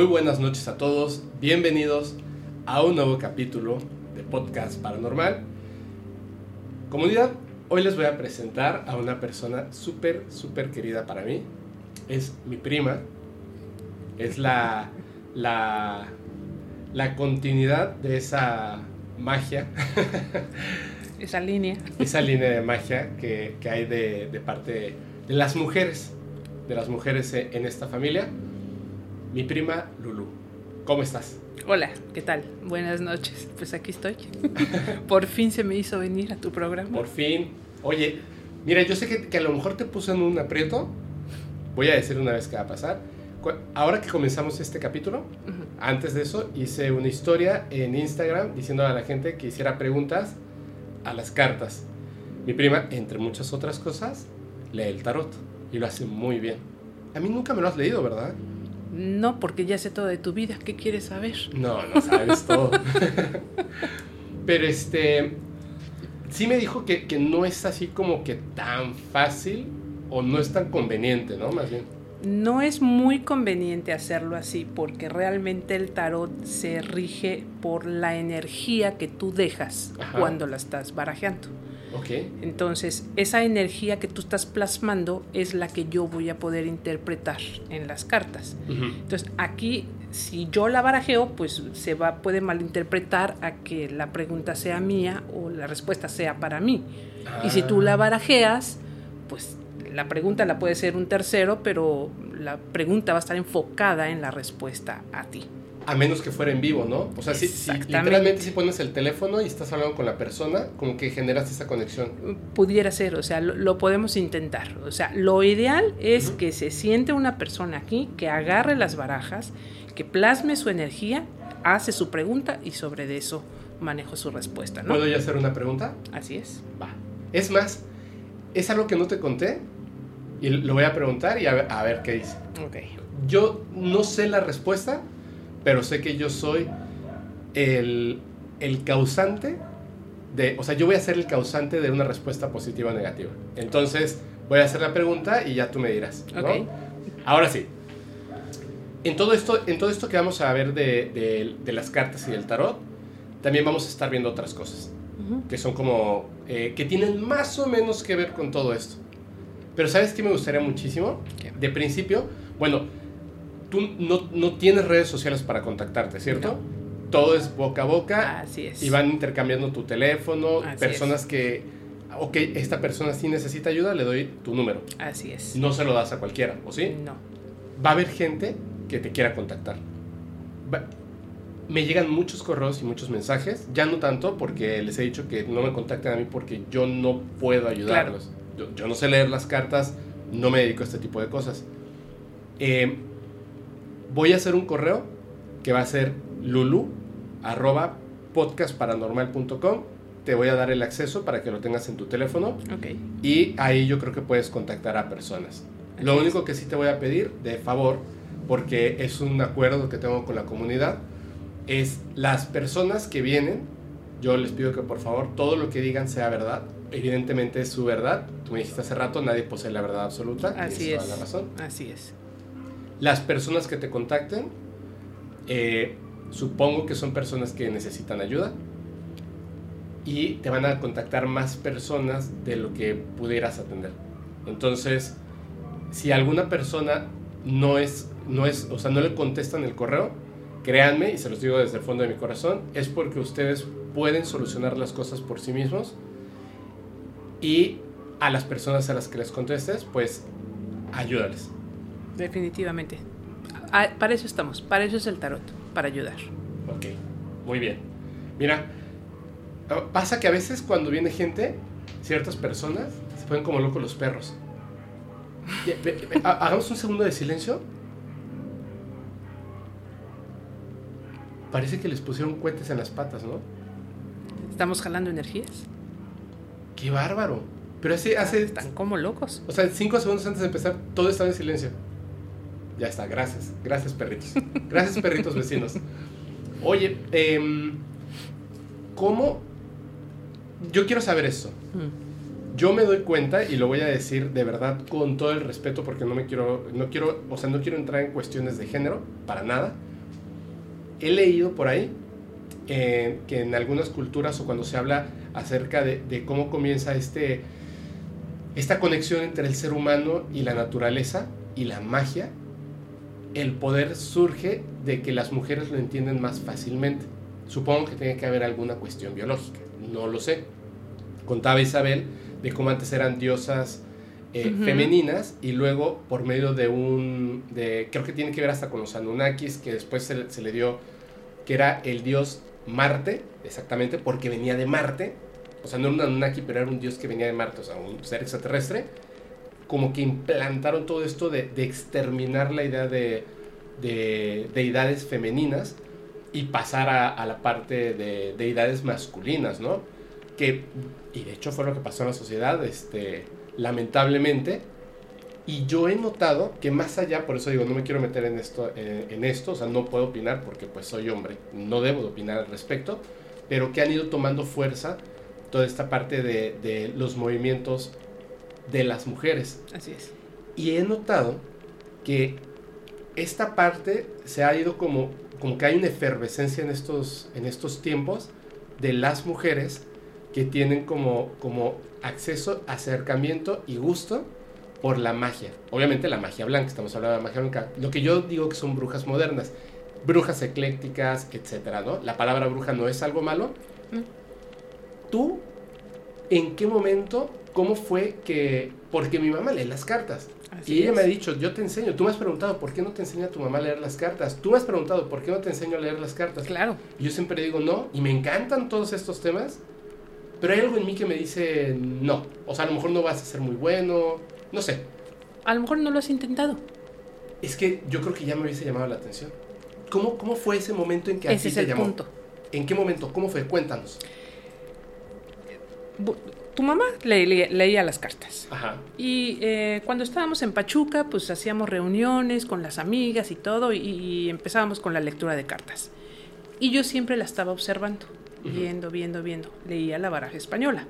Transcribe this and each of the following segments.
Muy buenas noches a todos, bienvenidos a un nuevo capítulo de Podcast Paranormal. Comunidad, hoy les voy a presentar a una persona súper, súper querida para mí. Es mi prima, es la, la, la continuidad de esa magia. Esa línea. Esa línea de magia que, que hay de, de parte de las mujeres, de las mujeres en esta familia. Mi prima Lulu. ¿Cómo estás? Hola, ¿qué tal? Buenas noches. Pues aquí estoy. Por fin se me hizo venir a tu programa. Por fin. Oye, mira, yo sé que, que a lo mejor te puse en un aprieto. Voy a decir una vez qué va a pasar. Ahora que comenzamos este capítulo, antes de eso hice una historia en Instagram diciendo a la gente que hiciera preguntas a las cartas. Mi prima, entre muchas otras cosas, lee el tarot y lo hace muy bien. A mí nunca me lo has leído, ¿verdad? No, porque ya sé todo de tu vida. ¿Qué quieres saber? No, no sabes todo. Pero este, sí me dijo que, que no es así como que tan fácil o no es tan conveniente, ¿no? Más bien. No es muy conveniente hacerlo así porque realmente el tarot se rige por la energía que tú dejas Ajá. cuando la estás barajeando. Ok. Entonces, esa energía que tú estás plasmando es la que yo voy a poder interpretar en las cartas. Ujú. Entonces, aquí, si yo la barajeo, pues se va, puede malinterpretar a que la pregunta sea mía o la respuesta sea para mí. Y si tú la Ah. barajeas, pues la pregunta la puede ser un tercero, pero la pregunta va a estar enfocada en la respuesta a ti. A menos que fuera en vivo, ¿no? O sea, si, literalmente si pones el teléfono y estás hablando con la persona, como que generas esa conexión. Pudiera ser, o sea, lo, lo podemos intentar. O sea, lo ideal es que se siente una persona aquí, que agarre las barajas, que plasme su energía, hace su pregunta y sobre eso manejo su respuesta, ¿no? ¿Puedo yo hacer una pregunta? Así es. Va. Es más, es algo que no te conté y lo voy a preguntar y a ver, a ver qué dice. Ok. Yo no sé la respuesta, pero sé que yo soy el, el causante de, o sea, yo voy a ser el causante de una respuesta positiva o negativa. Entonces, voy a hacer la pregunta y ya tú me dirás. ¿no? Ahora sí. En todo esto, en todo esto que vamos a ver de, de- de las cartas y del tarot, también vamos a estar viendo otras cosas que son como, eh, que tienen más o menos que ver con todo esto. Pero ¿sabes qué me gustaría muchísimo? ¿Qué? De principio, bueno, tú no, no tienes redes sociales para contactarte, ¿cierto? Todo es boca a boca Así es. y van intercambiando tu teléfono, Así personas que, ok, esta persona sí necesita ayuda, le doy tu número. Así es. No se lo das a cualquiera, ¿o sí? No. va a haber gente que te quiera contactar. Va- me llegan muchos correos y muchos mensajes, ya no tanto porque les he dicho que no me contacten a mí porque yo no puedo ayudarlos. Yo, yo no sé leer las cartas, no me dedico a este tipo de cosas. Eh, voy a hacer un correo que va a ser lulu arroba podcastparanormal.com. Te voy a dar el acceso para que lo tengas en tu teléfono Ok. y ahí yo creo que puedes contactar a personas. Lo único que sí te voy a pedir, de favor, porque es un acuerdo que tengo con la comunidad, es las personas que vienen, yo les pido que por favor todo lo que digan sea verdad. Evidentemente es su verdad. Tú me dijiste hace rato, nadie posee la verdad absoluta. Así es. la razón. Así es. Las personas que te contacten, eh, supongo que son personas que necesitan ayuda y te van a contactar más personas de lo que pudieras atender. Entonces, si alguna persona no es, no es, o sea, no le contestan el correo, créanme, y se los digo desde el fondo de mi corazón, es porque ustedes pueden solucionar las cosas por sí mismos y a las personas a las que les contestes, pues ayúdales. Definitivamente. Para eso estamos. Para eso es el tarot. Para ayudar. Ok, muy bien. Mira, ah, pasa que a veces cuando viene gente, ciertas personas se ponen como locos los perros. Hagamos un segundo de silencio. Parece que les pusieron cohetes en las patas, ¿no? Estamos jalando energías. ¡Qué bárbaro! Pero hace, hace Están como locos. o sea, cinco segundos antes de empezar, todo estaba en silencio. Ya está, gracias. Gracias, perritos. Gracias, perritos vecinos. Oye, em, ¿cómo? Yo quiero saber esto. Mm. Yo me doy cuenta y lo voy a decir de verdad con todo el respeto porque no me quiero, no quiero, o sea, no quiero entrar en cuestiones de género para nada. he leído por ahí eh, que en algunas culturas o cuando se habla acerca de, de, cómo comienza este, esta conexión entre el ser humano y la naturaleza y la magia, el poder surge de que las mujeres lo entienden más fácilmente. Supongo que tiene que haber alguna cuestión biológica, no lo sé. Contaba Isabel de cómo antes eran diosas eh, femeninas y luego por medio de un, de, creo que tiene que ver hasta con los Anunnakis, que después se, se le dio, que era el dios Marte, exactamente, porque venía de Marte, o sea, no era un Anunnaki, pero era un dios que venía de Marte, o sea, un ser extraterrestre, como que implantaron todo esto de, exterminar la idea de, de, deidades femeninas y pasar a, la parte de deidades masculinas, ¿no? Que, y de hecho fue lo que pasó en la sociedad, este, lamentablemente. Y yo he notado que más allá, por eso digo, no me quiero meter en esto, en esto, o sea, no puedo opinar porque pues soy hombre, no debo de opinar al respecto, pero que han ido tomando fuerza toda esta parte de, de los movimientos de las mujeres. Así es. Y he notado que esta parte se ha ido como, como que hay una efervescencia en estos, en estos tiempos de las mujeres que tienen como, como acceso, acercamiento y gusto por la magia. Obviamente la magia blanca, estamos hablando de magia blanca. Lo que yo digo que son brujas modernas, brujas eclécticas, etcétera, ¿no? La palabra bruja no es algo malo. ¿Tú en qué momento, cómo fue que... Porque mi mamá lee las cartas. Así y ella es. me ha dicho, yo te enseño. Tú me has preguntado, ¿por qué no te enseña tu mamá a leer las cartas? Tú me has preguntado, ¿por qué no te enseño a leer las cartas? Claro. Y yo siempre digo, no. Y me encantan todos estos temas. Pero hay algo en mí que me dice, no. O sea, a lo mejor no vas a ser muy bueno. No sé. A lo mejor no lo has intentado. Es que yo creo que ya me hubiese llamado la atención. ¿Cómo, cómo fue ese momento en que a ti es te el llamó? punto. ¿En qué momento? ¿Cómo fue? Cuéntanos. Tu mamá le, le, leía las cartas. Ajá. Y eh, cuando estábamos en Pachuca, pues hacíamos reuniones con las amigas y todo, y, y, empezábamos con la lectura de cartas. Y yo siempre la estaba observando, uh -huh. viendo, viendo, viendo. Leía la baraja española.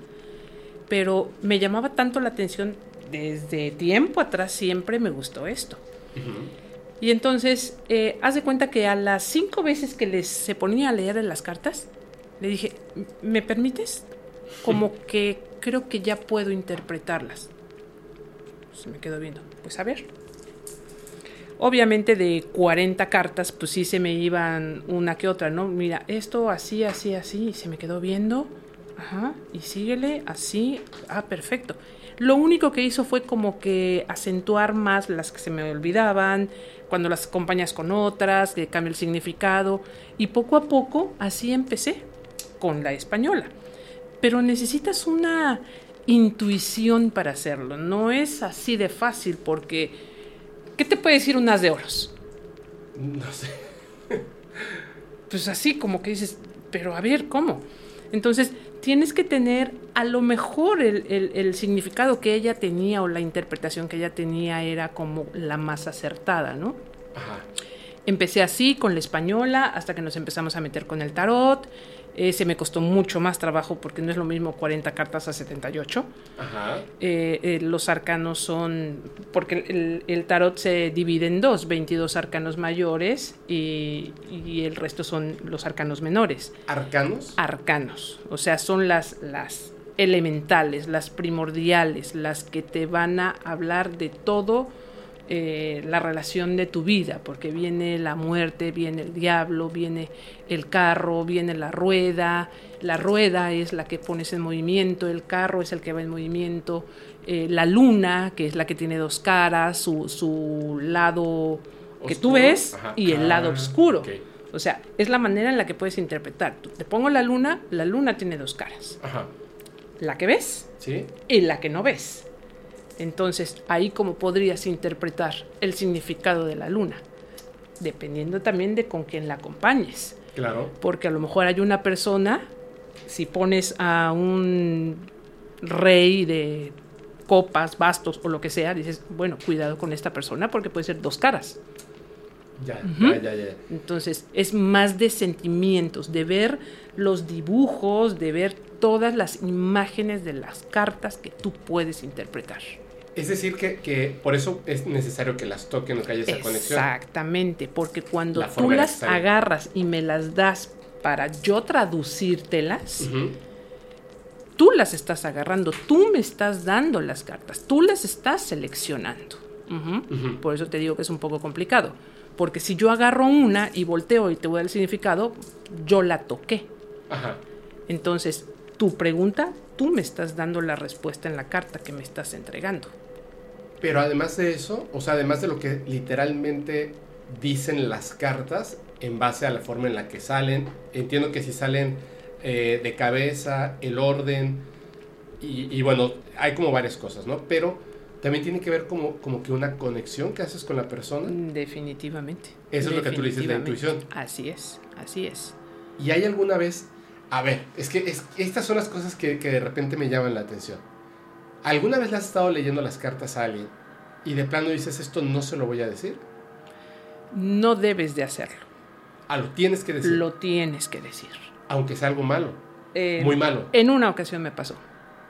Pero me llamaba tanto la atención, desde tiempo atrás siempre me gustó esto. Uh -huh. Y entonces, eh, haz de cuenta que a las cinco veces que les se ponía a leer las cartas, le dije, ¿me permites? Como que creo que ya puedo interpretarlas. Se me quedó viendo. Pues a ver. Obviamente de 40 cartas, pues sí se me iban una que otra, ¿no? Mira, esto así, así, así, y se me quedó viendo. Ajá, y síguele así. Ah, perfecto. Lo único que hizo fue como que acentuar más las que se me olvidaban, cuando las acompañas con otras, que cambia el significado. Y poco a poco así empecé con la española pero necesitas una intuición para hacerlo. No es así de fácil porque ¿qué te puede decir un as de oros? No sé. pues así como que dices, pero a ver, ¿cómo? Entonces tienes que tener a lo mejor el, el, el, significado que ella tenía o la interpretación que ella tenía era como la más acertada, ¿no? Ajá. Empecé así con la española hasta que nos empezamos a meter con el tarot. Ese me costó mucho más trabajo porque no es lo mismo 40 cartas a 78. Ajá. Eh, eh, los arcanos son, porque el, el, tarot se divide en dos, 22 arcanos mayores y, y, el resto son los arcanos menores. ¿Arcanos? Arcanos, o sea, son las, las elementales, las primordiales, las que te van a hablar de todo eh, la relación de tu vida, porque viene la muerte, viene el diablo, viene el carro, viene la rueda, la rueda es la que pones en movimiento, el carro es el que va en movimiento, eh, la luna, que es la que tiene dos caras, su, su lado que tú ves Ajá. y el ah, lado oscuro. Okay. O sea, es la manera en la que puedes interpretar. Te pongo la luna, la luna tiene dos caras. Ajá. La que ves ¿Sí? y la que no ves. Entonces, ahí como podrías interpretar el significado de la luna, dependiendo también de con quién la acompañes. Claro. Porque a lo mejor hay una persona, si pones a un rey de copas, bastos o lo que sea, dices, bueno, cuidado con esta persona porque puede ser dos caras. Ya, uh -huh. ya, ya, ya. Entonces, es más de sentimientos, de ver los dibujos, de ver todas las imágenes de las cartas que tú puedes interpretar. Es decir, que, que por eso es necesario que las toquen o que haya esa conexión. Exactamente, porque cuando La tú las agarras y me las das para yo traducírtelas, Ujú. tú las estás agarrando, tú me estás dando las cartas, tú las estás seleccionando. Por eso te digo que es un poco complicado. Porque si yo agarro una y volteo y te voy a dar el significado, yo la toqué. Ajá. Entonces, tu pregunta, tú me estás dando la respuesta en la carta que me estás entregando. Pero además de eso, o sea, además de lo que literalmente dicen las cartas en base a la forma en la que salen, entiendo que si salen eh, de cabeza, el orden, y, y bueno, hay como varias cosas, ¿no? Pero también tiene que ver como, como que una conexión que haces con la persona. Definitivamente. Eso es lo que tú le dices, la Definitivamente. intuición. Así es, así es. ¿Y hay alguna vez, a ver, es que es- estas son las cosas que, que de repente me llaman la atención. ¿Alguna vez le has estado leyendo las cartas a alguien y de plano dices esto no se lo voy a decir? No debes de hacerlo. Ah, lo tienes que decir. Lo tienes que decir. Aunque sea algo malo. Eh, Muy malo. En una ocasión me pasó.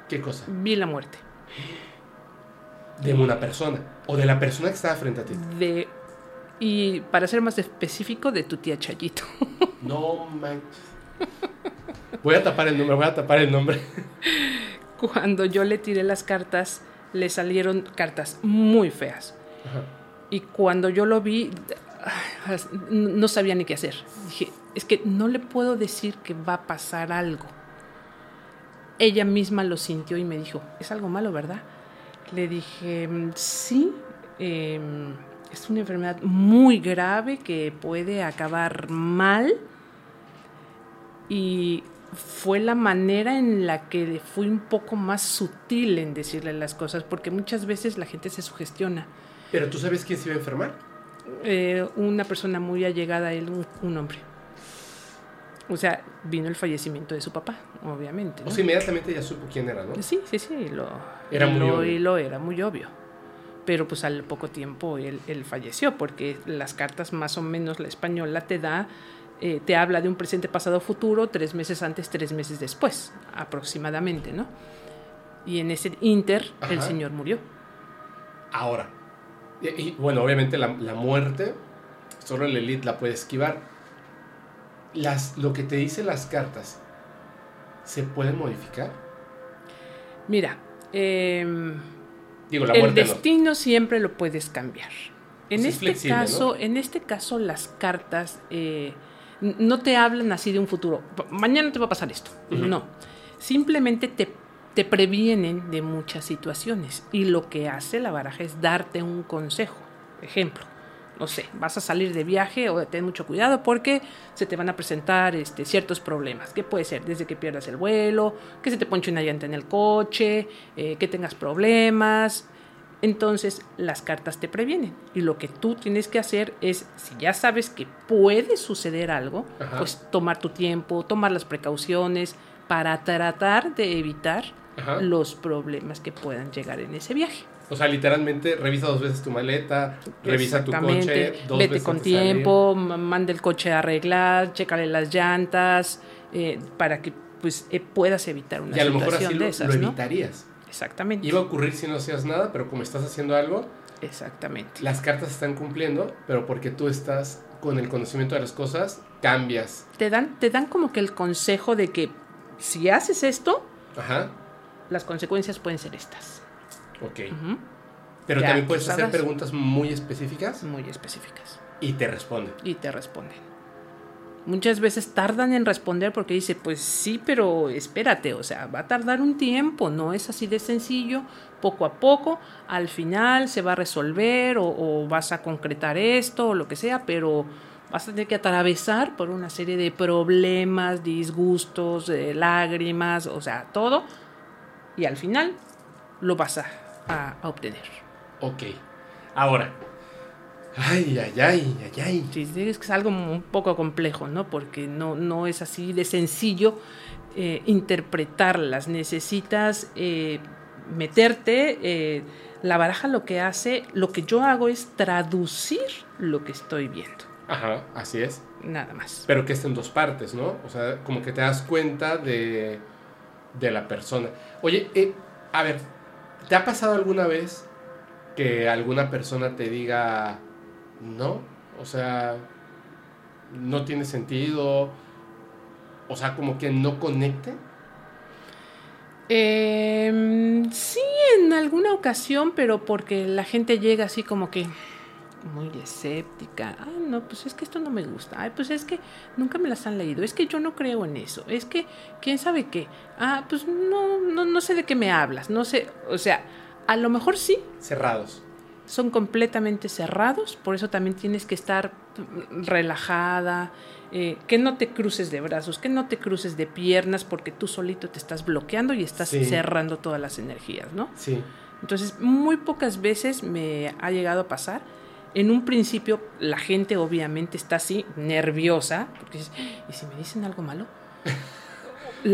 ¿Qué cosa? Vi la muerte. De una persona. O de la persona que estaba frente a ti. De, y para ser más específico, de tu tía Chayito. No manches. Voy a tapar el nombre, voy a tapar el nombre. Cuando yo le tiré las cartas, le salieron cartas muy feas. Ajá. Y cuando yo lo vi, no sabía ni qué hacer. Dije, es que no le puedo decir que va a pasar algo. Ella misma lo sintió y me dijo, es algo malo, ¿verdad? Le dije, "Mm, sí, em, es una enfermedad muy grave que puede acabar mal. Y fue la manera en la que fui un poco más sutil en decirle las cosas, porque muchas veces la gente se sugestiona. Pero tú sabes quién se iba a enfermar. Eh, una persona muy allegada a él, un, un hombre. O sea, vino el fallecimiento de su papá, obviamente. ¿no? O sea, inmediatamente ya supo quién era, ¿no? Sí, sí, sí, lo, Era y muy lo, obvio. lo era muy obvio. Pero pues al poco tiempo él, él falleció, porque las cartas más o menos la española te da, eh, te habla de un presente, pasado, futuro, tres meses antes, tres meses después, aproximadamente, ¿no? Y en ese inter el señor murió. Ahora. Y, y, bueno, obviamente la, la muerte, solo el elite la puede esquivar. Las, lo que te dicen las cartas, ¿se pueden modificar? Mira, em, Digo, la el no. destino siempre lo puedes cambiar. En Pues es este flexible, caso, ¿no? en este caso, las cartas eh, no te hablan así de un futuro. "Pa- Mañana te va a pasar esto. No. Simplemente te, te previenen de muchas situaciones. Y lo que hace la baraja es darte un consejo. Ejemplo. No sé, vas a salir de viaje o ten mucho cuidado porque se te van a presentar este, ciertos problemas. ¿Qué puede ser? Desde que pierdas el vuelo, que se te ponche una llanta en el coche, eh, que tengas problemas. Entonces las cartas te previenen. Y lo que tú tienes que hacer es, si ya sabes que puede suceder algo, Ajá. pues tomar tu tiempo, tomar las precauciones para tratar de evitar Ajá. los problemas que puedan llegar en ese viaje. O sea, literalmente revisa dos veces tu maleta, revisa tu coche, dos Vete veces con de tiempo, ma- manda el coche a arreglar, chécale las llantas, eh, para que pues eh, puedas evitar una Y a lo mejor situación así de lo, esas, lo ¿no? evitarías. Exactamente. Iba a ocurrir si no hacías nada, pero como estás haciendo algo, Exactamente. las cartas están cumpliendo, pero porque tú estás con el conocimiento de las cosas, cambias. Te dan, te dan como que el consejo de que si haces esto, Ajá, las consecuencias pueden ser estas. ok. Ujú. Pero Ya, también puedes hacer preguntas muy específicas Muy específicas. y te responden. Y te responden. Muchas veces tardan en responder porque dice, pues sí, pero espérate, o sea, va a tardar un tiempo, no es así de sencillo, poco a poco, al final se va a resolver o, vas a concretar esto o lo que sea, pero vas a tener que atravesar por una serie de problemas, disgustos, eh, lágrimas, o sea, todo, y al final lo vas a, a- a obtener. Ok. Ahora. Ay, ay, ay, ay, ay. Sí, es que es algo un poco complejo, ¿no? Porque no, no es así de sencillo eh, interpretarlas. Necesitas eh, meterte. eh, la baraja lo que hace, lo que yo hago es traducir lo que estoy viendo. Ajá, así es. Nada más. Pero que esté en dos partes, ¿no? O sea, como que te das cuenta de, de la persona. Oye, eh, a ver, ¿te ha pasado alguna vez que alguna persona te diga, no, o sea, no tiene sentido, o sea, como que no conecte. Eh, sí, en alguna ocasión, pero porque la gente llega así como que muy escéptica. Ah, no, pues es que esto no me gusta. Ay, pues es que nunca me las han leído. Es que yo no creo en eso. Es que, ¿quién sabe qué? Ah, pues no, no, no sé de qué me hablas. No sé, o sea, a lo mejor sí. Cerrados. Son completamente cerrados, por eso también tienes que estar relajada, eh, que no te cruces de brazos, que no te cruces de piernas, porque tú solito te estás bloqueando y estás Sí. cerrando todas las energías, ¿no? Sí. Entonces, muy pocas veces me ha llegado a pasar. En un principio, la gente obviamente está así, nerviosa, porque dices, ¿y si me dicen algo malo?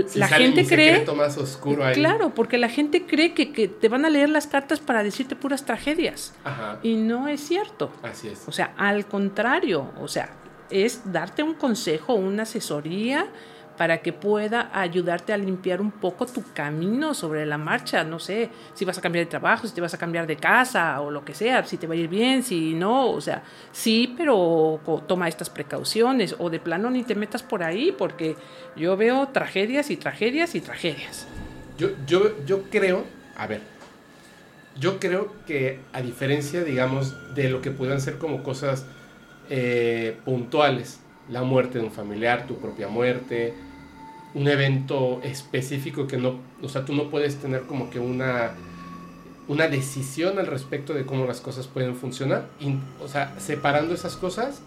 Si la gente mi cree... más oscuro ahí. Claro, porque la gente cree que, que te van a leer las cartas para decirte puras tragedias. Ajá. Y no es cierto. Así es. O sea, al contrario, o sea, es darte un consejo, una asesoría para que pueda ayudarte a limpiar un poco tu camino sobre la marcha. No sé, si vas a cambiar de trabajo, si te vas a cambiar de casa o lo que sea, si te va a ir bien, si no, o sea, sí, pero toma estas precauciones o de plano ni te metas por ahí porque yo veo tragedias y tragedias y tragedias. Yo, yo, yo creo, a ver, yo creo que a diferencia, digamos, de lo que puedan ser como cosas eh, puntuales, la muerte de un familiar, tu propia muerte, un evento específico que no, o sea, tú no puedes tener como que una, una decisión al respecto de cómo las cosas pueden funcionar. Y, o sea, separando esas cosas,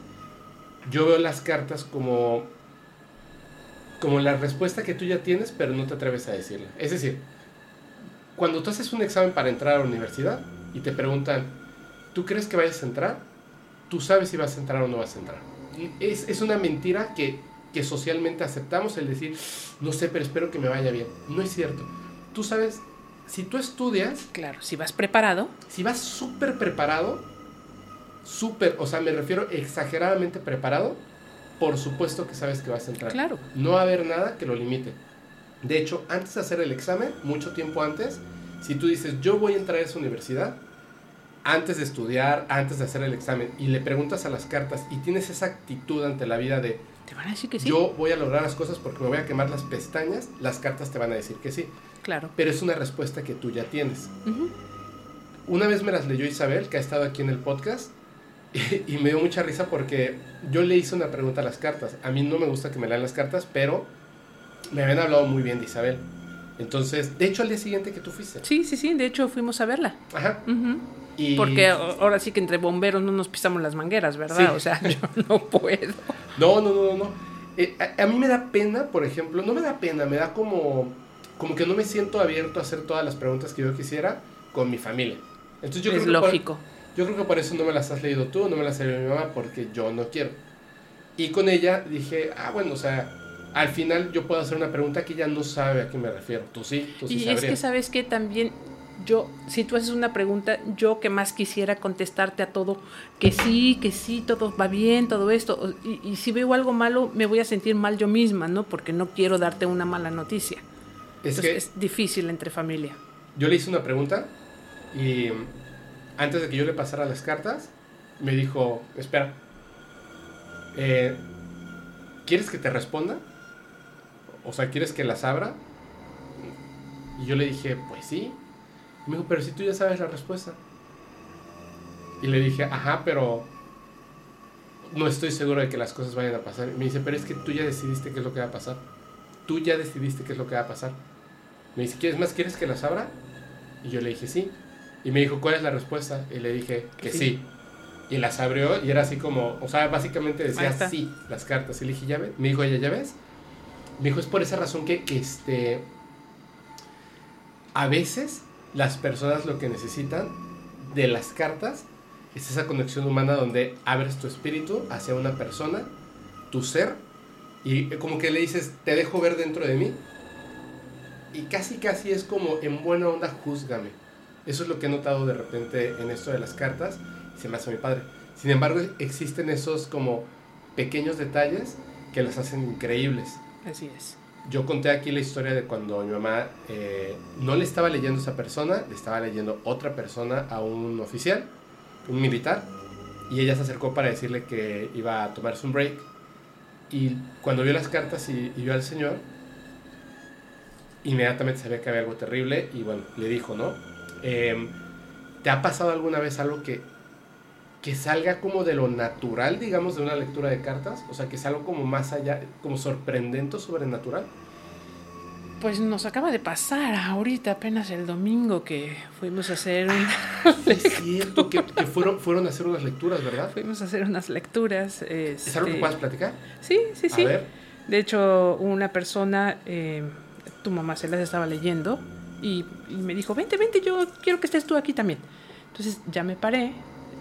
yo veo las cartas como como la respuesta que tú ya tienes, pero no te atreves a decirla. Es decir, cuando tú haces un examen para entrar a la universidad y te preguntan, ¿tú crees que vayas a entrar? Tú sabes si vas a entrar o no vas a entrar. Es, es una mentira que, que socialmente aceptamos el decir, no sé, pero espero que me vaya bien. No es cierto. Tú sabes, si tú estudias, Claro, si vas preparado, si vas súper preparado, súper, o sea, me refiero exageradamente preparado, por supuesto que sabes que vas a entrar. claro. No va a haber nada que lo limite. De hecho, antes de hacer el examen, mucho tiempo antes, si tú dices, yo voy a entrar a esa universidad, antes de estudiar, antes de hacer el examen, y le preguntas a las cartas y tienes esa actitud ante la vida de, Te van a decir que sí. yo voy a lograr las cosas porque me voy a quemar las pestañas, las cartas te van a decir que sí. Claro. Pero es una respuesta que tú ya tienes. Ujú. Una vez me las leyó Isabel, que ha estado aquí en el podcast, y, y me dio mucha risa porque yo le hice una pregunta a las cartas. A mí no me gusta que me lean las cartas, pero me habían hablado muy bien de Isabel. Entonces, de hecho, al día siguiente que tú fuiste. Sí, sí, sí. De hecho, fuimos a verla. Ajá. Ujú. Y Porque ahora sí que entre bomberos no nos pisamos las mangueras, ¿verdad? Sí. O sea, yo no puedo. No, no, no, no. no. Eh, a, a mí me da pena, por ejemplo, no me da pena, me da como, como que no me siento abierto a hacer todas las preguntas que yo quisiera con mi familia. Entonces yo es creo que por- lógico. Yo creo que por eso no me las has leído tú, no me las ha leído mi mamá, porque yo no quiero. Y con ella dije, ah, bueno, o sea, al final yo puedo hacer una pregunta que ella no sabe a qué me refiero. Tú sí, tú sí Y es que, ¿sabes que También yo, si tú haces una pregunta, yo que más quisiera contestarte a todo, que sí, que sí, todo va bien, todo esto. Y, y si veo algo malo, me voy a sentir mal yo misma, ¿no? Porque no quiero darte una mala noticia. es Entonces que es difícil entre familia. yo le hice una pregunta y antes de que yo le pasara las cartas, me dijo, espera, eh, ¿quieres que te responda? O sea, ¿quieres que las abra? Y yo le dije, pues sí. Me dijo, pero si tú ya sabes la respuesta. Y le dije, ajá, pero no estoy seguro de que las cosas vayan a pasar. Y me dice, pero es que tú ya decidiste qué es lo que va a pasar. Tú ya decidiste qué es lo que va a pasar. Me dice, ¿quieres más? ¿Quieres que las abra? Y yo le dije, sí. Y me dijo, ¿cuál es la respuesta? Y le dije, que Sí. sí. Y las abrió y era así como, o sea, básicamente decía sí, las cartas. Y le dije, ¿ya ves? Me dijo ella, ¿ya ves? Me dijo, es por esa razón que, este, a veces las personas lo que necesitan de las cartas es esa conexión humana donde abres tu espíritu hacia una persona, tu ser, y como que le dices, te dejo ver dentro de mí. Y casi, casi es como en buena onda, júzgame. Eso es lo que he notado de repente en esto de las cartas. Se me hace mi padre. Sin embargo, existen esos como pequeños detalles que las hacen increíbles. Así es. Yo conté aquí la historia de cuando mi mamá eh, no le estaba leyendo a esa persona, le estaba leyendo otra persona a un oficial, un militar, y ella se acercó para decirle que iba a tomarse un break. Y cuando vio las cartas y, vio al señor, inmediatamente sabía que había algo terrible y bueno, le dijo, ¿no? Em, ¿Te ha pasado alguna vez algo que, que salga como de lo natural, digamos, de una lectura de cartas? O sea, que sea algo como más allá, como sorprendente o sobrenatural. Pues nos acaba de pasar ahorita, apenas el domingo que fuimos a hacer un... Es cierto, que, que fueron, fueron a hacer unas lecturas, ¿verdad? fuimos a hacer unas lecturas. ¿Es algo que este, puedas platicar? Sí, sí, sí. A ver. De hecho, una persona, eh, tu mamá se las estaba leyendo y, y me dijo, vente, vente, yo quiero que estés tú aquí también. Entonces ya me paré,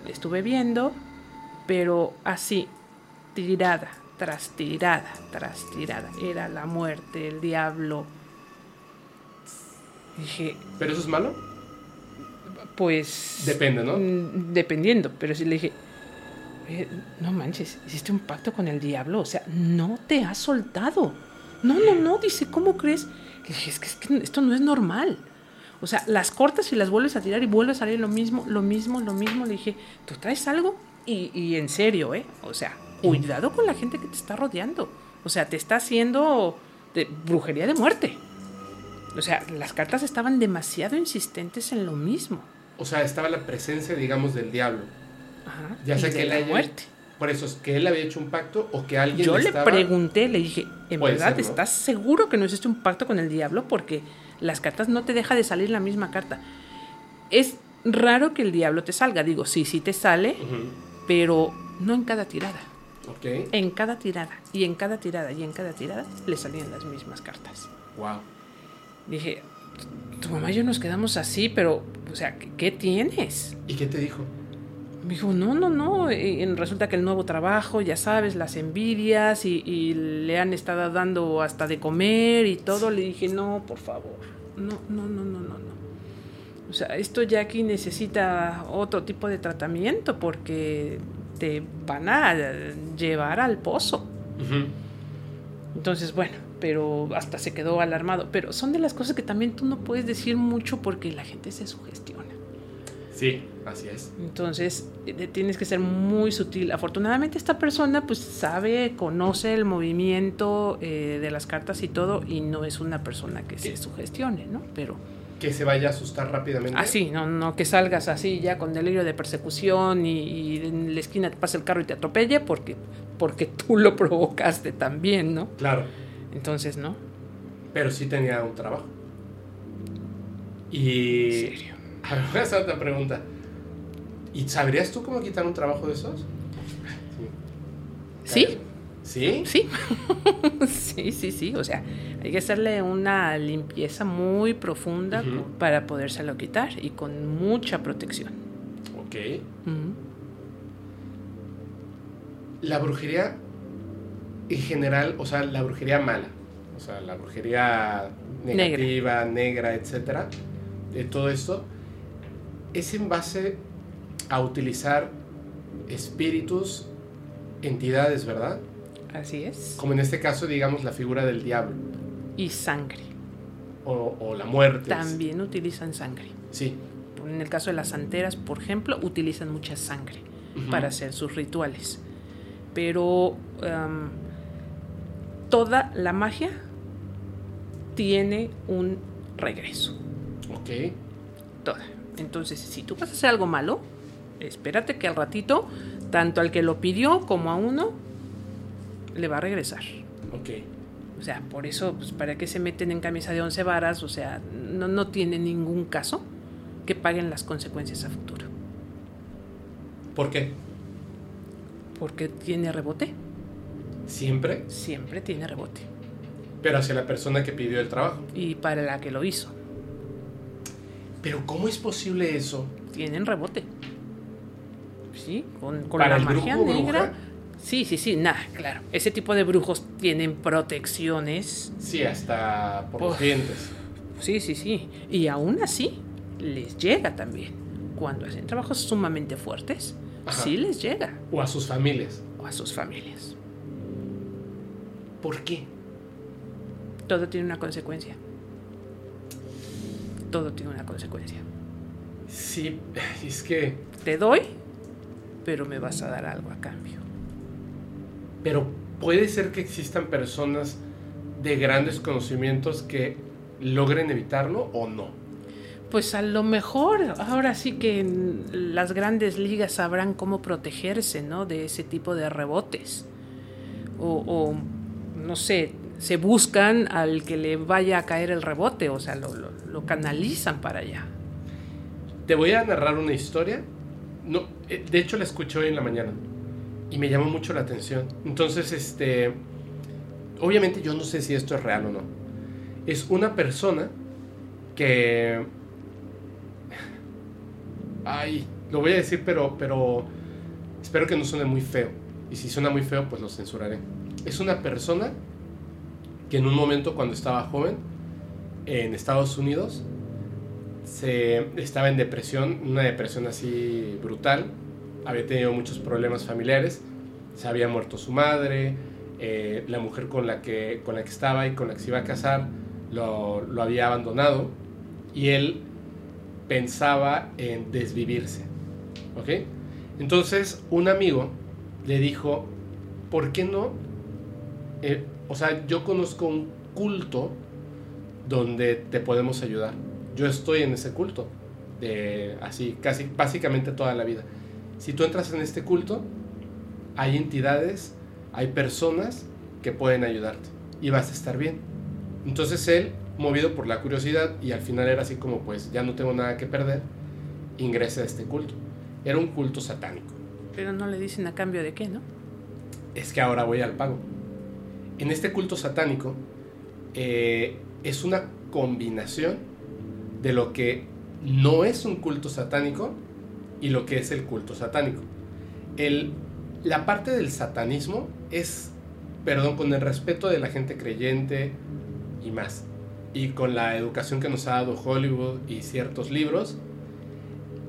estuve viendo, pero así, tirada, tras tirada, tras tirada. Era la muerte, el diablo. Dije, ¿Pero eso es malo? pues... Depende, ¿no? Mm, Dependiendo, pero sí le dije, "Oye, no manches, hiciste un pacto con el diablo, o sea, no te has soltado. No, no, no, dice, ¿cómo crees? Dije, es que, es que esto no es normal. O sea, las cortas y las vuelves a tirar y vuelve a salir lo mismo, lo mismo, lo mismo. Le dije, ¿tú traes algo? Y, y en serio, ¿eh? O sea, cuidado con la gente que te está rodeando. O sea, te está haciendo de brujería de muerte. O sea, las cartas estaban demasiado insistentes en lo mismo. O sea, estaba la presencia, digamos, del diablo. Ajá, Ya sea de que él la haya- muerte. Por eso es que él había hecho un pacto o que alguien Yo le estaba... pregunté, le dije, ¿en verdad ser, ¿no? estás seguro que no hiciste un pacto con el diablo? Porque las cartas no te deja de salir la misma carta. Es raro que el diablo te salga, digo, sí, sí te sale, pero no en cada tirada. Ok, En cada tirada, y en cada tirada, y en cada tirada, le salían las mismas cartas. wow. Dije, tu mamá y yo nos quedamos así, pero, o sea, ¿qué, qué tienes? ¿Y qué te dijo? Me dijo, no, no, no. Y resulta que el nuevo trabajo, ya sabes, las envidias y, y le han estado dando hasta de comer y todo. Le dije, no, por favor. No, no, no, no, no, no. O sea, esto ya aquí necesita otro tipo de tratamiento porque te van a llevar al pozo. Entonces, bueno, pero hasta se quedó alarmado. Pero son de las cosas que también tú no puedes decir mucho porque la gente se sugestiona. Sí, así es. Entonces eh, tienes que ser muy sutil. Afortunadamente esta persona pues sabe, conoce el movimiento eh, de las cartas y todo y no es una persona que se sugestione, ¿no? Pero Que se vaya a asustar rápidamente. así, no, no que salgas así ya con delirio de persecución y, y en la esquina te pasa el carro y te atropelle porque, porque tú lo provocaste también, ¿no? Claro, Entonces, ¿no? pero sí tenía un trabajo. En Y... serio. A ver, voy a hacer otra pregunta. ¿Y sabrías tú cómo quitar un trabajo de esos? ¿Sí? ¿Sí? Sí, sí, sí, sí. O sea, hay que hacerle una limpieza muy profunda Ujú. para podérselo quitar y con mucha protección. Ok. La brujería en general, o sea, la brujería mala, o sea, la brujería negativa, negra, etcétera, de todo esto, es en base a utilizar espíritus, entidades, ¿verdad? Así es. Como en este caso, digamos, la figura del diablo Y sangre. o, o la muerte. También utilizan sangre. Sí. En el caso de las santeras, por ejemplo, utilizan mucha sangre para hacer sus rituales. Pero em, toda la magia tiene un regreso. Ok. toda. Entonces, si tú vas a hacer algo malo, espérate que al ratito, tanto al que lo pidió como a uno, le va a regresar. Ok. O sea, por eso, pues, ¿para qué se meten en camisa de once varas? O sea, no, no tiene ningún caso que paguen las consecuencias a futuro. ¿Por qué? Porque tiene rebote. Siempre, Siempre tiene rebote. pero hacia la persona que pidió el trabajo. Y para la que lo hizo, Pero ¿cómo es posible eso? tienen rebote. Sí, con, la magia negra. bruja. Sí, sí, sí, nada, claro. Ese tipo de brujos tienen protecciones. Sí, hasta por los dientes. Sí, sí, sí. Y aún así, les llega también. Cuando hacen trabajos sumamente fuertes, Ajá. sí les llega. O a sus familias. O a sus familias. ¿Por qué? Todo tiene una consecuencia. Todo tiene una consecuencia. Sí, es que... Te doy, pero me vas a dar algo a cambio. Pero puede ser que existan personas de grandes conocimientos que logren evitarlo o no. Pues a lo mejor ahora sí que en las grandes ligas sabrán cómo protegerse, ¿no? De ese tipo de rebotes. O, o no sé, se buscan al que le vaya a caer el rebote, o sea, lo, canalizan para allá. Te voy a narrar una historia. No, eh, de hecho la escuché hoy en la mañana y me llamó mucho la atención. Entonces, este, obviamente yo no sé si esto es real o no. Es una persona que, ay, lo voy a decir, pero, pero espero que no suene muy feo. Y si suena muy feo, pues lo censuraré. Es una persona que en un momento cuando estaba joven en Estados Unidos se estaba en depresión, una depresión así brutal, había tenido muchos problemas familiares, se había muerto su madre, eh, la mujer con la, que, con la que estaba y con la que se iba a casar lo, lo había abandonado y él pensaba en desvivirse. ¿Ok? Entonces un amigo le dijo, ¿por qué no? Eh, o sea, yo conozco un culto donde te podemos ayudar. Yo estoy en ese culto, de así, casi, básicamente toda la vida. Si tú entras en este culto, hay entidades, hay personas que pueden ayudarte y vas a estar bien. Entonces él, movido por la curiosidad y al final era así como pues ya no tengo nada que perder, ingresa a este culto. Era un culto satánico. Pero no le dicen a cambio de qué, ¿no? Es que ahora voy al pago. En este culto satánico eh, es una combinación de lo que no es un culto satánico y lo que es el culto satánico. La parte del satanismo es, perdón, con el respeto de la gente creyente y más, y con la educación que nos ha dado Hollywood y ciertos libros,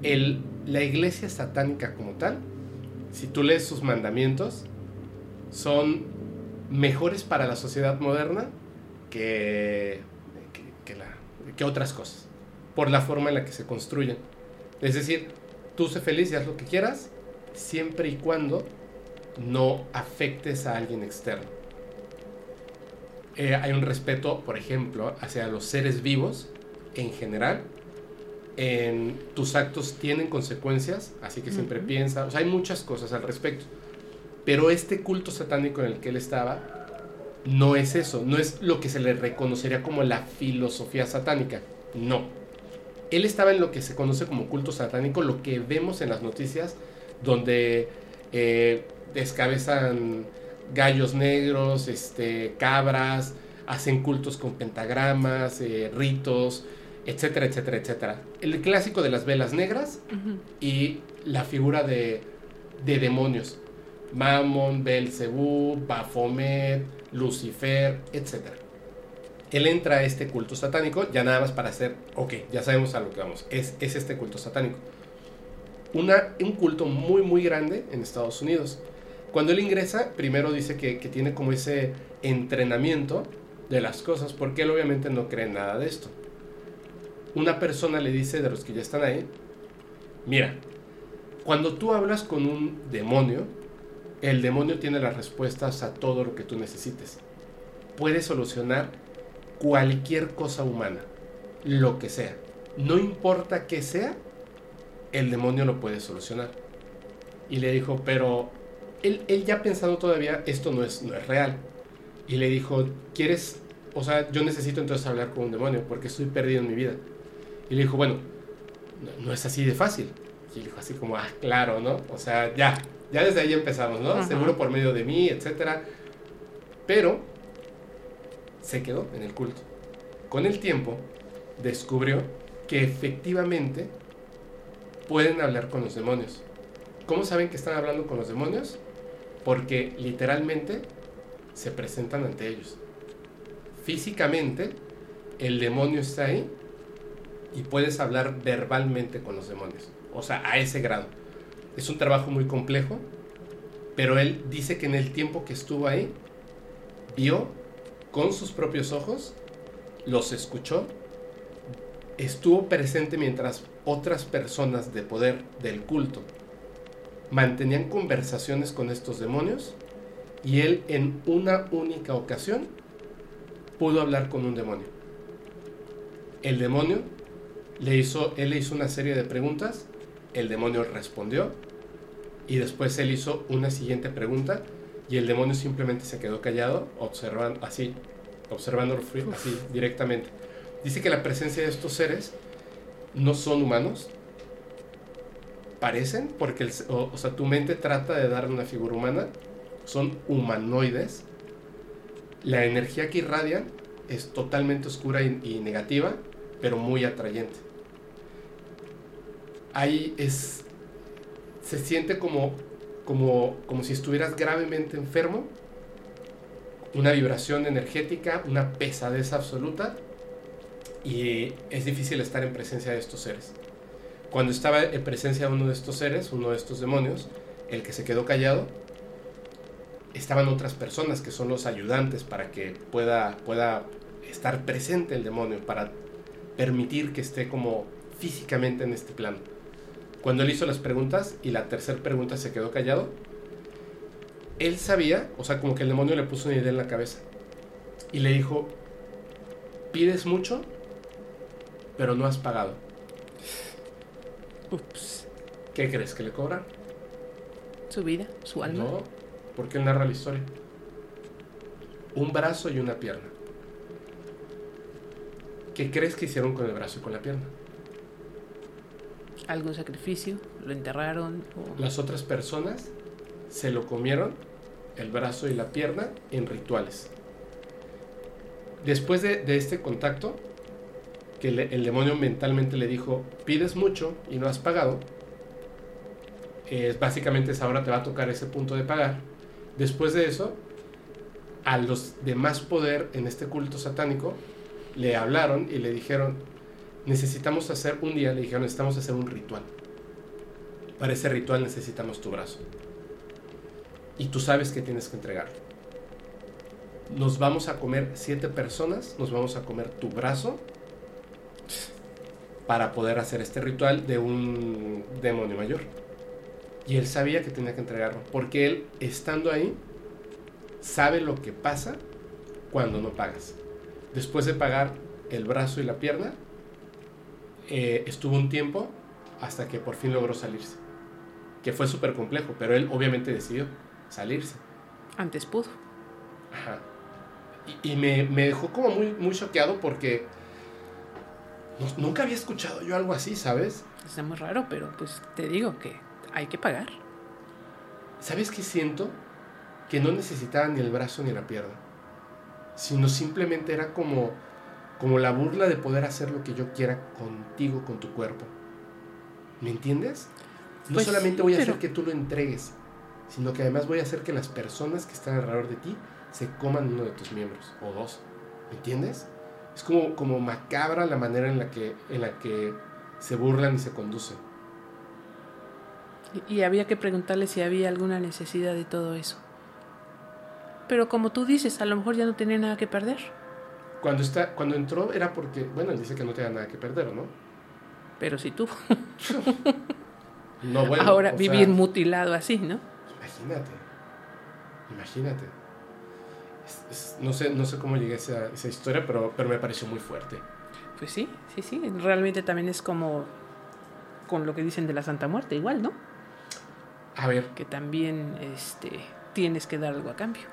la iglesia satánica como tal, si tú lees sus mandamientos, son mejores para la sociedad moderna que, que, que, la, que otras cosas, por la forma en la que se construyen. Es decir, tú sé feliz y haz lo que quieras, siempre y cuando no afectes a alguien externo. Eh, hay un respeto, por ejemplo, hacia los seres vivos en general. En, tus actos tienen consecuencias, así que siempre uh -huh. piensa, o sea, hay muchas cosas al respecto. Pero este culto satánico en el que él estaba no es eso, no es lo que se le reconocería como la filosofía satánica, no. Él estaba en lo que se conoce como culto satánico, lo que vemos en las noticias, donde eh, descabezan gallos negros, este, cabras, hacen cultos con pentagramas, eh, ritos, etcétera, etcétera, etcétera. El clásico de las velas negras uh -huh. y la figura de, de demonios. Mammon, Belzebú, Baphomet, Lucifer, etc. Él entra a este culto satánico ya nada más para hacer, ok, ya sabemos a lo que vamos, es, es este culto satánico. Una, un culto muy, muy grande en Estados Unidos. Cuando él ingresa, primero dice que, que tiene como ese entrenamiento de las cosas, porque él obviamente no cree en nada de esto. Una persona le dice de los que ya están ahí, mira, cuando tú hablas con un demonio, el demonio tiene las respuestas a todo lo que tú necesites. Puede solucionar cualquier cosa humana, lo que sea. No importa qué sea, el demonio lo puede solucionar. Y le dijo, pero él, él ya pensando todavía, esto no es, no es real. Y le dijo, ¿quieres? O sea, yo necesito entonces hablar con un demonio porque estoy perdido en mi vida. Y le dijo, bueno, no, no es así de fácil. Y le dijo así como, ah, claro, ¿no? O sea, ya, ya desde ahí empezamos, ¿no? Seguro por medio de mí, etcétera. Pero se quedó en el culto. Con el tiempo descubrió que efectivamente pueden hablar con los demonios. ¿Cómo saben que están hablando con los demonios? Porque literalmente se presentan ante ellos. Físicamente, el demonio está ahí y puedes hablar verbalmente con los demonios. O sea, a ese grado. Es un trabajo muy complejo, pero él dice que en el tiempo que estuvo ahí, vio con sus propios ojos, los escuchó, estuvo presente mientras otras personas de poder del culto mantenían conversaciones con estos demonios y él en una única ocasión pudo hablar con un demonio. El demonio le hizo, él le hizo una serie de preguntas, el demonio respondió y después él hizo una siguiente pregunta y el demonio simplemente se quedó callado, observando así, observándolo así directamente. Dice que la presencia de estos seres no son humanos, parecen, porque o, sea, tu mente trata de darle una figura humana, son humanoides. La energía que irradian es totalmente oscura y, negativa, pero muy atrayente. Ahí es. Se siente como, como, como si estuvieras gravemente enfermo, una vibración energética, una pesadez absoluta, y es difícil estar en presencia de estos seres. Cuando estaba en presencia de uno de estos seres, uno de estos demonios, el que se quedó callado, estaban otras personas que son los ayudantes para que pueda, pueda estar presente el demonio, para permitir que esté como físicamente en este plano. Cuando él hizo las preguntas y la tercera pregunta se quedó callado, él sabía, o sea, como que el demonio le puso una idea en la cabeza y le dijo, pides mucho, pero no has pagado. Ups. ¿Qué crees que le cobran? Su vida, su alma. No, porque él narra la historia. Un brazo y una pierna. ¿Qué crees que hicieron con el brazo y con la pierna? ¿Algún sacrificio? ¿Lo enterraron? Las otras personas se lo comieron, el brazo y la pierna, en rituales. Después de, este contacto, que el demonio mentalmente le dijo, pides mucho y no has pagado, es básicamente esa hora te va a tocar ese punto de pagar. Después de eso, a los de más poder en este culto satánico le hablaron y le dijeron, necesitamos hacer un día, le dijeron, necesitamos hacer un ritual. Para ese ritual necesitamos tu brazo. Y tú sabes que tienes que entregar. Nos vamos a comer siete personas, nos vamos a comer tu brazo para poder hacer este ritual de un demonio mayor. Y él sabía que tenía que entregarlo, porque él, estando ahí, sabe lo que pasa cuando no pagas. Después de pagar el brazo y la pierna, eh, estuvo un tiempo hasta que por fin logró salirse. Que fue súper complejo, pero él obviamente decidió salirse. Antes pudo. Ajá. Y, me, me, dejó como muy, muy choqueado porque nunca había escuchado yo algo así, ¿sabes? Está muy raro, pero pues te digo que hay que pagar. ¿Sabes qué siento? Que no necesitaba ni el brazo ni la pierna, sino simplemente era como, como la burla de poder hacer lo que yo quiera contigo, con tu cuerpo. ¿Me entiendes? No pues solamente voy a hacer que tú lo entregues, sino que además voy a hacer que las personas que están alrededor de ti se coman uno de tus miembros, o dos. ¿Me entiendes? es como, como macabra la manera en la, que, en la que se burlan y se conducen. Y, había que preguntarle si había alguna necesidad de todo eso. Pero como tú dices, a lo mejor ya no tenía nada que perder. Cuando, está, cuando entró era porque, bueno, él dice que no tenía nada que perder, ¿no? Pero si tú. no, bueno. Ahora vivir mutilado así, ¿no? Imagínate. Imagínate no, sé, no sé cómo llegué a esa, historia, pero, pero me pareció muy fuerte. Pues sí, sí, sí. Realmente también es como con lo que dicen de la Santa Muerte, igual, ¿no? A ver. Que también este, tienes que dar algo a cambio.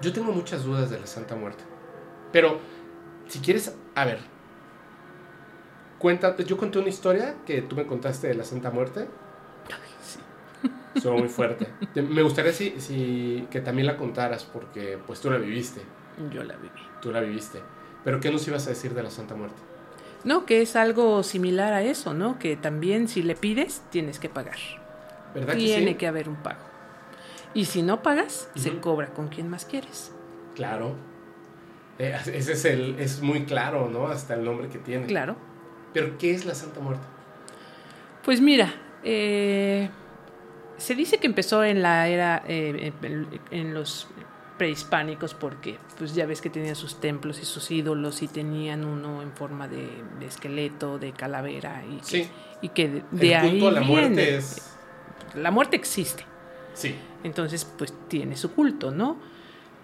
Yo tengo muchas dudas de la Santa Muerte. Pero, si quieres, a ver. Cuenta, yo conté una historia que tú me contaste de la Santa Muerte Estuvo muy fuerte. Me gustaría si, si, que también la contaras, porque pues tú la viviste. Yo la viví. Tú la viviste. Pero ¿qué nos ibas a decir de la Santa Muerte? No, que es algo similar a eso, ¿no? Que también si le pides, tienes que pagar. ¿Verdad Tiene que, haber un pago. Y si no pagas, se cobra con quien más quieres. Claro. Eh, ese es, el, es muy claro, ¿no? Hasta el nombre que tiene. Claro. Pero ¿qué es la Santa Muerte? Pues mira, eh, se dice que empezó en la era, eh, en los prehispánicos porque pues ya ves que tenían sus templos y sus ídolos y tenían uno en forma de, de esqueleto, de calavera y que, Sí. y que de, de ahí culto a la viene. muerte es. La muerte existe, Sí. entonces pues tiene su culto, ¿no?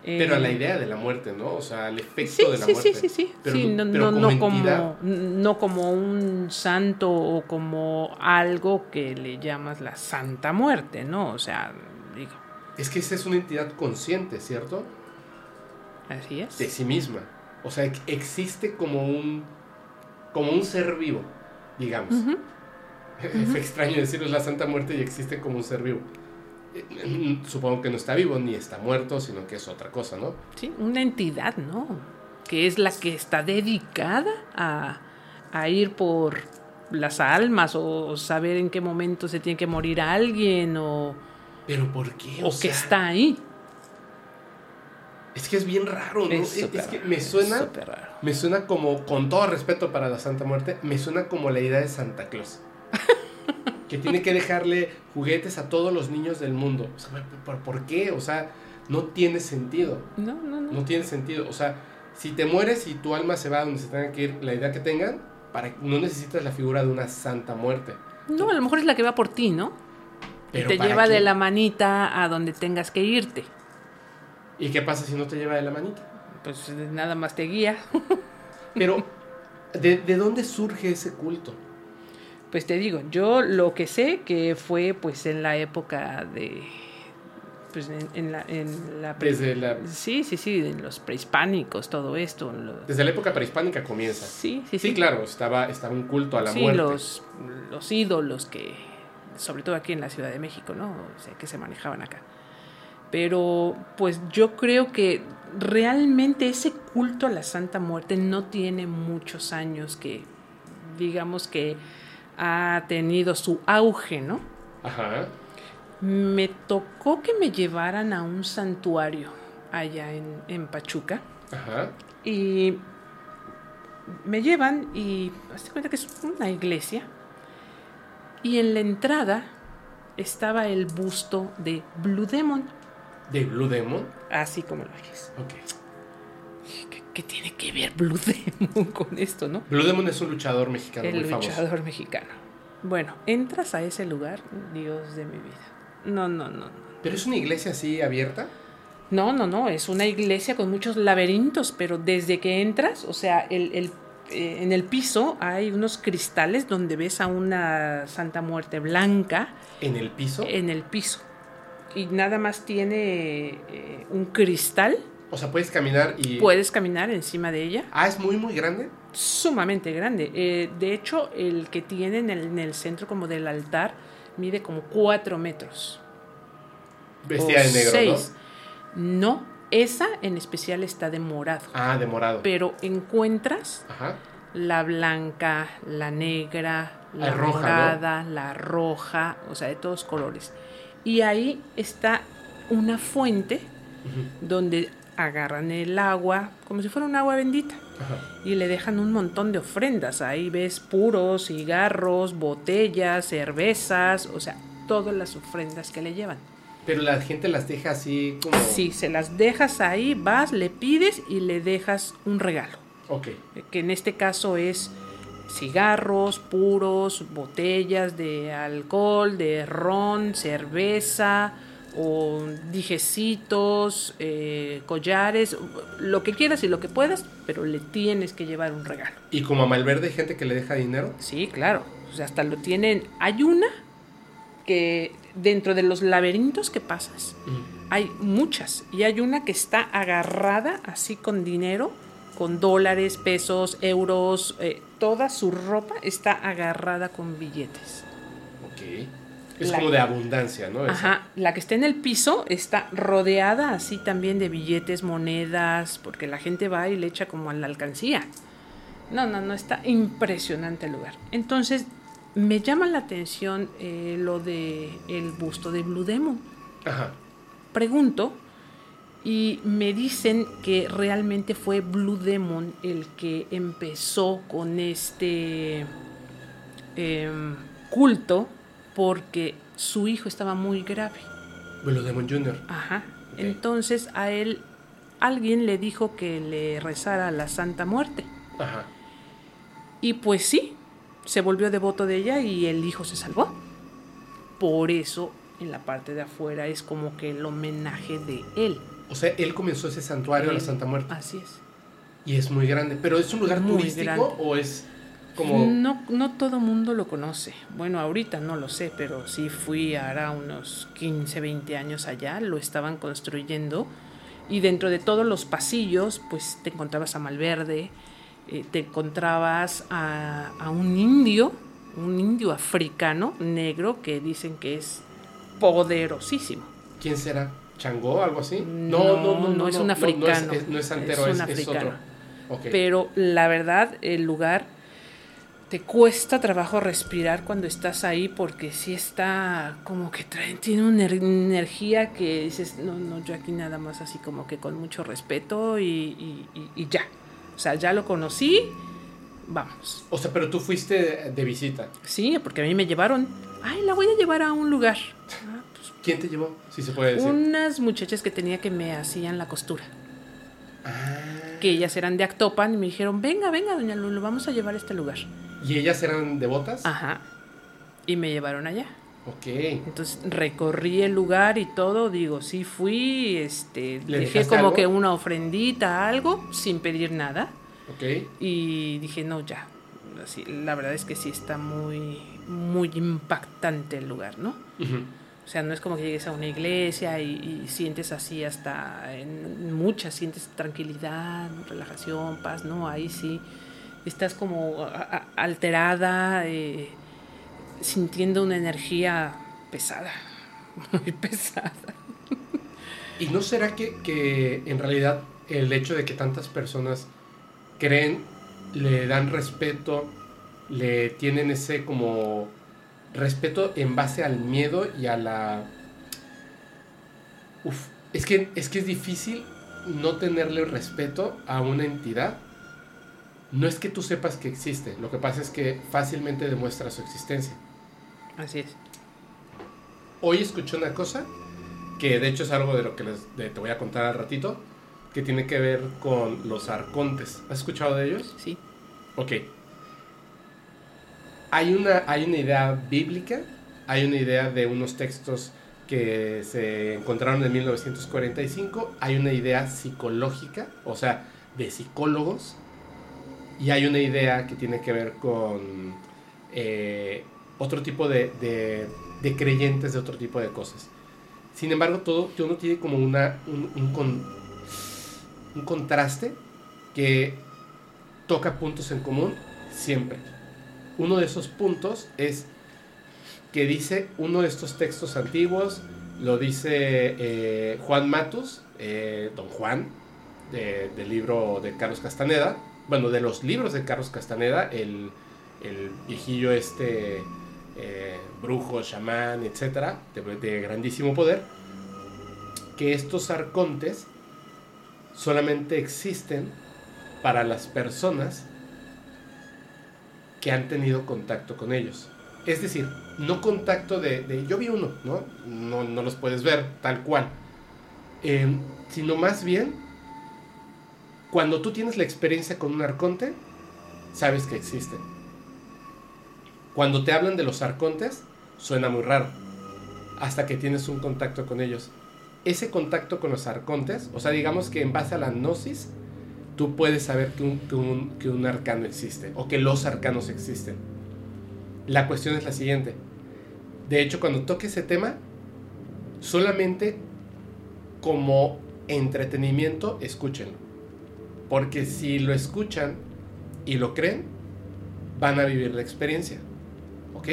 Pero a Eh, la idea de la muerte, ¿no? O sea, al efecto Sí, de la sí, muerte. sí, sí, sí. Pero, Sí, no, pero no, como no como un santo o como algo que le llamas la Santa Muerte, ¿no? O sea, digo, Es que esa es una entidad consciente, ¿cierto? así es. De sí misma. O sea, ex- existe como un. como un ser vivo, digamos. Ujú. Fue extraño decirlo, es la Santa Muerte y existe como un ser vivo. Supongo que no está vivo ni está muerto, sino que es otra cosa, ¿no? Sí, una entidad, ¿no? Que es la que está dedicada a, a ir por las almas o saber en qué momento se tiene que morir alguien o, Pero ¿por qué? o que sea, está ahí. Es que es bien raro, ¿no? Es Es, que me suena. Me suena como, con todo respeto para la Santa Muerte, me suena como la idea de Santa Claus. que tiene que dejarle juguetes a todos los niños del mundo. O sea, ¿por, por qué? O sea, no tiene sentido. No, no, no. No tiene sentido. O sea, si te mueres y tu alma se va a donde se tenga que ir, la idea que tengan, para, no necesitas la figura de una Santa Muerte. No, a lo mejor es la que va por ti, ¿no? Pero te ¿para lleva qué? de la manita a donde tengas que irte. ¿Y qué pasa si no te lleva de la manita? Pues nada más te guía. Pero, ¿de, de dónde surge ese culto? Pues te digo, yo lo que sé que fue pues en la época de... Pues en, en la... En la Desde la, Sí, sí, sí, en los prehispánicos, todo esto. lo- desde la época prehispánica comienza. Sí, sí, Sí, sí. claro, estaba, estaba un culto a la sí, muerte. los, los ídolos que, sobre todo aquí en la Ciudad de México, ¿no? O sea, que se manejaban acá. Pero pues yo creo que realmente ese culto a la Santa Muerte no tiene muchos años que, digamos que ha tenido su auge, ¿no? Ajá. Me tocó que me llevaran a un santuario allá en, en Pachuca. Ajá. Y me llevan y hazte cuenta que es una iglesia. Y en la entrada estaba el busto de Blue Demon, ¿De Blue Demon? así como lo oyes. Ok. ¿Qué, qué tiene que ver Blue Demon con esto, no? Blue Demon es un luchador mexicano el muy famoso. luchador mexicano. Bueno, entras a ese lugar, Dios de mi vida. No, no, no, no. ¿Pero es una iglesia así abierta? No, no, no, es una iglesia con muchos laberintos, pero desde que entras, o sea, el, el, eh, en el piso hay unos cristales donde ves a una Santa Muerte blanca ¿En el piso? en el piso. Y nada más tiene eh, un cristal, O sea, puedes caminar y... puedes caminar encima de ella, Ah, es muy, muy grande. sumamente grande. Eh, de hecho, el que tiene en el, en el centro como del altar mide como cuatro metros. Vestida de negro, seis. No, esa en especial está de morado. ¿no? Ah, de morado. Pero encuentras Ajá. la blanca, la negra, la La roja, ¿no? morada, la roja, o sea, de todos colores. Y ahí está una fuente donde agarran el agua, como si fuera un agua bendita, Ajá. y le dejan un montón de ofrendas. Ahí ves puros, cigarros, botellas, cervezas, o sea, todas las ofrendas que le llevan. Pero la gente las deja así como... Si se las dejas ahí, vas, le pides y le dejas un regalo. Ok. que en este caso es cigarros puros, botellas de alcohol, de ron, cerveza o dijecitos, eh, collares, lo que quieras y lo que puedas, pero le tienes que llevar un regalo. ¿Y como a Malverde hay gente que le deja dinero? Sí, claro. O sea, hasta lo tienen. Hay una que dentro de los laberintos que pasas, hay muchas. Y hay una que está agarrada así con dinero, con dólares, pesos, euros. eh, toda su ropa está agarrada con billetes. Ok. Es La- como de abundancia, ¿no? Esa. Ajá, la que está en el piso está rodeada así también de billetes, monedas, porque la gente va y le echa como a la alcancía. No, no, no, está impresionante el lugar. Entonces, me llama la atención eh, lo de el busto de Blue Demon. Ajá. Pregunto y me dicen que realmente fue Blue Demon el que empezó con este em, culto porque su hijo estaba muy grave. Blue Demon Jr. Ajá. Entonces a él alguien le dijo que le rezara a la Santa Muerte. Ajá. Y pues sí, se volvió devoto de ella y el hijo se salvó. Por eso en la parte de afuera es como que el homenaje de él. O sea, él comenzó ese santuario a la Él- Santa Muerte. Así es. Y es muy grande. ¿Pero es un lugar Muy turístico grande. o es como... No, no todo mundo lo conoce. Bueno, ahorita no lo sé, pero sí fui hará unos 15, 20 años allá, lo estaban construyendo y dentro de todos los pasillos, pues te encontrabas a Malverde, eh, te encontrabas a, a un indio, un indio africano negro que dicen que es poderosísimo. ¿Quién será? ¿Changó? ¿Algo así? No, no, es un africano. No, es, no es santero, Es es, un es otro. africano. Pero la verdad, el lugar te cuesta trabajo respirar cuando estás ahí porque sí está como que trae, tiene una ener- energía que dices, no, no, yo aquí nada más así como que con mucho respeto y, y- y- y ya. O sea, ya lo conocí, vamos. O sea, pero tú fuiste de visita. Sí, porque a mí me llevaron, ay, la voy a llevar a un lugar. Ah, pues, ¿Quién te llevó? Si se puede decir. unas muchachas que tenía que me hacían la costura. Ah. que ellas eran de Actopan y me dijeron, venga, venga, doña Lulu, vamos a llevar a este lugar. ¿Y ellas eran devotas? Ajá. Y me llevaron allá. Ok. Entonces recorrí el lugar y todo, digo, sí fui, este, ¿Le dejé como algo? que una ofrendita, algo, sin pedir nada. Ok. Y dije, no, ya. Así, la verdad es que sí está muy, muy impactante el lugar, ¿no? O sea, no es como que llegues a una iglesia y, y sientes así hasta en muchas, sientes tranquilidad, relajación, paz, no, ahí sí estás como alterada, eh, sintiendo una energía pesada, muy pesada. ¿Y no será que, que en realidad el hecho de que tantas personas creen, le dan respeto, le tienen ese como respeto en base al miedo y a la... Uf, es que, es que es difícil no tenerle respeto a una entidad. No es que tú sepas que existe, lo que pasa es que fácilmente demuestra su existencia. Así es. Hoy escuché una cosa que de hecho es algo de lo que les, de- te voy a contar al ratito, que tiene que ver con los arcontes. ¿Has escuchado de ellos? Sí. Ok. Hay una, hay una idea bíblica, hay una idea de unos textos que se encontraron en 1945, hay una idea psicológica, o sea, de psicólogos, y hay una idea que tiene que ver con eh, otro tipo de, de- creyentes de otro tipo de cosas. Sin embargo, todo uno tiene como una, un, un con- un contraste que toca puntos en común siempre. Uno de esos puntos es que dice uno de estos textos antiguos, lo dice eh, Juan Matus, eh, don Juan, de- del libro de Carlos Castaneda, bueno, de los libros de Carlos Castaneda, el, el viejillo este, eh, brujo, chamán, etcétera, de, grandísimo poder, que estos arcontes solamente existen para las personas que han tenido contacto con ellos. Es decir, no contacto de, de- yo vi uno, ¿no? ¿no? No los puedes ver tal cual. Eh, sino más bien, cuando tú tienes la experiencia con un arconte, sabes que existen. Cuando te hablan de los arcontes, suena muy raro. Hasta que tienes un contacto con ellos. Ese contacto con los arcontes, o sea, digamos que en base a la gnosis, tú puedes saber que un, que un- arcano existe o que los arcanos existen. La cuestión es la siguiente. De hecho, cuando toque ese tema, solamente como entretenimiento, escúchenlo. Porque si lo escuchan y lo creen, van a vivir la experiencia. ¿Ok?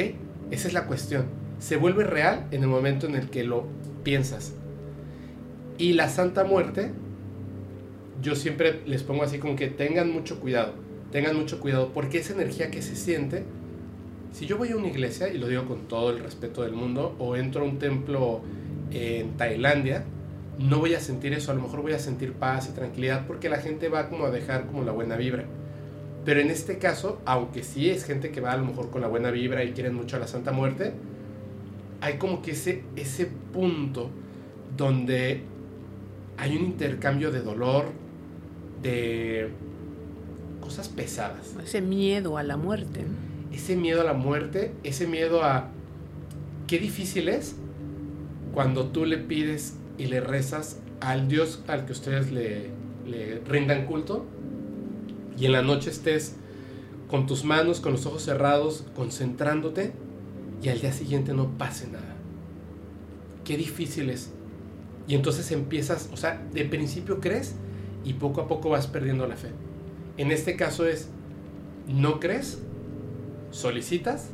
Esa es la cuestión. Se vuelve real en el momento en el que lo piensas. Y la Santa Muerte, yo siempre les pongo así como que tengan mucho cuidado. Tengan mucho cuidado porque esa energía que se siente, si yo voy a una iglesia, y lo digo con todo el respeto del mundo, o entro a un templo en Tailandia, no voy a sentir eso, a lo mejor voy a sentir paz y tranquilidad porque la gente va como a dejar como la buena vibra. Pero en este caso, aunque sí es gente que va a lo mejor con la buena vibra y quieren mucho a la Santa Muerte, hay como que ese, ese punto donde hay un intercambio de dolor, de cosas pesadas. Ese miedo a la muerte. Ese miedo a la muerte, ese miedo a... Qué difícil es cuando tú le pides y le rezas al Dios al que ustedes le, le rindan culto y en la noche estés con tus manos, con los ojos cerrados, concentrándote y al día siguiente no pase nada. Qué difícil es. Y entonces empiezas, o sea, de principio crees y poco a poco vas perdiendo la fe. En este caso es, no crees, solicitas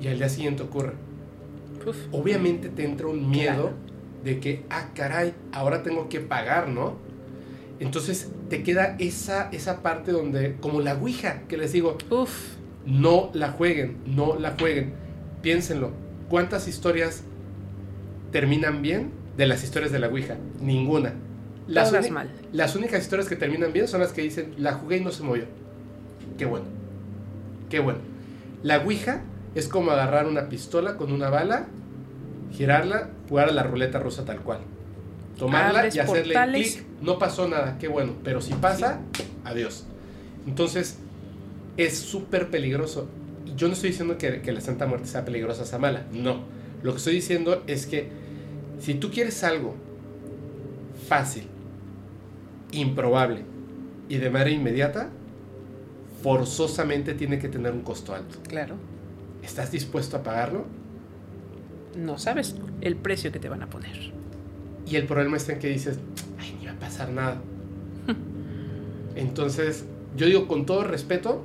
y al día siguiente ocurre. Uf. Obviamente te entra un miedo Claro. de que, ah, caray, ahora tengo que pagar, ¿no? Entonces te queda esa, esa parte donde, como la Ouija, que les digo, Uf. no la jueguen, no la jueguen. Piénsenlo, ¿cuántas historias terminan bien de las historias de la Ouija? Ninguna. Todas uni- mal. Las únicas historias que terminan bien son las que dicen, la jugué y no se movió. Qué bueno. Qué bueno. La Ouija es como agarrar una pistola con una bala, girarla, jugar a la ruleta rusa tal cual. Tomarla Abres y hacerle clic. No pasó nada, qué bueno. Pero si pasa, adiós. Entonces, es súper peligroso. Yo no estoy diciendo que, que la Santa Muerte sea peligrosa, sea mala. No. Lo que estoy diciendo es que si tú quieres algo fácil, improbable y de manera inmediata, forzosamente tiene que tener un costo alto. Claro. ¿Estás dispuesto a pagarlo? No sabes el precio que te van a poner. Y el problema está en que dices, ay, ni va a pasar nada. Entonces, yo digo con todo respeto,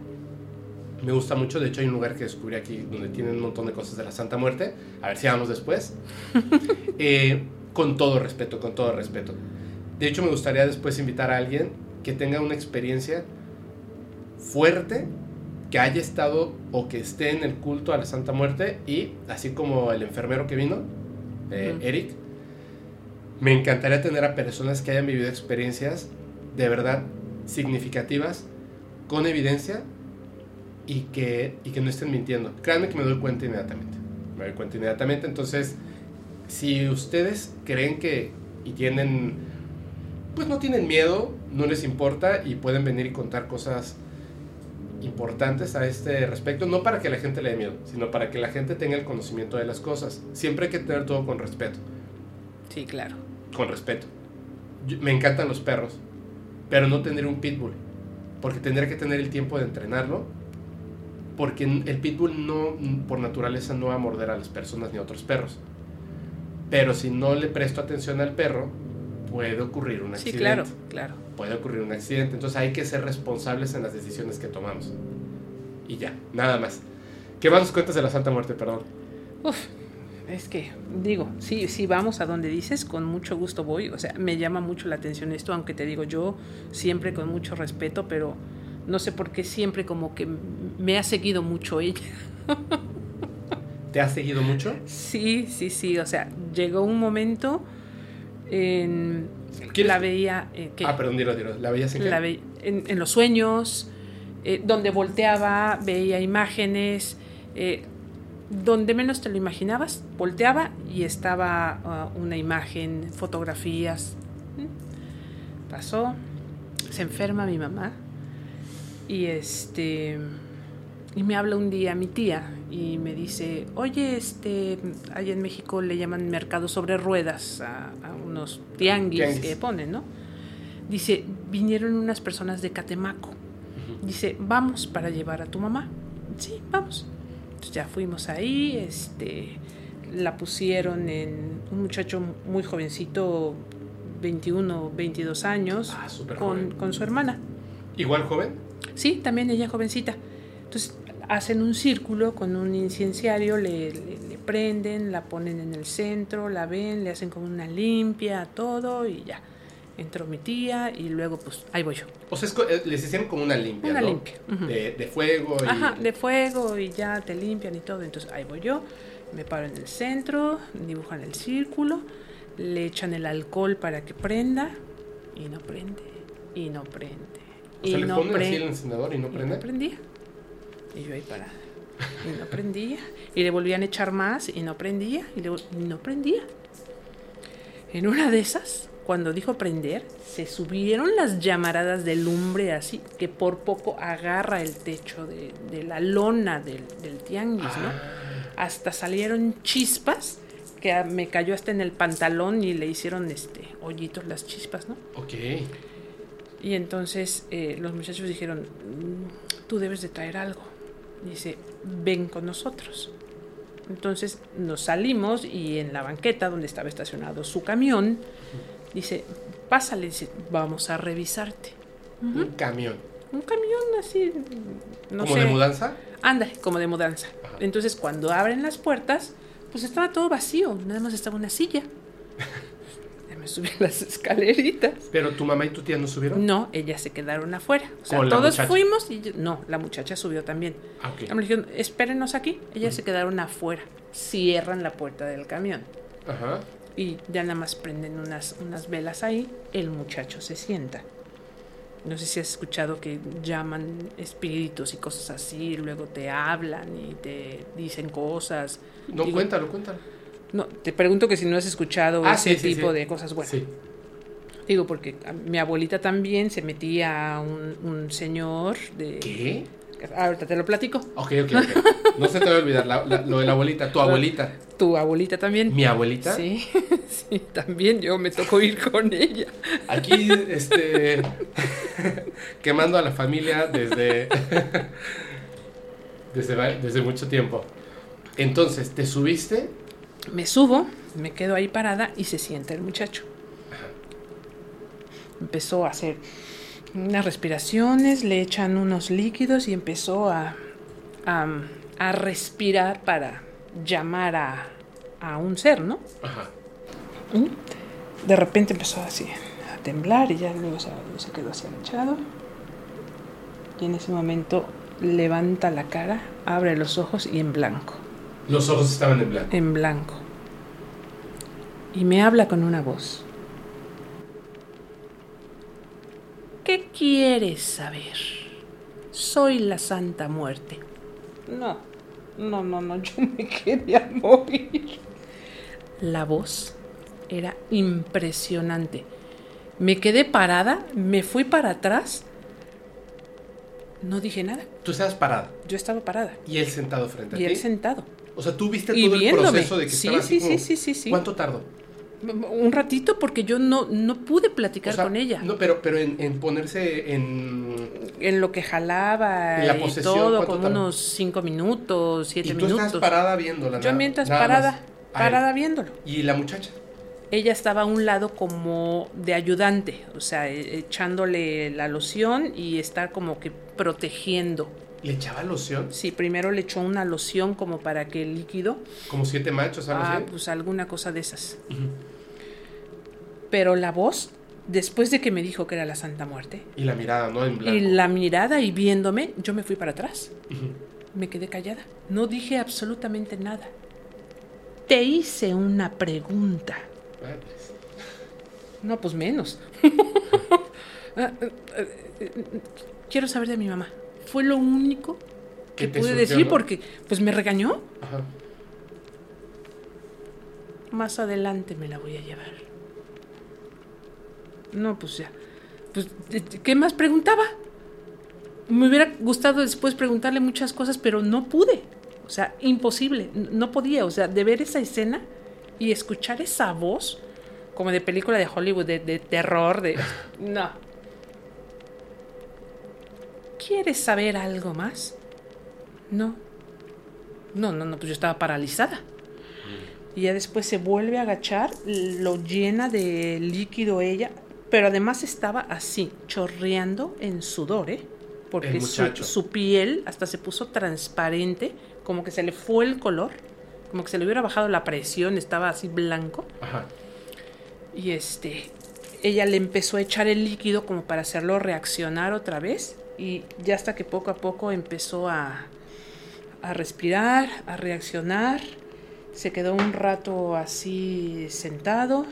me gusta mucho, de hecho hay un lugar que descubrí aquí donde tienen un montón de cosas de la Santa Muerte, a ver si vamos después. Eh, con todo respeto, con todo respeto. De hecho, me gustaría después invitar a alguien que tenga una experiencia fuerte, que haya estado o que esté en el culto a la Santa Muerte y así como el enfermero que vino, eh. Eric, me encantaría tener a personas que hayan vivido experiencias de verdad significativas, con evidencia y que, y que no estén mintiendo. Créanme que me doy cuenta inmediatamente. Me doy cuenta inmediatamente. Entonces, si ustedes creen que y tienen, pues no tienen miedo, no les importa y pueden venir y contar cosas importantes a este respecto, no para que la gente le dé miedo, sino para que la gente tenga el conocimiento de las cosas. Siempre hay que tener todo con respeto Sí, claro. con respeto. Yo- me encantan los perros, pero no tener un pitbull, porque tendría que tener el tiempo de entrenarlo, porque el pitbull no, por naturaleza no va a morder a las personas ni a otros perros. Pero si no le presto atención al perro, puede ocurrir un Sí, accidente. claro, claro. Puede ocurrir un accidente, entonces hay que ser responsables en las decisiones que tomamos. Y ya, nada más. ¿Qué más nos cuentas de la Santa Muerte, perdón? Uf, es que, digo, sí, sí vamos a donde dices, con mucho gusto voy. O sea, me llama mucho la atención esto, aunque te digo yo siempre con mucho respeto, pero no sé por qué siempre como que me ha seguido mucho ella. ¿Te has seguido mucho? Sí, sí, sí. O sea, llegó un momento en que ¿Quieres- la veía eh, Ah, perdón, dilo, dilo. ¿La veías en qué? la ve- en, en los sueños, eh, donde volteaba, veía imágenes, eh, donde menos te lo imaginabas, volteaba y estaba ah, una imagen, fotografías. ¿Mm? Pasó, se enferma mi mamá y este y me habla un día mi tía y me dice, oye, este, allá en México le llaman mercado sobre ruedas a, a unos tianguis, Tianguis. que ponen, ¿no? Dice, vinieron unas personas de Catemaco. Dice, vamos para llevar a tu mamá. Sí, vamos. Entonces ya fuimos ahí, este, la pusieron en un muchacho muy jovencito, 21, 22 años, Ah, con, con su hermana. ¿Igual joven? Sí, también ella jovencita. Entonces hacen un círculo con un incienciario, le, le- le prenden, la ponen en el centro, la ven, le hacen como una limpia, todo y ya. Entró mi tía y luego pues ahí voy yo. O sea, es eh, les hicieron como una limpia, Una ¿no? limpia, de, de fuego y... Ajá, de fuego y ya te limpian y todo. Entonces ahí voy yo, me paro en el centro, dibujan el círculo, le echan el alcohol para que prenda y no prende, y no prende. O sea, y le no ponen así el encendedor y no Y prende. no prendía. Y yo ahí parada. Y no prendía. Y le volvían a echar más y no prendía. Y, le y no prendía. En una de esas, cuando dijo prender, se subieron las llamaradas de lumbre así, que por poco agarra el techo de, de la lona del, del tianguis, ¿no? Hasta salieron chispas que a- me cayó hasta en el pantalón y le hicieron este hoyitos las chispas, ¿no? Ok. Y entonces eh, los muchachos dijeron, "Mm, tú debes de traer algo. Dice, ven con nosotros. Entonces nos salimos y en la banqueta donde estaba estacionado su camión, dice, pásale, dice, vamos a revisarte. Un camión. Un camión así, no ¿Como sé. de mudanza? Ándale, como de mudanza. Ajá. Entonces cuando abren las puertas, pues estaba todo vacío, nada más estaba una silla. Me subí las escaleritas. Pero tu mamá y tu tía no subieron. No, ellas se quedaron afuera. O sea, todos muchacha. fuimos y yo- no, la muchacha subió también. Ah, ok. Me dijeron, espérenos aquí. Ellas se quedaron afuera. Cierran la puerta del camión. Ajá. Y ya nada más prenden unas, unas velas ahí. El muchacho se sienta. No sé si has escuchado que llaman espíritus y cosas así. Luego te hablan y te dicen cosas. No, Digo, cuéntalo, cuéntalo. No, te pregunto que si no has escuchado Ah, ese sí, tipo sí. de cosas. Bueno, Sí. Digo, porque mi abuelita también se metía a un, un señor de... ¿Qué? Ahorita te lo platico. Ok, ok, ok. No se te va a olvidar la- la- lo de la abuelita. Tu abuelita. Tu abuelita también. Mi abuelita. Sí, sí, también yo me tocó ir con ella. Aquí, este. quemando a la familia desde. desde, desde mucho tiempo. Entonces, ¿te subiste? Me subo, me quedo ahí parada y se sienta el muchacho. Empezó a hacer unas respiraciones, le echan unos líquidos y empezó a, a, a respirar para llamar a, a un ser, ¿no? Ajá. De repente empezó así a temblar y ya luego se, se quedó así agachado. Y en ese momento levanta la cara, abre los ojos y en blanco, Los ojos estaban en blanco. en blanco. Y me habla con una voz. ¿Qué quieres saber? Soy la Santa Muerte. No, no, no, no, yo me quería morir. La voz era impresionante. Me quedé parada, me fui para atrás. No dije nada. Tú estabas parada Yo estaba parada. y él sentado frente a Y ti. él sentado. O sea, tú viste todo el proceso de que Sí, estaba así sí, como- sí, sí. ¿Cuánto tardó? Un ratito porque yo no, no pude platicar O sea, con ella. No, pero, pero en, en ponerse en. En lo que jalaba ¿Y la y todo, como tardó? unos cinco minutos, siete y tú minutos. estás parada viéndola. yo nada- mientras parada, parada viéndolo. ¿Y la muchacha? Ella estaba a un lado como de ayudante, o sea, e- echándole la loción y está como que protegiendo. ¿Le echaba loción? Sí, primero le echó una loción como para que el líquido, Como siete machos, algo ah, así. pues alguna cosa de esas. Pero la voz, después de que me dijo que era la Santa Muerte, Y la mirada, ¿no? En blanco. y la mirada y viéndome, yo me fui para atrás. Me quedé callada. No dije absolutamente nada. Te hice una pregunta. Madres. No, pues menos. Ah, eh, eh, eh, Quiero saber de mi mamá. Fue lo único que ¿Qué te pude surgió, decir no? porque pues me regañó. Ajá. Más adelante me la voy a llevar. No, pues ya. Pues, ¿qué más preguntaba? Me hubiera gustado después preguntarle muchas cosas, pero no pude. O sea, imposible. No podía. O sea, de ver esa escena y escuchar esa voz, como de película de Hollywood, de, de terror, de... No. ¿Quieres saber algo más? No. No, no, no, pues yo estaba paralizada. Y ya después se vuelve a agachar, lo llena de líquido ella, pero además estaba así, chorreando en sudor, ¿eh? Porque su piel hasta se puso transparente, como que se le fue el color, como que se le hubiera bajado la presión, estaba así blanco. Ajá. Y este, ella le empezó a echar el líquido como para hacerlo reaccionar otra vez. Y ya hasta que poco a poco empezó a, a respirar, a reaccionar. Se quedó un rato así sentado.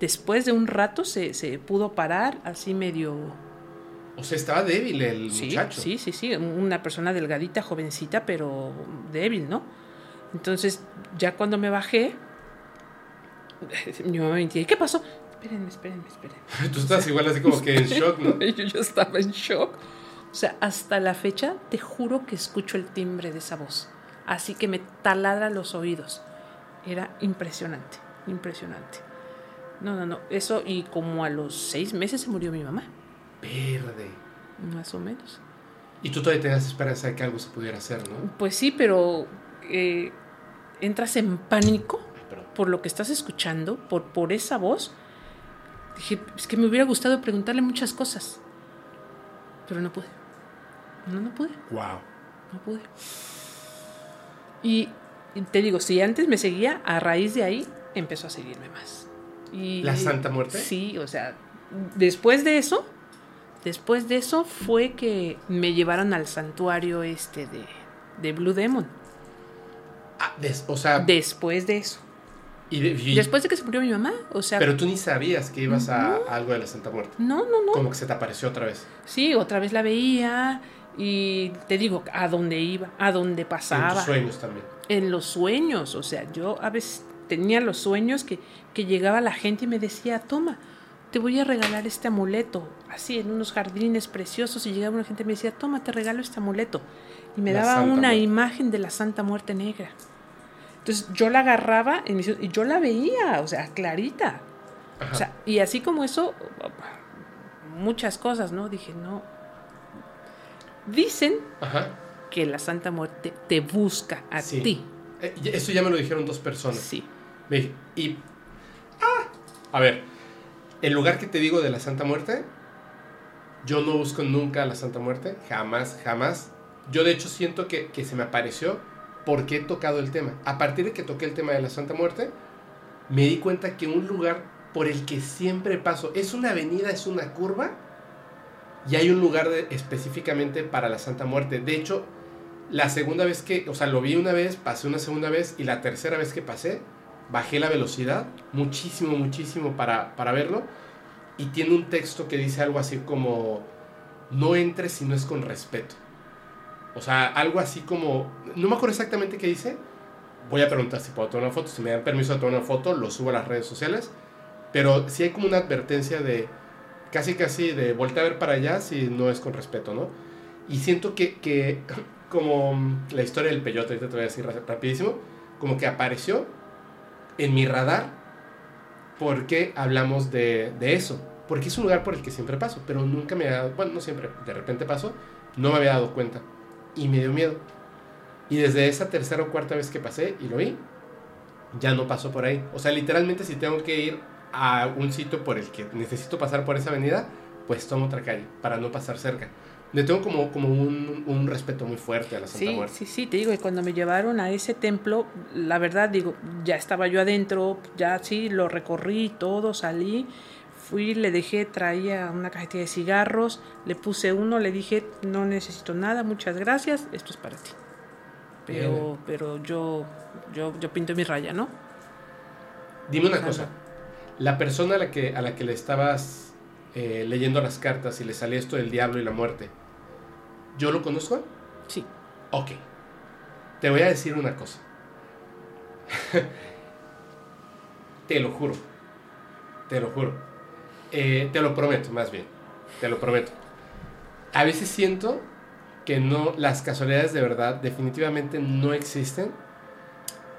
Después de un rato se, se pudo parar, así medio... O sea, estaba débil el Sí, muchacho. sí, sí, sí. Una persona delgadita, jovencita, pero débil, ¿no? Entonces, ya cuando me bajé, Mi mamá me decía, ¿qué pasó? Espérenme, espérenme, espérenme. Tú estás igual así como que en shock, ¿no? Yo, yo estaba en shock. O sea, hasta la fecha te juro que escucho el timbre de esa voz. Así que me taladra los oídos. Era impresionante, impresionante. No, no, no. Eso y como a los seis meses se murió mi mamá. Verde. Más o menos. Y tú todavía tenías esperanza de que algo se pudiera hacer, ¿no? Pues sí, pero eh, entras en pánico perdón. por lo que estás escuchando, por, por esa voz. Dije, es que me hubiera gustado preguntarle muchas cosas. Pero no pude. No, no pude. Wow. No pude. Y, y te digo, si antes me seguía, a raíz de ahí empezó a seguirme más. Y, ¿La Santa Muerte? Sí, o sea, después de eso, después de eso fue que me llevaron al santuario este de, de Blue Demon. Ah, des- o sea, Después de eso. Y de- y- Después de que se murió mi mamá, o sea, pero tú ni sabías que ibas a, a algo de la Santa Muerte. no, no, no. Como que se te apareció otra vez. Sí, otra vez la veía y te digo, a dónde iba, a dónde En pasaba. tus sueños también. en los sueños, o sea, yo a veces tenía los sueños que, que llegaba la gente y me decía, toma, te voy a regalar este amuleto, así en unos jardines preciosos, y llegaba una gente y me decía, toma, te regalo este amuleto, y me La daba Santa una Muerte. imagen de la Santa Muerte Negra. Entonces yo la agarraba en mis- y yo la veía, o sea, clarita. O sea, y así como eso, muchas cosas, ¿no? Dije, no. Dicen Ajá. que la Santa Muerte te busca a Sí. ti. Eh, eso ya me lo dijeron dos personas. Sí. Me dije, y. ¡Ah! A ver, el lugar que te digo de la Santa Muerte, yo no busco nunca a la Santa Muerte, jamás, jamás. Yo de hecho siento que, que se me apareció porque he tocado el tema. A partir de que toqué el tema de la Santa Muerte, me di cuenta que un lugar por el que siempre paso, es una avenida, es una curva, y hay un lugar específicamente para la Santa Muerte. De hecho, la segunda vez que, o sea, lo vi una vez, pasé una segunda vez, y la tercera vez que pasé, bajé la velocidad muchísimo, muchísimo para, para verlo. Y tiene un texto que dice algo así como, no entres si no es con respeto. O sea, algo así como, no me acuerdo exactamente qué dice. Voy a preguntar si puedo tomar una foto. Si me dan permiso de tomar una foto, lo subo a las redes sociales. Pero sí hay como una advertencia de, casi casi de voltear a ver para allá si no es con respeto, ¿no? Y siento que, que como la historia del peyote, ahorita te voy a decir ra- rapidísimo, como que apareció en mi radar porque hablamos de, de eso. Porque es un lugar por el que siempre paso, pero nunca me había dado, bueno, no siempre, de repente paso, no me había dado cuenta. Y me dio miedo. Y desde esa tercera o cuarta vez que pasé y lo vi, ya no paso por ahí. O sea, literalmente si tengo que ir a un sitio por el que necesito pasar por esa avenida, pues tomo otra calle para no pasar cerca. Le tengo como, como un, un respeto muy fuerte a la Santa Sí, Muerte. sí, sí, te digo, y cuando me llevaron a ese templo, la verdad, digo, ya estaba yo adentro, ya sí, lo recorrí todo, salí, fui, le dejé, traía una cajetilla de cigarros, le puse uno, le dije, no necesito nada, muchas gracias, esto es para ti. Pero, Bien. pero yo, yo, yo pinto mi raya, ¿no? Dime una Ajá. cosa. La persona a la que, a la que le estabas eh, leyendo las cartas y le salía esto del diablo y la muerte, ¿yo lo conozco? Sí. Ok. Te voy a decir una cosa. te lo juro. Te lo juro. Eh, te lo prometo, más bien. Te lo prometo. A veces siento que no, las casualidades de verdad definitivamente no existen.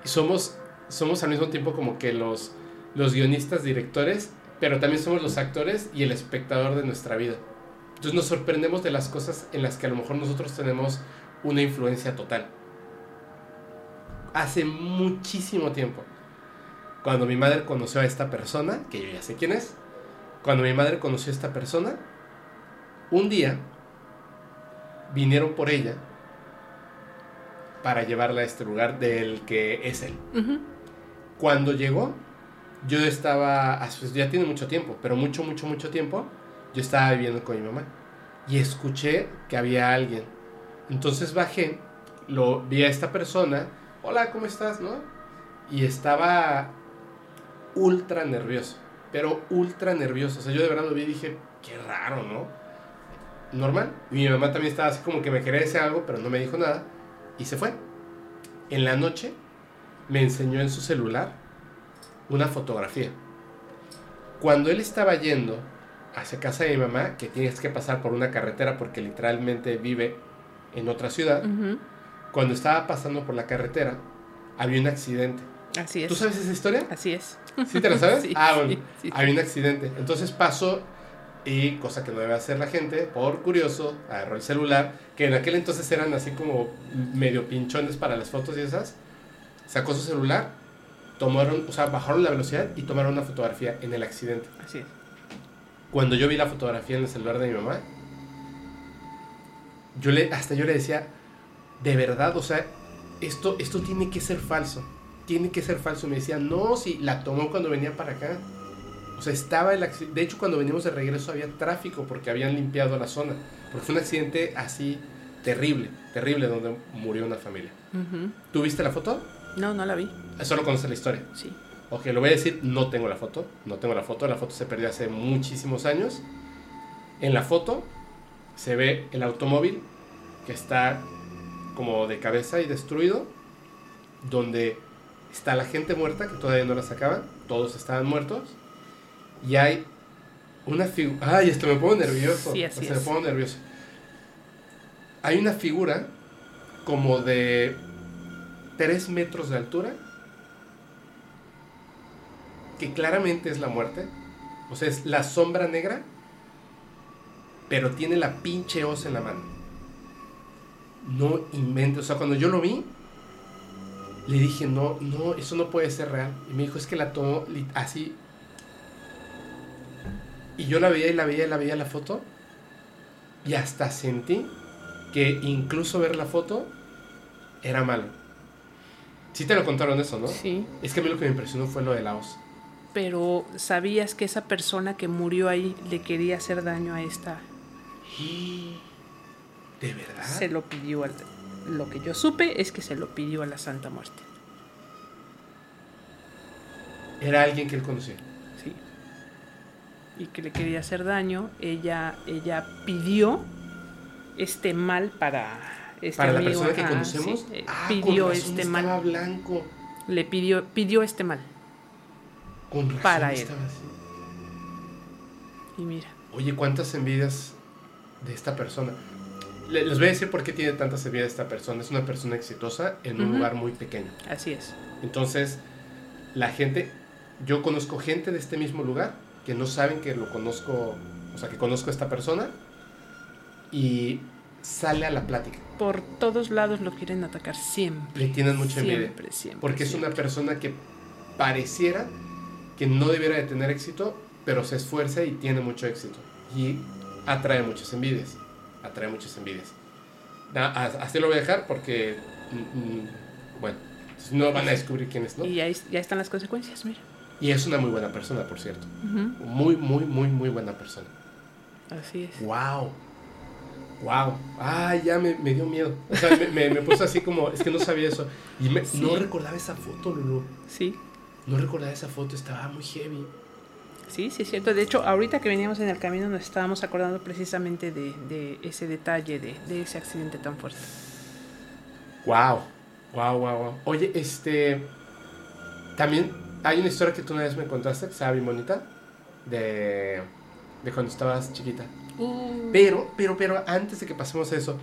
Somos, somos al mismo tiempo como que los, los guionistas, directores, pero también somos los actores y el espectador de nuestra vida. Entonces nos sorprendemos de las cosas en las que a lo mejor nosotros tenemos una influencia total. Hace muchísimo tiempo, cuando mi madre conoció a esta persona, que yo ya sé quién es, cuando mi madre conoció a esta persona, un día vinieron por ella para llevarla a este lugar del que es él. Cuando llegó, yo estaba, ya tiene mucho tiempo, pero mucho, mucho, mucho tiempo, yo estaba viviendo con mi mamá y escuché que había alguien. Entonces bajé, lo vi a esta persona, hola, ¿cómo estás? ¿No? Y estaba ultra nervioso, pero ultra nervioso. O sea, yo de verdad lo vi y dije, qué raro, ¿no? Normal. Y mi mamá también estaba así como que me quería decir algo, pero no me dijo nada. Y se fue. En la noche me enseñó en su celular una fotografía. Cuando él estaba yendo hacia casa de mi mamá, que tienes que pasar por una carretera porque literalmente vive en otra ciudad, cuando estaba pasando por la carretera, había un accidente. Así es. ¿Tú sabes esa historia? Así es. ¿Sí te la sabes? Sí, ah, bueno, sí, sí. había un accidente. Entonces pasó y, cosa que no debe hacer la gente, por curioso, agarró el celular, que en aquel entonces eran así como medio pinchones para las fotos y esas, sacó su celular, tomaron, o sea, bajaron la velocidad y tomaron una fotografía en el accidente. Así es. Cuando yo vi la fotografía en el celular de mi mamá, yo le, hasta yo le decía, de verdad, o sea, esto, esto tiene que ser falso. Tiene que ser falso. Me decía, no, si la tomó cuando venía para acá. O sea, estaba el accidente. De hecho, cuando venimos de regreso había tráfico porque habían limpiado la zona. Porque fue un accidente así terrible, terrible, donde murió una familia. Ujú. ¿Tú viste la foto? No, no la vi. Solo conoces la historia. Sí. Ok, lo voy a decir, no tengo la foto, no tengo la foto, la foto se perdió hace muchísimos años. En la foto se ve el automóvil que está como de cabeza y destruido, donde está la gente muerta, que todavía no la sacaban, todos estaban muertos, y hay una figura... ¡Ay, esto me pongo nervioso! Sí, así hasta me es. pongo nervioso. Hay una figura como de 3 metros de altura, que claramente es la muerte. O sea, es la sombra negra, pero tiene la pinche hoz en la mano. No inventes. O sea, cuando yo lo vi, le dije, no, no, eso no puede ser real. Y me dijo, es que la tomó así. Y yo la veía y la veía y la veía la foto. Y hasta sentí que incluso ver la foto era malo. Sí te lo contaron eso, ¿no? Sí. Es que a mí lo que me impresionó fue lo de la hoz. Pero ¿sabías que esa persona que murió ahí le quería hacer daño a esta? ¿De verdad? Se lo pidió al... Lo que yo supe es que se lo pidió a la Santa Muerte. Era alguien que él conocía. Sí. Y que le quería hacer daño. Ella, ella pidió este mal para este Para la amigo, persona que conocemos. sí, eh, ah, pidió con razón este mal. blanco. Le pidió, pidió este mal. Con razón Para él. así. Y mira. Oye, ¿cuántas envidias de esta persona? Le- Les voy a decir por qué tiene tantas envidias esta persona. Es una persona exitosa en un Ujú. lugar muy pequeño. Así es. Entonces, la gente, yo conozco gente de este mismo lugar que no saben que lo conozco, o sea, que conozco a esta persona y sale a la plática. Por todos lados lo quieren atacar siempre. Le tienen mucha envidia. Siempre, siempre. Porque es una siempre. persona que pareciera que no debiera de tener éxito, pero se esfuerza y tiene mucho éxito. Y atrae muchas envidias. Atrae muchas envidias. Así lo voy a dejar porque, mm, mm, bueno, no van a descubrir quién es, ¿no? Y ahí ya están las consecuencias, mira. Y es una muy buena persona, por cierto. Ujú, Muy, muy, muy, muy buena persona. Así es. ¡Wow! ¡Wow! ¡Ay, ya me, me dio miedo! O sea, me, me, me puso así como, es que no sabía eso. Y me- Sí. no recordaba esa foto, Lulu. Sí, No recordaba esa foto, estaba muy heavy. Sí, sí es cierto. De hecho, ahorita que veníamos en el camino nos estábamos acordando precisamente de, de ese detalle, de, de ese accidente tan fuerte. ¡Wow! ¡Wow, wow, wow! Oye, este. También hay una historia que tú una vez me contaste, que estaba bien bonita, de, de cuando estabas chiquita. Uh. Pero, pero, pero, antes de que pasemos a eso,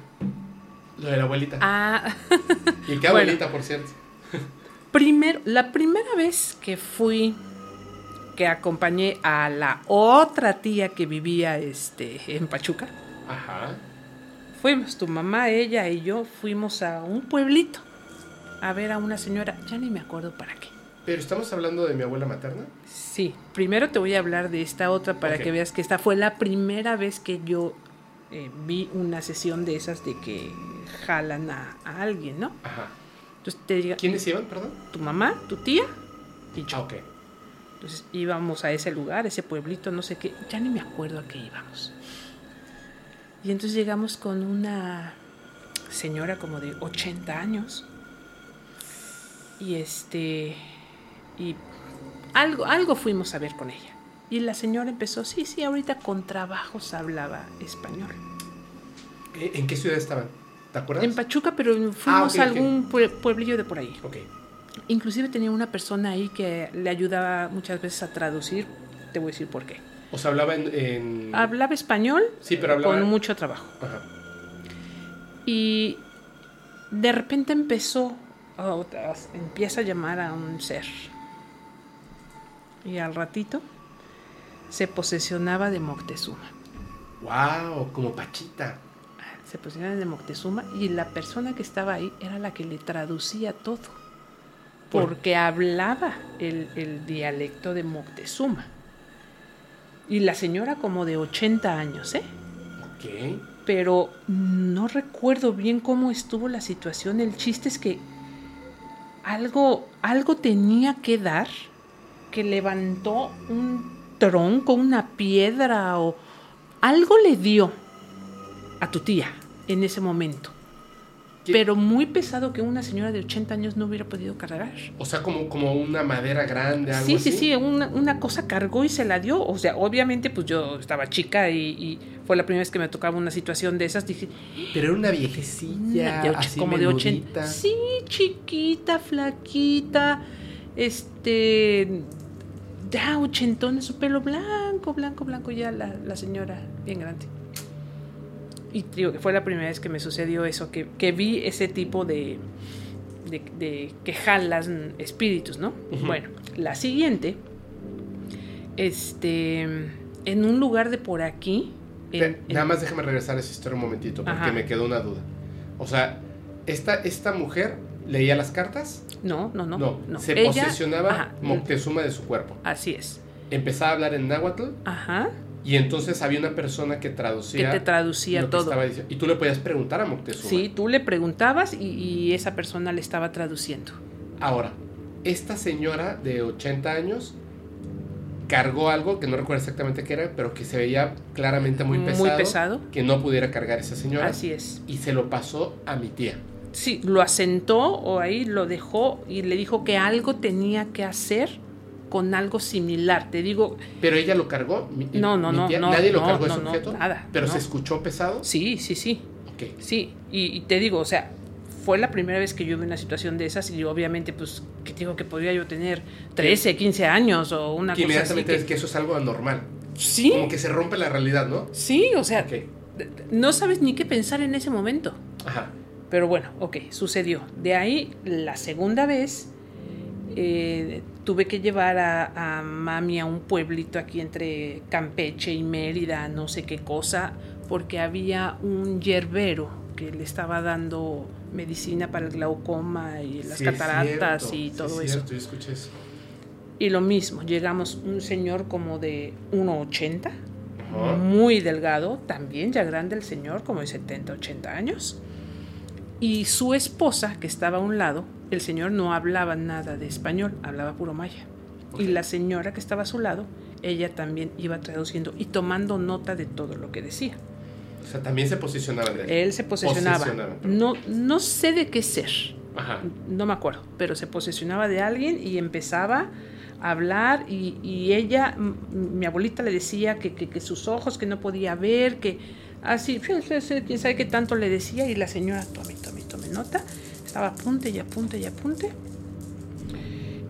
lo de la abuelita. Ah, ¿Y qué bueno. abuelita, por cierto? primero, la primera vez que fui, que acompañé a la otra tía que vivía este, en Pachuca, Ajá. fuimos, tu mamá, ella y yo, fuimos a un pueblito a ver a una señora, ya ni me acuerdo para qué. Pero estamos hablando de mi abuela materna. Sí, primero te voy a hablar de esta otra para que veas que esta fue la primera vez que yo eh, vi una sesión de esas de que jalan a, a alguien, ¿no? Ajá. Entonces te diga, ¿Quiénes iban, perdón? tu mamá, tu tía y yo. Ah. Entonces íbamos a ese lugar, ese pueblito, no sé qué, ya ni me acuerdo a qué íbamos. Y entonces llegamos con una señora como de 80 años. Y este y algo algo fuimos a ver con ella. Y la señora empezó, sí, sí, ahorita con trabajos hablaba español. ¿En qué ciudad estaban? ¿Te acuerdas? En Pachuca, pero fuimos Ah, a algún pue- pueblillo de por ahí. Ok. Inclusive tenía una persona ahí que le ayudaba muchas veces a traducir. Te voy a decir por qué. O sea, hablaba en... en- Hablaba español Sí, pero hablaba... con mucho trabajo. Ajá. Y de repente empezó, oh, empieza a llamar a un ser. Y al ratito se posesionaba de Moctezuma. Wow, como Pachita. Se posesionaba de Moctezuma y la persona que estaba ahí era la que le traducía todo. Por- Porque hablaba el, el dialecto de Moctezuma. Y la señora como de 80 años, ¿eh? Ok. pero no recuerdo bien cómo estuvo la situación. El chiste es que algo, algo tenía que dar, que levantó un tronco, una piedra o algo le dio a tu tía en ese momento. ¿Qué? Pero muy pesado que una señora de 80 años no hubiera podido cargar. O sea, como, como una madera grande, algo Sí, así. sí, sí, una, una cosa cargó y se la dio. O sea, obviamente, pues yo estaba chica y, y fue la primera vez que me tocaba una situación de esas. Dije, Pero era una viejecilla, una de och- así como de 80. menudita. Sí, chiquita, flaquita, este, ya ochentona, su pelo blanco, blanco, blanco, ya la, la señora bien grande. Y digo que fue la primera vez que me sucedió eso, que, que vi ese tipo de, de, de que jalan espíritus, ¿no? Bueno, la siguiente, este, en un lugar de por aquí, en- Pe- en- Nada más déjame regresar a esa historia un momentito, porque Ajá. me quedó una duda. O sea, esta, esta mujer leía las cartas. no, no, no, no, se Ella- posesionaba ajá, Moctezuma de su cuerpo. Así es. Empezaba a hablar en náhuatl Ajá. Y entonces había una persona que Que traducía te traducía que todo. Y tú le podías preguntar a Moctezuma. Sí, tú le preguntabas y, y esa persona le estaba traduciendo. Ahora, esta señora de 80 años cargó algo que no recuerdo exactamente qué era, pero que se veía claramente muy Muy pesado. pesado. Que no pudiera cargar esa señora. Así es. Y se lo pasó a mi tía. Sí, lo asentó o ahí lo dejó y le dijo que algo tenía que hacer con algo similar. Te digo, Pero ella lo cargó. Mi- No, no, mi no, tía- no, Nadie lo cargó no, ese no, objeto. nada, Pero se escuchó pesado. sí, sí, sí, Ok. sí. Y, y te digo, o sea, fue la primera vez que yo vi una situación de esas y obviamente, pues, que digo que podría yo tener 13, 15 años o una Que cosa así. inmediatamente que- ves que eso es algo anormal. Sí, Como que se rompe la realidad, ¿no? sí, o sea, no sabes ni qué pensar en ese momento. Ajá. Pero bueno, ok, sucedió. De ahí, la segunda vez, eh, tuve que llevar a, a mami a un pueblito aquí entre Campeche y Mérida, no sé qué cosa, porque había un yerbero que le estaba dando medicina para el glaucoma y las Sí, cataratas cierto, y sí, todo es eso. cierto, escuché eso. Y lo mismo, llegamos un señor como de 1,80, Ajá. muy delgado, también ya grande el señor, como de 70, 80 años. Y su esposa, que estaba a un lado, el señor no hablaba nada de español, hablaba puro maya. Y la señora que estaba a su lado, ella también iba traduciendo y tomando nota de todo lo que decía. O sea, también se posicionaban de él. Se posesionaba. No, no sé de qué ser, Ajá. no me acuerdo, pero se posesionaba de alguien y empezaba a hablar y, y ella, mi abuelita le decía que, que- que sus ojos, que no podía ver, que así, quién sabe qué tanto le decía y la señora, tome, tome, tome nota, estaba apunte y apunte y apunte.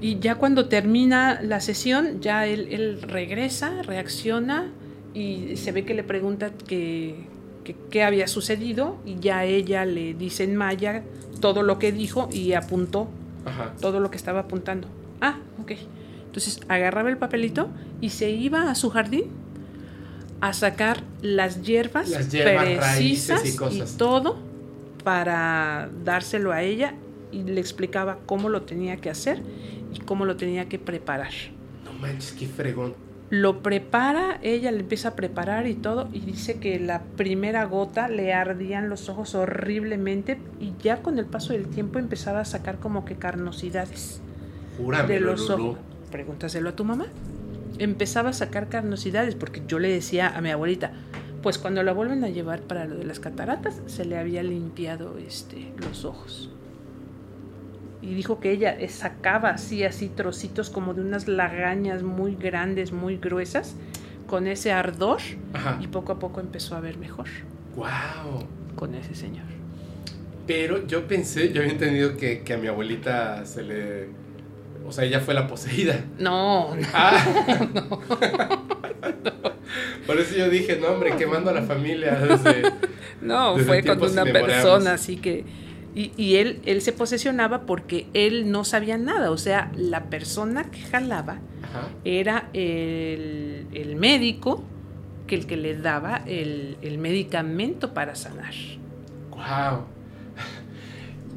Y ya cuando termina la sesión, ya él, él regresa, reacciona y se ve que le pregunta que, que- qué había sucedido y ya ella le dice en maya todo lo que dijo y apuntó Ajá. todo lo que estaba apuntando. Ah, ok. Entonces agarraba el papelito y se iba a su jardín a sacar las hierbas, Las hierbas, precisas y cosas. todo para dárselo a ella y le explicaba cómo lo tenía que hacer y cómo lo tenía que preparar. No manches, qué fregón. Lo prepara, ella le empieza a preparar y todo, y dice que la primera gota le ardían los ojos horriblemente y ya con el paso del tiempo empezaba a sacar como que carnosidades de Júramelo, los Lulú. ojos. Pregúntaselo a tu mamá. Empezaba a sacar carnosidades porque yo le decía a mi abuelita, pues cuando la vuelven a llevar para lo de las cataratas, se le había limpiado este, los ojos. Y dijo que ella sacaba así, así trocitos como de unas lagañas muy grandes, muy gruesas, con ese ardor, Ajá. y poco a poco empezó a ver mejor Wow. con ese señor. Pero yo pensé, yo había entendido que, que a mi abuelita se le... O sea, ella fue la poseída. No, no. Ah. Por eso yo dije, no, hombre, quemando a la familia desde... No, Desde fue con una persona, así que... Y, y él, él se posesionaba porque él no sabía nada, o sea, la persona que jalaba Ajá. era el, el médico que el que le daba el, el medicamento para sanar. Wow.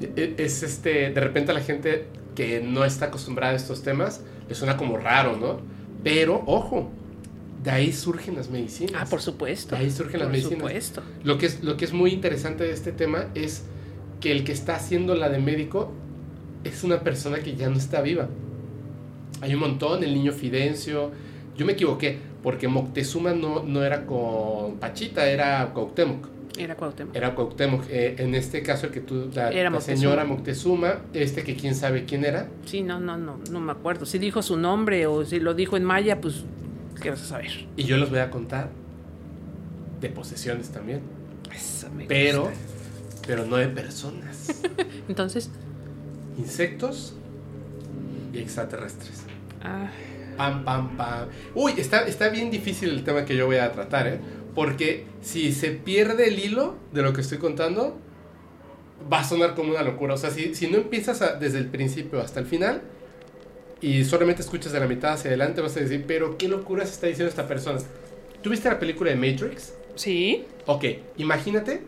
Es este, de repente la gente que no está acostumbrada a estos temas le suena como raro, ¿no? Pero, ojo, de ahí surgen las medicinas. Ah, por supuesto. De ahí surgen las por medicinas. supuesto. Lo que, es, lo que es muy interesante de este tema es que el que está haciendo la de médico es una persona que ya no está viva. Hay un montón, el niño Fidencio. Yo me equivoqué, porque Moctezuma no, no era con Pachita, era Cuauhtémoc. Era Cuauhtémoc. Era Cuauhtémoc. Eh, en este caso, el que tú, la, Era la Moctezuma. señora Moctezuma, este que quién sabe quién era. Sí, no, no, no, no me acuerdo. Si dijo su nombre o si lo dijo en maya, pues, ¿qué vas a saber? Y yo les voy a contar de posesiones también, Eso me pero, gusta. pero no de personas. Entonces, Insectos y extraterrestres. ah, Pam, pam, pam. Uy, está, está bien difícil el tema que yo voy a tratar, ¿eh? Porque si se pierde el hilo de lo que estoy contando, va a sonar como una locura. O sea, si, si no empiezas a- desde el principio hasta el final y solamente escuchas de la mitad hacia adelante, vas a decir, pero qué locura se está diciendo esta persona. ¿Tú viste la película de Matrix? sí, Ok, imagínate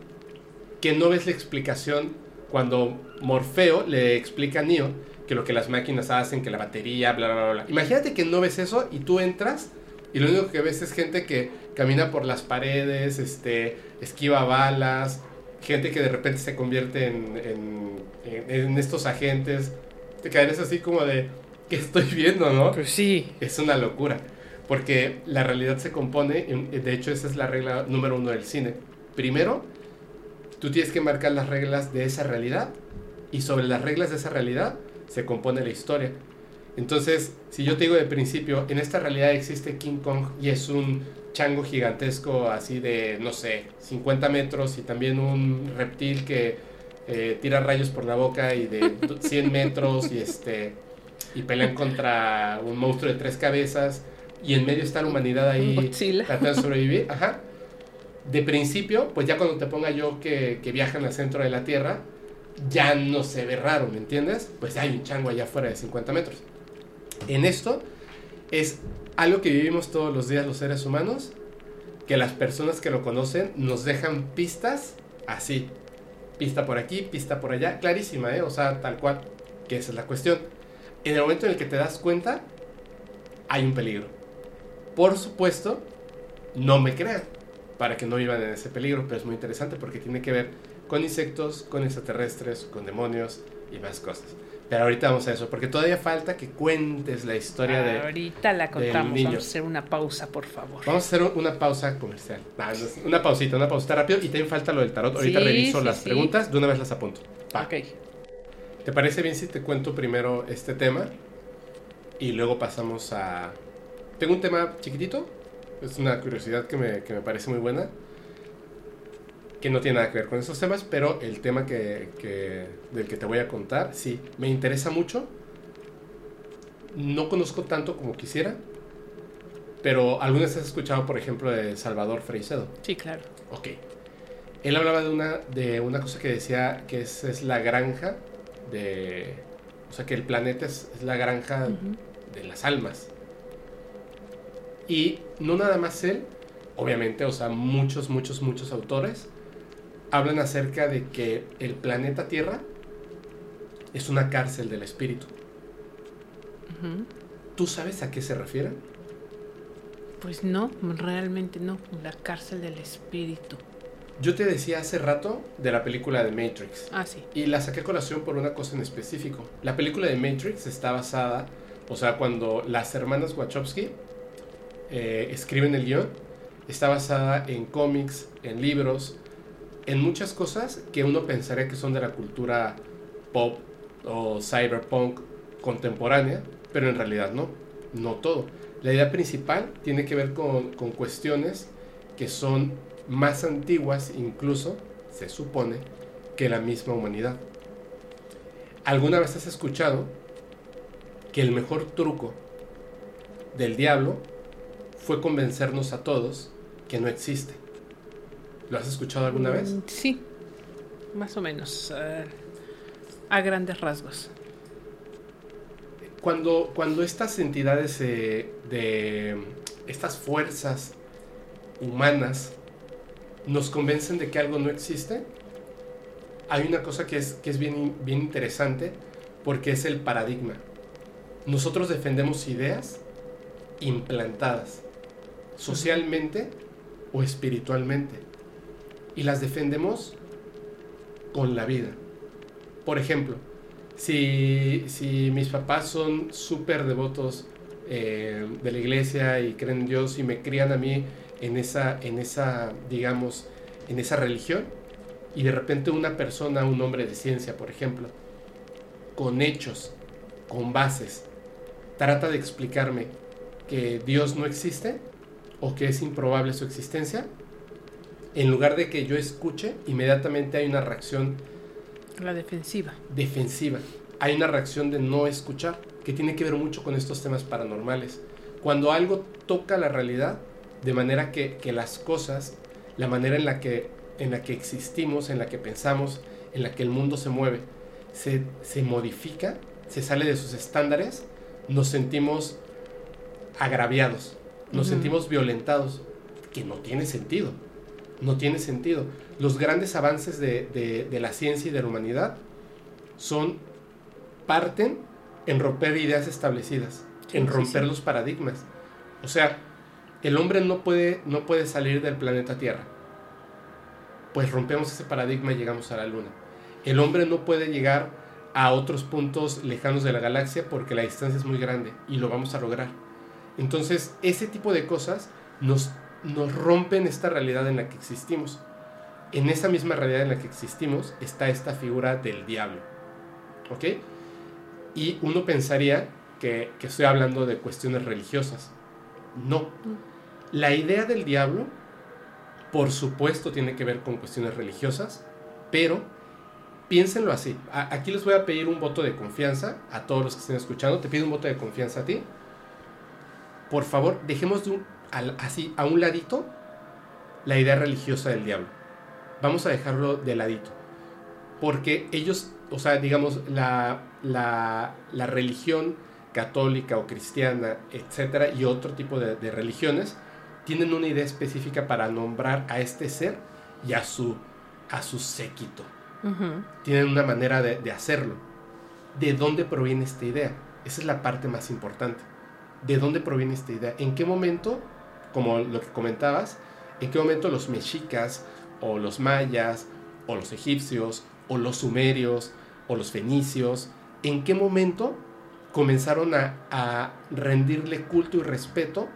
que no ves la explicación cuando Morfeo le explica a Neo que lo que las máquinas hacen, que la batería, bla, bla, bla, bla. Imagínate que no ves eso y tú entras y lo único que ves es gente que camina por las paredes, este, esquiva balas, gente que de repente se convierte en, en, en- en estos agentes. Te quedarías así como de, ¿qué estoy viendo, no? pues sí. Es una locura. Porque la realidad se compone, de hecho esa es la regla número uno del cine. Primero, tú tienes que marcar las reglas de esa realidad y sobre las reglas de esa realidad se compone la historia. Entonces, si yo te digo de principio, en esta realidad existe King Kong y es un chango gigantesco así de, no sé, 50 metros y también un reptil que eh, tira rayos por la boca y de 100 metros y este y pelean contra un monstruo de tres cabezas y en medio está la humanidad ahí tratando de sobrevivir. Ajá. De principio, pues ya cuando te ponga yo que, que viajan al centro de la Tierra, ya no se ve raro, ¿me entiendes? Pues hay un chango allá afuera de 50 metros. En esto es algo que vivimos todos los días los seres humanos, que las personas que lo conocen nos dejan pistas así. Pista por aquí, pista por allá, clarísima, ¿eh? O sea, tal cual, que esa es la cuestión. En el momento en el que te das cuenta, hay un peligro. Por supuesto, no me crean, para que no vivan en ese peligro, pero es muy interesante porque tiene que ver con insectos, con extraterrestres, con demonios y más cosas. Pero ahorita vamos a eso, porque todavía falta que cuentes la historia de... Ahorita la contamos. niño. Vamos a hacer una pausa, por favor. Vamos a hacer una pausa comercial. Ah, una pausita, una pausita rápido. Y también falta lo del tarot. Ahorita Sí, reviso sí, las sí. preguntas, de una vez las apunto. Va. Ok. ¿Te parece bien si te cuento primero este tema? Y luego pasamos a... Tengo un tema chiquitito. Es una curiosidad que me, que me parece muy buena. Que no tiene nada que ver con esos temas, pero el tema que, que- del que te voy a contar, sí, me interesa mucho. No conozco tanto como quisiera. Pero algunas has escuchado, por ejemplo, de Salvador Freixedo. Sí, claro. Ok. Él hablaba de una, de una cosa que decía que es, es la granja de... O sea, que el planeta es, es la granja de las almas. Y no nada más él, obviamente, o sea, muchos, muchos, muchos autores hablan acerca de que el planeta Tierra es una cárcel del espíritu. ¿Tú sabes a qué se refieren? Pues no, realmente no. La cárcel del espíritu. Yo te decía hace rato de la película de Matrix. Ah, sí. Y la saqué a colación por una cosa en específico. La película de Matrix está basada, o sea, cuando las hermanas Wachowski eh, escriben el guion, está basada en cómics, en libros, en muchas cosas que uno pensaría que son de la cultura pop o cyberpunk contemporánea, pero en realidad no, no todo. La idea principal tiene que ver con, cuestiones que son más antiguas, incluso, se supone, que la misma humanidad. ¿Alguna vez has escuchado que el mejor truco del diablo fue convencernos a todos que no existe? ¿Lo has escuchado alguna vez? Mm, Sí, más o menos. eh, a grandes rasgos. Cuando, cuando estas entidades eh, de estas fuerzas humanas nos convencen de que algo no existe, hay una cosa que es, que es bien, bien interesante porque es el paradigma. Nosotros defendemos ideas implantadas socialmente o espiritualmente y las defendemos con la vida. Por ejemplo, si, si mis papás son súper devotos eh, de la iglesia y creen en Dios y me crían a mí en esa, en esa, digamos, en esa religión, y de repente una persona, un hombre de ciencia, por ejemplo, con hechos, con bases, trata de explicarme que Dios no existe o que es improbable su existencia, en lugar de que yo escuche, inmediatamente hay una reacción La defensiva. defensiva. Hay una reacción de no escuchar, que tiene que ver mucho con estos temas paranormales. Cuando algo toca la realidad, de manera que, que las cosas, la manera en la, que, en la que existimos, en la que pensamos, en la que el mundo se mueve, se, se modifica, se sale de sus estándares, nos sentimos agraviados, nos sentimos violentados, que no tiene sentido. No tiene sentido. Los grandes avances de, de- de la ciencia y de la humanidad son, parten en romper ideas establecidas, Sí, en sí, romper sí. los paradigmas. O sea, el hombre no puede, no puede salir del planeta Tierra. Pues rompemos ese paradigma y llegamos a la Luna. El hombre no puede llegar a otros puntos lejanos de la galaxia porque la distancia es muy grande y lo vamos a lograr. Entonces, ese tipo de cosas nos, nos rompen esta realidad en la que existimos. En esa misma realidad en la que existimos está esta figura del diablo. ¿Ok? Y uno pensaría que, estoy hablando de cuestiones religiosas. No. La idea del diablo, por supuesto, tiene que ver con cuestiones religiosas, pero piénsenlo así. Aquí les voy a pedir un voto de confianza a todos los que estén escuchando. Te pido un voto de confianza a ti. Por favor, dejemos de un, al- así a un ladito la idea religiosa del diablo. Vamos a dejarlo de ladito. Porque ellos, o sea, digamos, la, la, la religión católica o cristiana, etcétera, y otro tipo de, de religiones, tienen una idea específica para nombrar a este ser y a su, a su séquito. Tienen una manera de, de hacerlo. ¿De dónde proviene esta idea? Esa es la parte más importante. ¿De dónde proviene esta idea? ¿En qué momento, como lo que comentabas, en qué momento los mexicas o los mayas o los egipcios o los sumerios o los fenicios, en qué momento comenzaron a, rendirle culto y respeto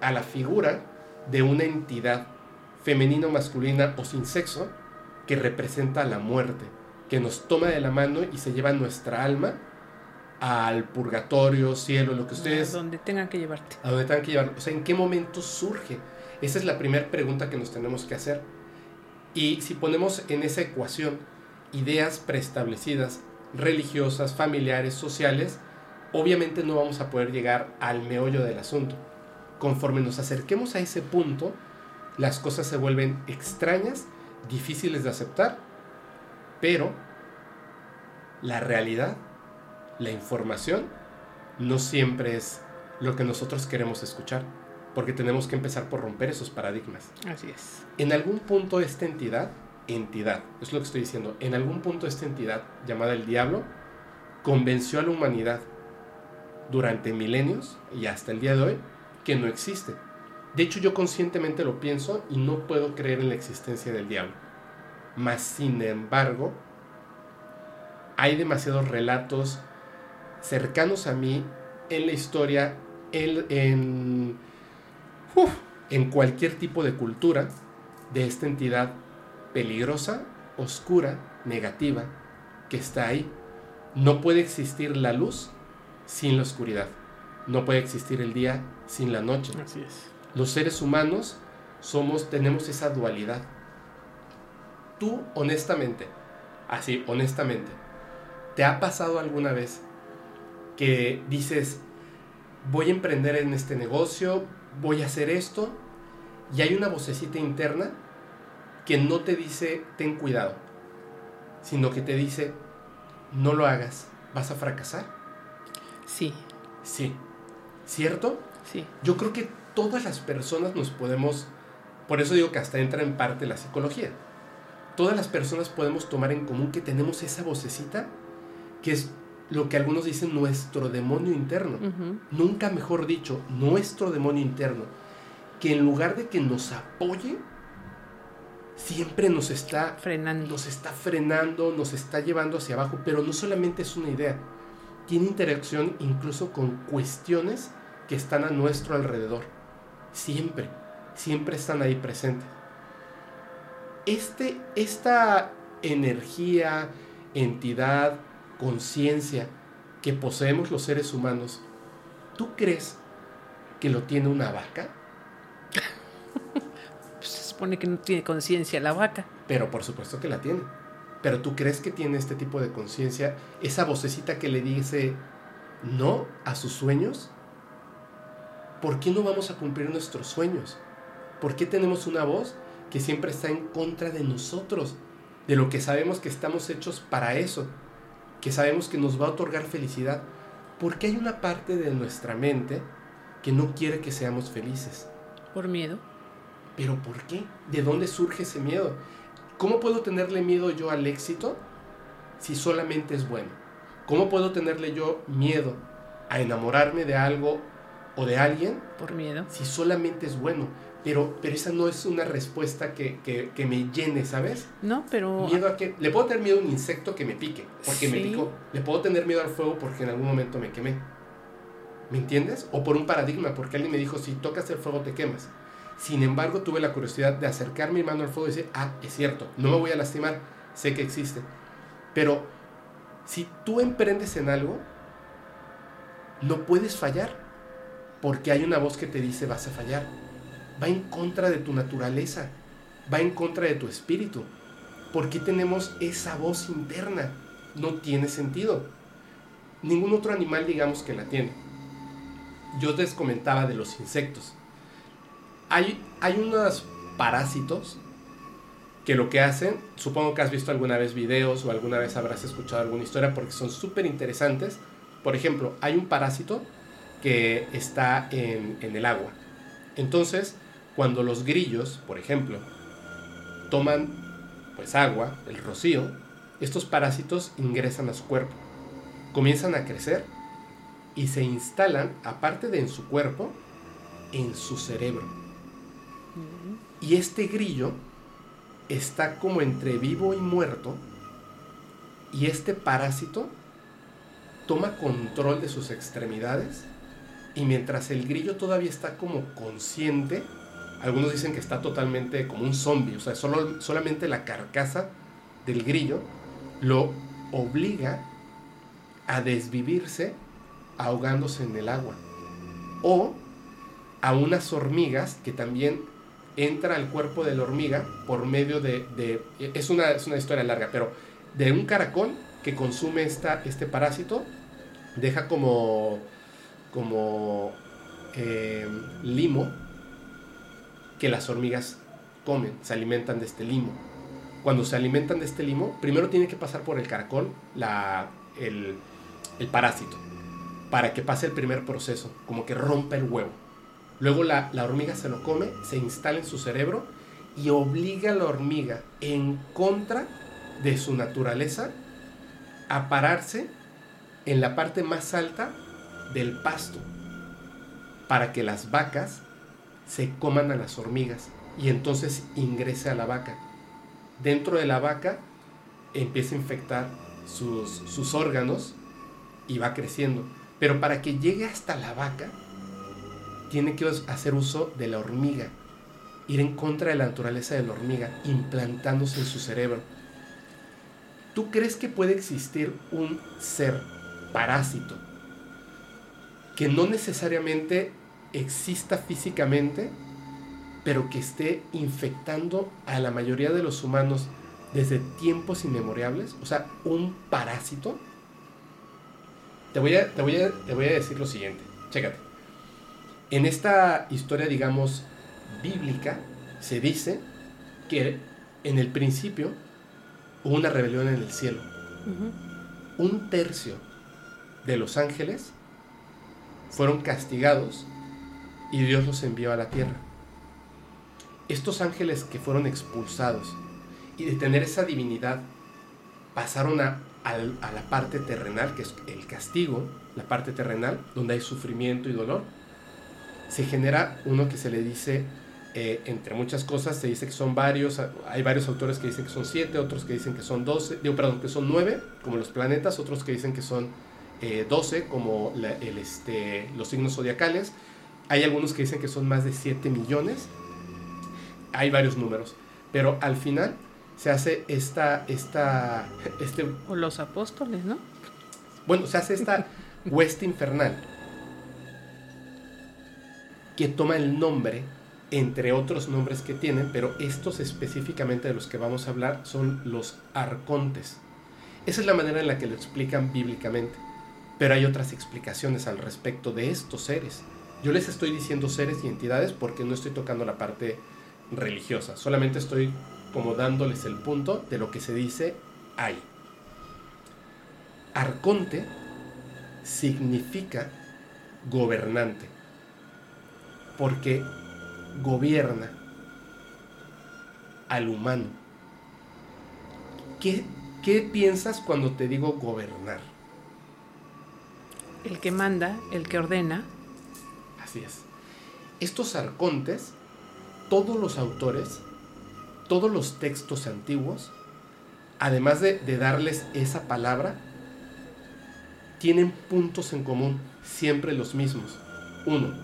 a la figura de una entidad femenina o masculina o sin sexo que representa la muerte, que nos toma de la mano y se lleva nuestra alma al purgatorio, cielo, lo que ustedes Donde tengan que llevarte. a dónde tengan que llevar. O sea, ¿en qué momento surge? Esa es la primera pregunta que nos tenemos que hacer. Y si ponemos en esa ecuación ideas preestablecidas, religiosas, familiares, sociales, obviamente no vamos a poder llegar al meollo del asunto. Conforme nos acerquemos a ese punto, las cosas se vuelven extrañas, difíciles de aceptar, pero la realidad, la información, no siempre es lo que nosotros queremos escuchar, porque tenemos que empezar por romper esos paradigmas. Así es. En algún punto esta entidad, entidad, es lo que estoy diciendo, en algún punto esta entidad llamada el diablo convenció a la humanidad durante milenios y hasta el día de hoy que no existe. De hecho yo conscientemente lo pienso y no puedo creer en la existencia del diablo. Mas sin embargo, hay demasiados relatos cercanos a mí en la historia, en, en, uf, en cualquier tipo de cultura de esta entidad peligrosa, oscura, negativa, que está ahí. No puede existir la luz sin la oscuridad. No puede existir el día sin la noche. Así es. Los seres humanos somos, tenemos esa dualidad. Tú, honestamente, así, honestamente, ¿te ha pasado alguna vez que dices, voy a emprender en este negocio, voy a hacer esto, y hay una vocecita interna que no te dice, ten cuidado, sino que te dice, no lo hagas, vas a fracasar? Sí. Sí. ¿Cierto? Sí. Yo creo que todas las personas nos podemos, por eso digo que hasta entra en parte la psicología, todas las personas podemos tomar en común que tenemos esa vocecita que es lo que algunos dicen nuestro demonio interno. Nunca mejor dicho, nuestro demonio interno, que en lugar de que nos apoye, siempre nos está frenando. Nos está frenando, nos está llevando hacia abajo, pero no solamente es una idea, tiene interacción incluso con cuestiones que están a nuestro alrededor. Siempre, siempre están ahí presentes. Este, esta energía, entidad, conciencia que poseemos los seres humanos, ¿tú crees que lo tiene una vaca? Pues se supone que no tiene conciencia la vaca. Pero por supuesto que la tiene. Pero tú crees que tiene este tipo de conciencia, esa vocecita que le dice no a sus sueños. ¿Por qué no vamos a cumplir nuestros sueños? ¿Por qué tenemos una voz que siempre está en contra de nosotros? De lo que sabemos que estamos hechos para eso, que sabemos que nos va a otorgar felicidad. Porque hay una parte de nuestra mente que no quiere que seamos felices. Por miedo. ¿Pero por qué? ¿De dónde surge ese miedo? ¿Cómo puedo tenerle miedo yo al éxito si solamente es bueno? ¿Cómo puedo tenerle yo miedo a enamorarme de algo o de alguien? Por miedo. Si solamente es bueno. Pero, pero esa no es una respuesta que, que, me llene, ¿sabes? No, pero... Miedo a que... Le puedo tener miedo a un insecto que me pique, porque me picó. Le puedo tener miedo al fuego porque en algún momento me quemé. ¿Me entiendes? O por un paradigma, porque alguien me dijo, si tocas el fuego te quemas. Sin embargo, tuve la curiosidad de acercar mi mano al fuego y decir, ah, es cierto, no me voy a lastimar, sé que existe. Pero si tú emprendes en algo, no puedes fallar, porque hay una voz que te dice vas a fallar. Va en contra de tu naturaleza, va en contra de tu espíritu. ¿Por qué tenemos esa voz interna? No tiene sentido. Ningún otro animal digamos que la tiene. Yo les comentaba de los insectos hay, unos parásitos que lo que hacen, supongo que has visto alguna vez videos o alguna vez habrás escuchado alguna historia porque son súper interesantes. Por ejemplo, hay un parásito que está en, en, el agua. Entonces, cuando los grillos, por ejemplo, toman pues agua, el rocío, estos parásitos ingresan a su cuerpo, comienzan a crecer y se instalan, aparte de en su cuerpo, en su cerebro. Y este grillo está como entre vivo y muerto. Y este parásito toma control de sus extremidades. Y mientras el grillo todavía está como consciente, algunos dicen que está totalmente como un zombie, o sea, solo, solamente la carcasa del grillo lo obliga a desvivirse ahogándose en el agua. O a unas hormigas que también entra al cuerpo de la hormiga por medio de... es, una, es, una, historia larga, pero de un caracol que consume esta, este parásito, deja como, como eh, limo que las hormigas comen, se alimentan de este limo. Cuando se alimentan de este limo, primero tiene que pasar por el caracol la, el, el parásito, para que pase el primer proceso, como que rompa el huevo Luego la, hormiga se lo come, se instala en su cerebro y obliga a la hormiga en contra de su naturaleza a pararse en la parte más alta del pasto para que las vacas se coman a las hormigas y entonces ingrese a la vaca. Dentro de la vaca empieza a infectar sus, sus órganos y va creciendo. Pero para que llegue hasta la vaca, tiene que hacer uso de la hormiga, ir en contra de la naturaleza de la hormiga, implantándose en su cerebro. ¿Tú crees que puede existir un ser parásito que no necesariamente exista físicamente, pero que esté infectando a la mayoría de los humanos desde tiempos inmemorables, o sea, un parásito. Te voy a, te voy a, te voy a decir lo siguiente, chécate. En esta historia, digamos, bíblica, se dice que en el principio hubo una rebelión en el cielo. Un tercio de los ángeles fueron castigados y Dios los envió a la tierra. Estos ángeles que fueron expulsados y de tener esa divinidad pasaron a, la parte terrenal, que es el castigo, la parte terrenal, donde hay sufrimiento y dolor, se genera uno que se le dice eh, entre muchas cosas, se dice que son varios, hay varios autores que dicen que son siete, otros que dicen que son doce, digo, perdón, que son nueve, como los planetas, otros que dicen que son eh, doce, como este, los signos zodiacales. Hay algunos que dicen que son más de 7 millones. Hay varios números. Pero al final se hace esta, esta, este... O los apóstoles, ¿no? Bueno, se hace esta hueste infernal que toma el nombre entre otros nombres que tienen, pero estos específicamente de los que vamos a hablar son los arcontes. Esa es la manera en la que lo explican bíblicamente, pero hay otras explicaciones al respecto de estos seres. Yo les estoy diciendo seres y entidades porque no estoy tocando la parte religiosa, solamente estoy como dándoles el punto de lo que se dice ahí. Arconte significa gobernante, porque gobierna al humano. ¿Qué, ¿Qué piensas cuando te digo gobernar? El que manda, el que ordena. Así es. Estos arcontes, todos los autores, todos los textos antiguos, además de, de darles esa palabra, tienen puntos en común, siempre los mismos. Uno,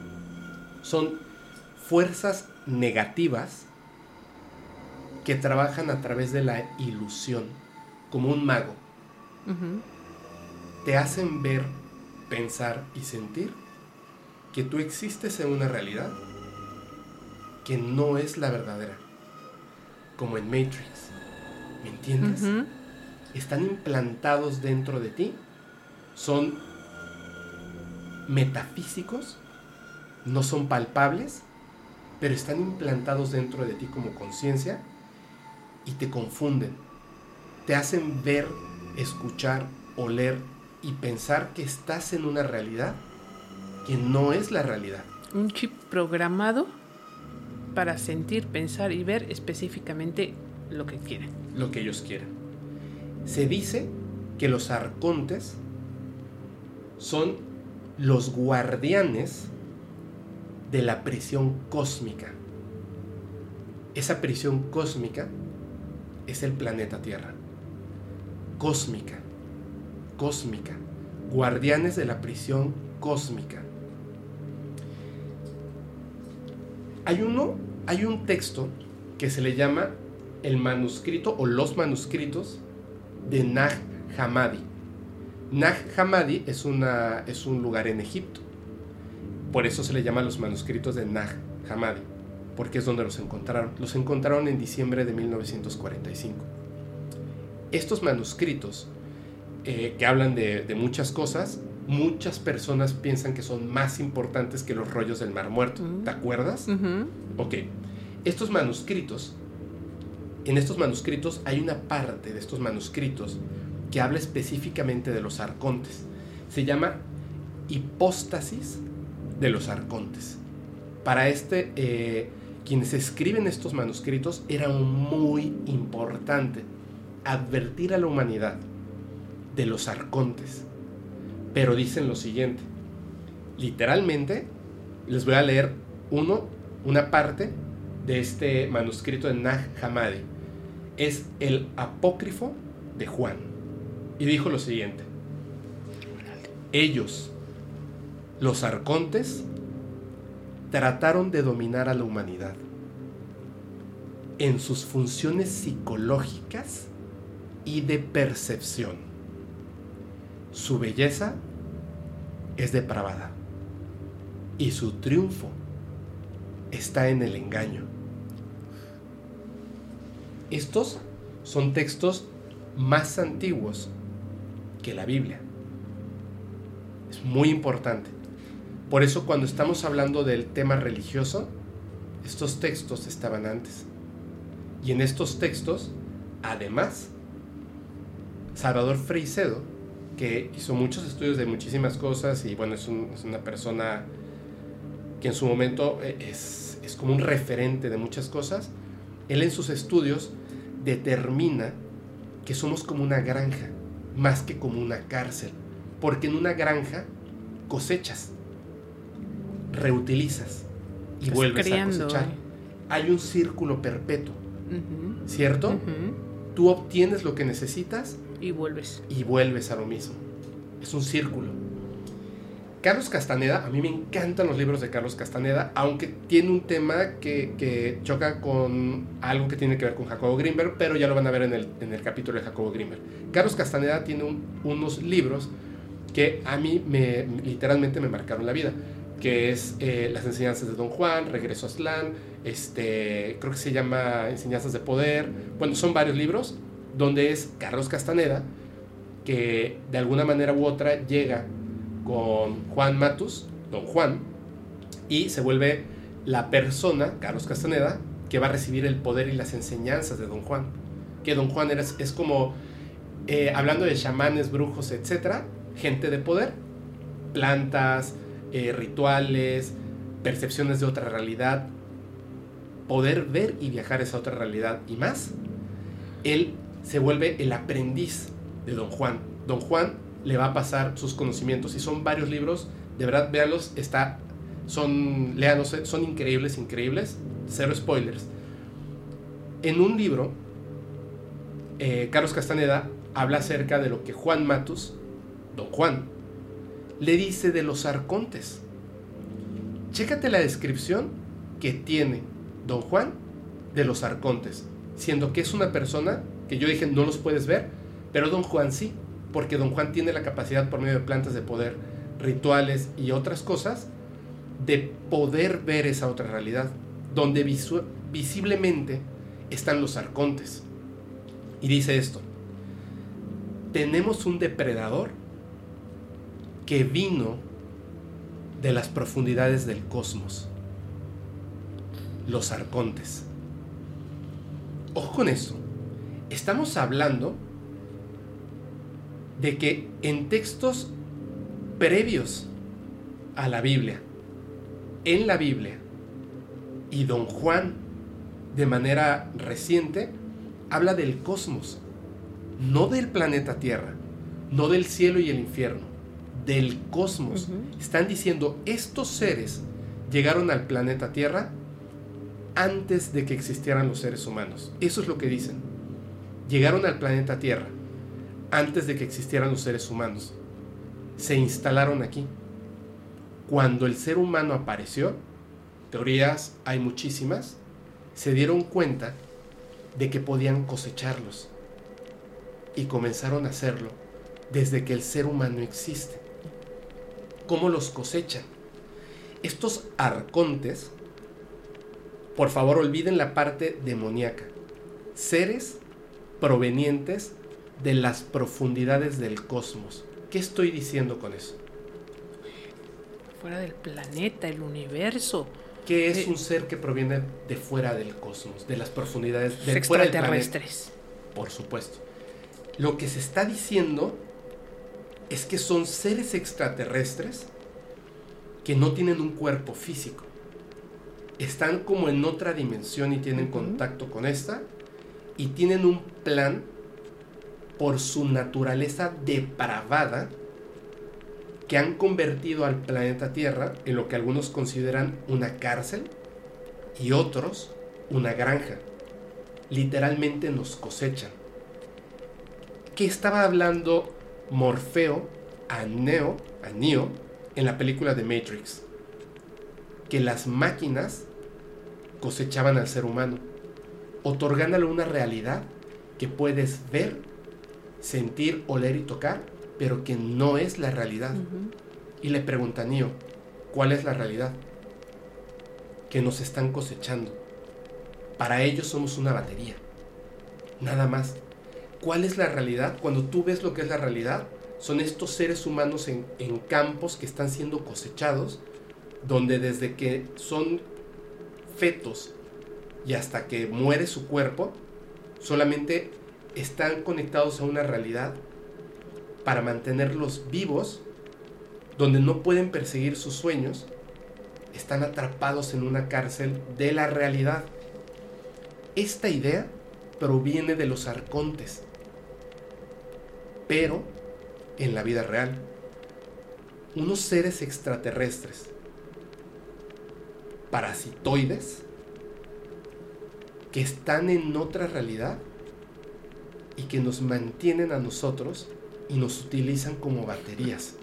son fuerzas negativas que trabajan a través de la ilusión, como un mago. Te hacen ver, pensar y sentir que tú existes en una realidad que no es la verdadera, como en Matrix. ¿Me entiendes? Están implantados dentro de ti, son metafísicos, no son palpables, pero están implantados dentro de ti como conciencia y te confunden. Te hacen ver, escuchar, oler y pensar que estás en una realidad que no es la realidad. Un chip programado para sentir, pensar y ver específicamente lo que quieren. Lo que ellos quieren. Se dice que los arcontes son los guardianes de la prisión cósmica. Esa prisión cósmica es el planeta Tierra. Cósmica, cósmica, guardianes de la prisión cósmica. Hay uno, hay un texto que se le llama el manuscrito o los manuscritos de Nag Hammadi. Nag Hammadi es, una, es un lugar en Egipto. Por eso se le llama los manuscritos de Nag Hammadi, porque es donde los encontraron. Los encontraron en diciembre de 1945. Estos manuscritos, eh, que hablan de, muchas cosas, muchas personas piensan que son más importantes que los rollos del Mar Muerto. Mm. ¿Te acuerdas? Ok. Estos manuscritos, en estos manuscritos hay una parte de estos manuscritos que habla específicamente de los arcontes. Se llama hipóstasis de los arcontes. Para este, eh, quienes escriben estos manuscritos era muy importante advertir a la humanidad de los arcontes. Pero dicen lo siguiente, literalmente, les voy a leer uno, una parte de este manuscrito de Nag Hammadi. Es el apócrifo de Juan. Y dijo lo siguiente, ellos, los arcontes trataron de dominar a la humanidad en sus funciones psicológicas y de percepción. Su belleza es depravada y su triunfo está en el engaño. Estos son textos más antiguos que la Biblia. Es muy importante. Por eso cuando estamos hablando del tema religioso, estos textos estaban antes. Y en estos textos, además, Salvador Freicedo, que hizo muchos estudios de muchísimas cosas y bueno, es, una persona que en su momento eh, es, es como un referente de muchas cosas, él en sus estudios determina que somos como una granja, más que como una cárcel, porque en una granja cosechas, reutilizas y vuelves a cosechar. Eh. Hay un círculo perpetuo, ¿cierto? Tú obtienes lo que necesitas y vuelves. Y vuelves a lo mismo. Es un círculo. Carlos Castaneda, a mí me encantan los libros de Carlos Castaneda, aunque tiene un tema que, choca con algo que tiene que ver con Jacobo Grimberg, pero ya lo van a ver en el, capítulo de Jacobo Grimberg. Carlos Castaneda tiene unos libros que a mí me, literalmente me marcaron la vida, que es eh, Las enseñanzas de Don Juan, Regreso a Aslan, este, creo que se llama Enseñanzas de Poder, bueno, son varios libros, donde es Carlos Castaneda, que de alguna manera u otra llega con Juan Matus, don Juan, y se vuelve la persona, Carlos Castaneda, que va a recibir el poder y las enseñanzas de don Juan. Que don Juan era, es como, eh, hablando de chamanes, brujos, etcétera, gente de poder, plantas, eh, rituales, percepciones de otra realidad, poder ver y viajar esa otra realidad y más. Él se vuelve el aprendiz de don Juan. Don Juan le va a pasar sus conocimientos. Y son varios libros, de verdad, véanlos, está, son, léanos, son increíbles, increíbles, cero spoilers. En un libro, eh, Carlos Castaneda habla acerca de lo que Juan Matus, don Juan, le dice de los arcontes. Chécate la descripción que tiene don Juan de los arcontes, siendo que es una persona que yo dije no los puedes ver, pero don Juan sí porque don Juan tiene la capacidad por medio de plantas de poder, rituales y otras cosas, de poder ver esa otra realidad, donde visiblemente están los arcontes. Y dice esto, tenemos un depredador que vino de las profundidades del cosmos, los arcontes. Ojo con esto, estamos hablando de que en textos previos a la Biblia, en la Biblia, y don Juan, de manera reciente, habla del cosmos, no del planeta Tierra, no del cielo y el infierno, del cosmos. Están diciendo, estos seres llegaron al planeta Tierra antes de que existieran los seres humanos. Eso es lo que dicen. Llegaron al planeta Tierra antes de que existieran los seres humanos. Se instalaron aquí. Cuando el ser humano apareció, teorías hay muchísimas, se dieron cuenta de que podían cosecharlos y comenzaron a hacerlo desde que el ser humano existe. ¿Cómo los cosechan? Estos arcontes, por favor olviden la parte demoníaca, seres provenientes de las profundidades del cosmos. ¿Qué estoy diciendo con eso? Fuera del planeta, el universo. ¿Qué es eh, un ser que proviene de fuera del cosmos, de las profundidades de extraterrestres? Por supuesto. Lo que se está diciendo es que son seres extraterrestres que no tienen un cuerpo físico. Están como en otra dimensión y tienen contacto con esta y tienen un plan por su naturaleza depravada que han convertido al planeta Tierra en lo que algunos consideran una cárcel y otros una granja. Literalmente nos cosechan. ¿Qué estaba hablando Morfeo a Neo, a Neo en la película de Matrix? Que las máquinas cosechaban al ser humano, otorgándole una realidad que puedes ver sentir, oler y tocar, pero que no es la realidad. Y le pregunta a Neo, ¿cuál es la realidad? Que nos están cosechando. Para ellos somos una batería. Nada más. ¿Cuál es la realidad? Cuando tú ves lo que es la realidad, son estos seres humanos en, en campos que están siendo cosechados, donde desde que son fetos y hasta que muere su cuerpo, solamente están conectados a una realidad para mantenerlos vivos, donde no pueden perseguir sus sueños, están atrapados en una cárcel de la realidad. Esta idea proviene de los arcontes, pero en la vida real, unos seres extraterrestres, parasitoides, que están en otra realidad y que nos mantienen a nosotros y nos utilizan como baterías.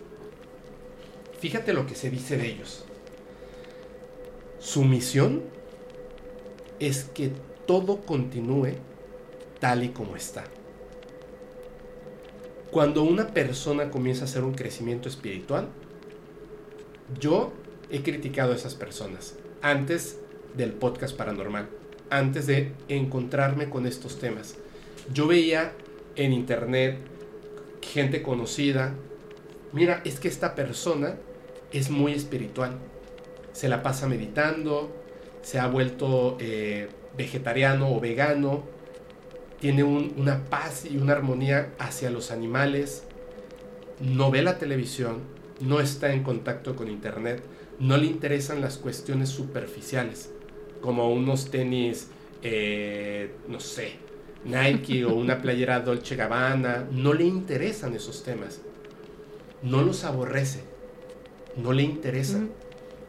Fíjate lo que se dice de ellos. Su misión es que todo continúe tal y como está. Cuando una persona comienza a hacer un crecimiento espiritual, yo he criticado a esas personas antes del podcast paranormal antes de encontrarme con estos temas. Yo veía en internet gente conocida, mira, es que esta persona es muy espiritual, se la pasa meditando, se ha vuelto eh, vegetariano o vegano, tiene una paz y una armonía hacia los animales, no ve la televisión, no está en contacto con internet, no le interesan las cuestiones superficiales como unos tenis, eh, no sé, Nike o una playera Dolce Gabbana, no le interesan esos temas. No los aborrece, no le interesan.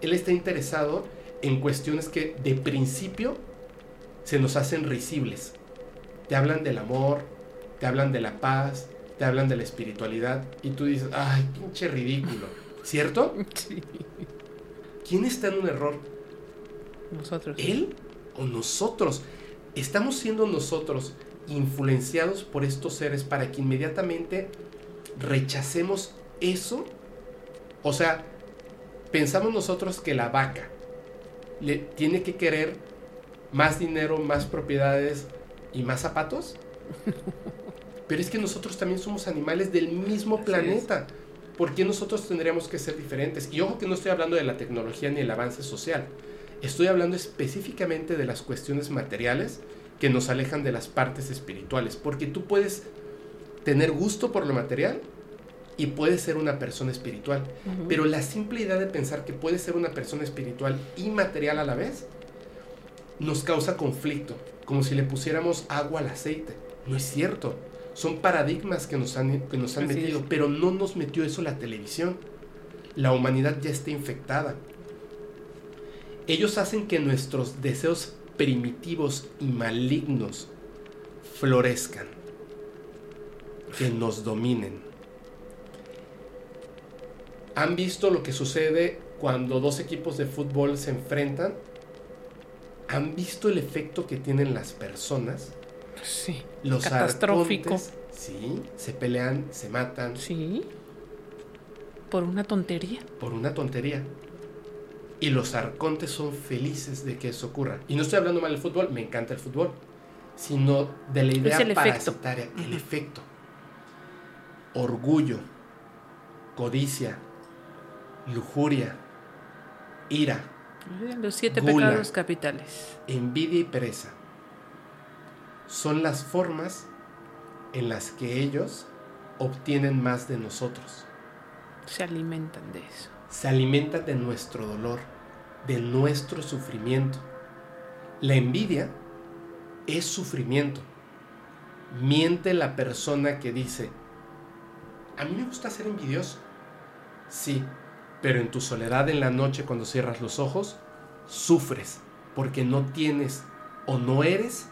Él está interesado en cuestiones que de principio se nos hacen risibles. Te hablan del amor, te hablan de la paz, te hablan de la espiritualidad y tú dices, ay, pinche ridículo, ¿cierto? Sí. ¿Quién está en un error? Nosotros. ¿Él o nosotros? Estamos siendo nosotros influenciados por estos seres para que inmediatamente rechacemos eso. O sea, pensamos nosotros que la vaca le tiene que querer más dinero, más propiedades y más zapatos. Pero es que nosotros también somos animales del mismo planeta. ¿Por qué nosotros tendríamos que ser diferentes? Y ojo que no estoy hablando de la tecnología ni el avance social. Estoy hablando específicamente de las cuestiones materiales que nos alejan de las partes espirituales, porque tú puedes tener gusto por lo material y puedes ser una persona espiritual, pero la simple idea de pensar que puedes ser una persona espiritual y material a la vez nos causa conflicto, como si le pusiéramos agua al aceite. No es cierto. Son paradigmas que nos han, que nos han metido, pero no nos metió eso la televisión. La humanidad ya está infectada ellos hacen que nuestros deseos primitivos y malignos florezcan, que nos dominen. ¿Han visto lo que sucede cuando dos equipos de fútbol se enfrentan? ¿Han visto el efecto que tienen las personas? Sí. Los catastrófico. sí, se pelean, se matan. Sí. Por una tontería. Por una tontería. Y los arcontes son felices de que eso ocurra. Y no estoy hablando mal del fútbol, me encanta el fútbol, sino de la idea el parasitaria, efecto. el efecto. Orgullo, codicia, lujuria, ira. Los siete pecados capitales. Envidia y pereza. Son las formas en las que ellos obtienen más de nosotros. Se alimentan de eso se alimenta de nuestro dolor, de nuestro sufrimiento. La envidia es sufrimiento. Miente la persona que dice, a mí me gusta ser envidioso. Sí, pero en tu soledad en la noche cuando cierras los ojos, sufres porque no tienes o no eres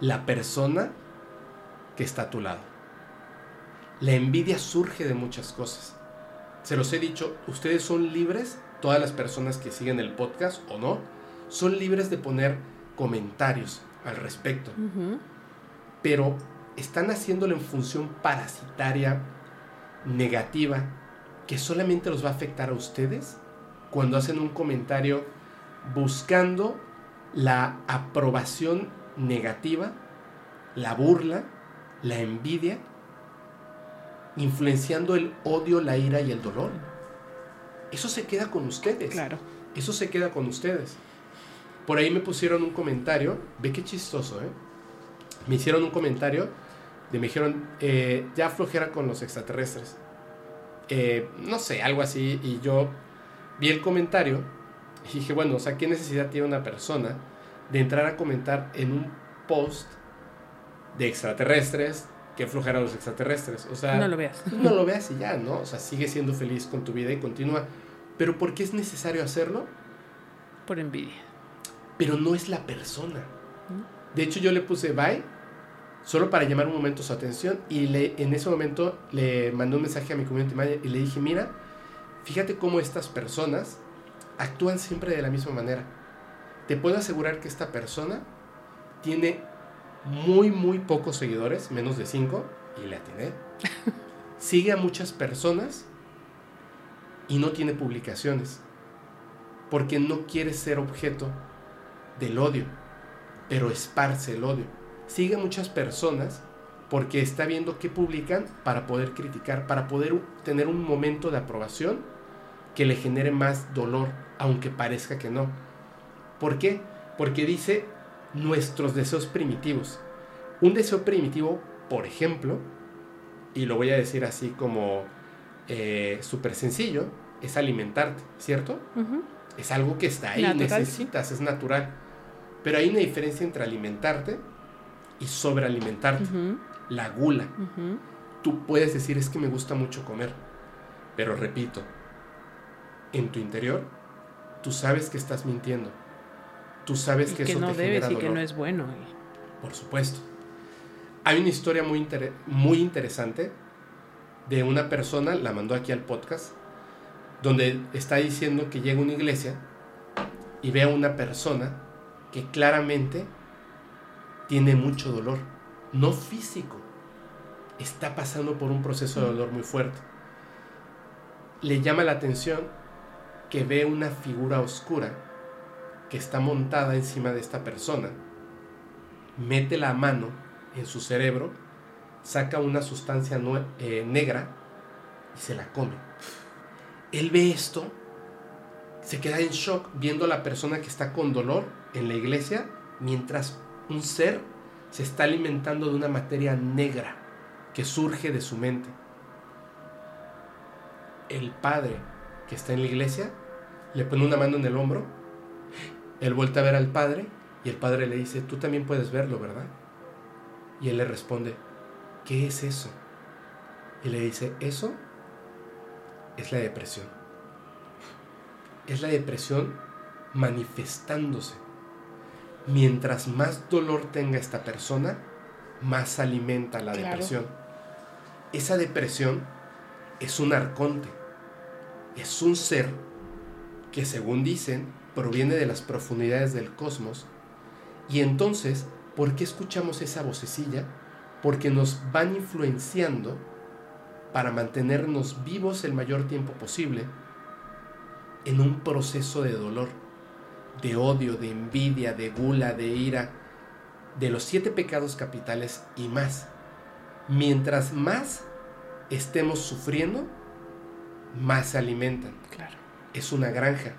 la persona que está a tu lado. La envidia surge de muchas cosas se los he dicho, ustedes son libres, todas las personas que siguen el podcast o no, son libres de poner comentarios al respecto. Pero están haciéndolo en función parasitaria, negativa, que solamente los va a afectar a ustedes cuando hacen un comentario buscando la aprobación negativa la burla, la envidia, influenciando el odio, la ira y el dolor. Eso se queda con ustedes. Claro. Eso se queda con ustedes. Por ahí me pusieron un comentario, ve qué chistoso, ¿eh? Me hicieron un comentario, de, me dijeron, eh, ya flojera con los extraterrestres. Eh, no sé, algo así, y yo vi el comentario y dije, bueno, o sea, ¿qué necesidad tiene una persona de entrar a comentar en un post de extraterrestres, que flojera los extraterrestres? O sea, No lo veas. no lo veas y ya, ¿no? O sea, sigue siendo feliz con tu vida y continúa. Pero ¿por qué es necesario hacerlo? Por envidia. Pero no es la persona. De hecho, yo le puse bye solo para llamar un momento su atención y le, en ese momento le mandé un mensaje a mi community manager y le dije, mira, fíjate cómo estas personas actúan siempre de la misma manera. Te puedo asegurar que esta persona tiene muy, muy pocos seguidores, menos de 5, y le atiné. Sigue a muchas personas y no tiene publicaciones, porque no quiere ser objeto del odio, pero esparce el odio. Sigue a muchas personas porque está viendo qué publican para poder criticar, para poder tener un momento de aprobación que le genere más dolor, aunque parezca que no. ¿Por qué? Porque dice nuestros deseos primitivos. Un deseo primitivo, por ejemplo, y lo voy a decir así como eh, súper sencillo, es alimentarte, ¿cierto? Es algo que está ahí, Natural, necesitas, es natural. Pero hay una diferencia entre alimentarte y sobrealimentarte. La gula. Tú puedes decir es que me gusta mucho comer. Pero repito, en tu interior, tú sabes que estás mintiendo. Tú sabes Y que que eso no te debes genera y que no es bueno. Por supuesto. Hay una historia muy, inter- muy interesante de una persona, la mandó aquí al podcast, donde está diciendo que llega a una iglesia y ve a una persona que claramente tiene mucho dolor, no físico, está pasando por un proceso de dolor muy fuerte. Le llama la atención que ve una figura oscura que está montada encima de esta persona mete la mano en su cerebro, saca una sustancia eh, negra y se la come. Él ve esto, se queda en shock viendo a la persona que está con dolor en la iglesia, mientras un ser se está alimentando de una materia negra que surge de su mente. El padre que está en la iglesia le pone una mano en el hombro, él vuelve a ver al padre y el padre le dice, tú también puedes verlo, ¿verdad? Y él le responde, ¿qué es eso? Y le dice, eso es la depresión. Es la depresión manifestándose. Mientras más dolor tenga esta persona, más alimenta la Claro. depresión. Esa depresión es un arconte. Es un ser que según dicen proviene de las profundidades del cosmos y entonces, ¿por qué escuchamos esa vocecilla? Porque nos van influenciando para mantenernos vivos el mayor tiempo posible en un proceso de dolor, de odio, de envidia, de gula, de ira, de los siete pecados capitales y más. Mientras más estemos sufriendo, más se alimentan Claro. es una granja,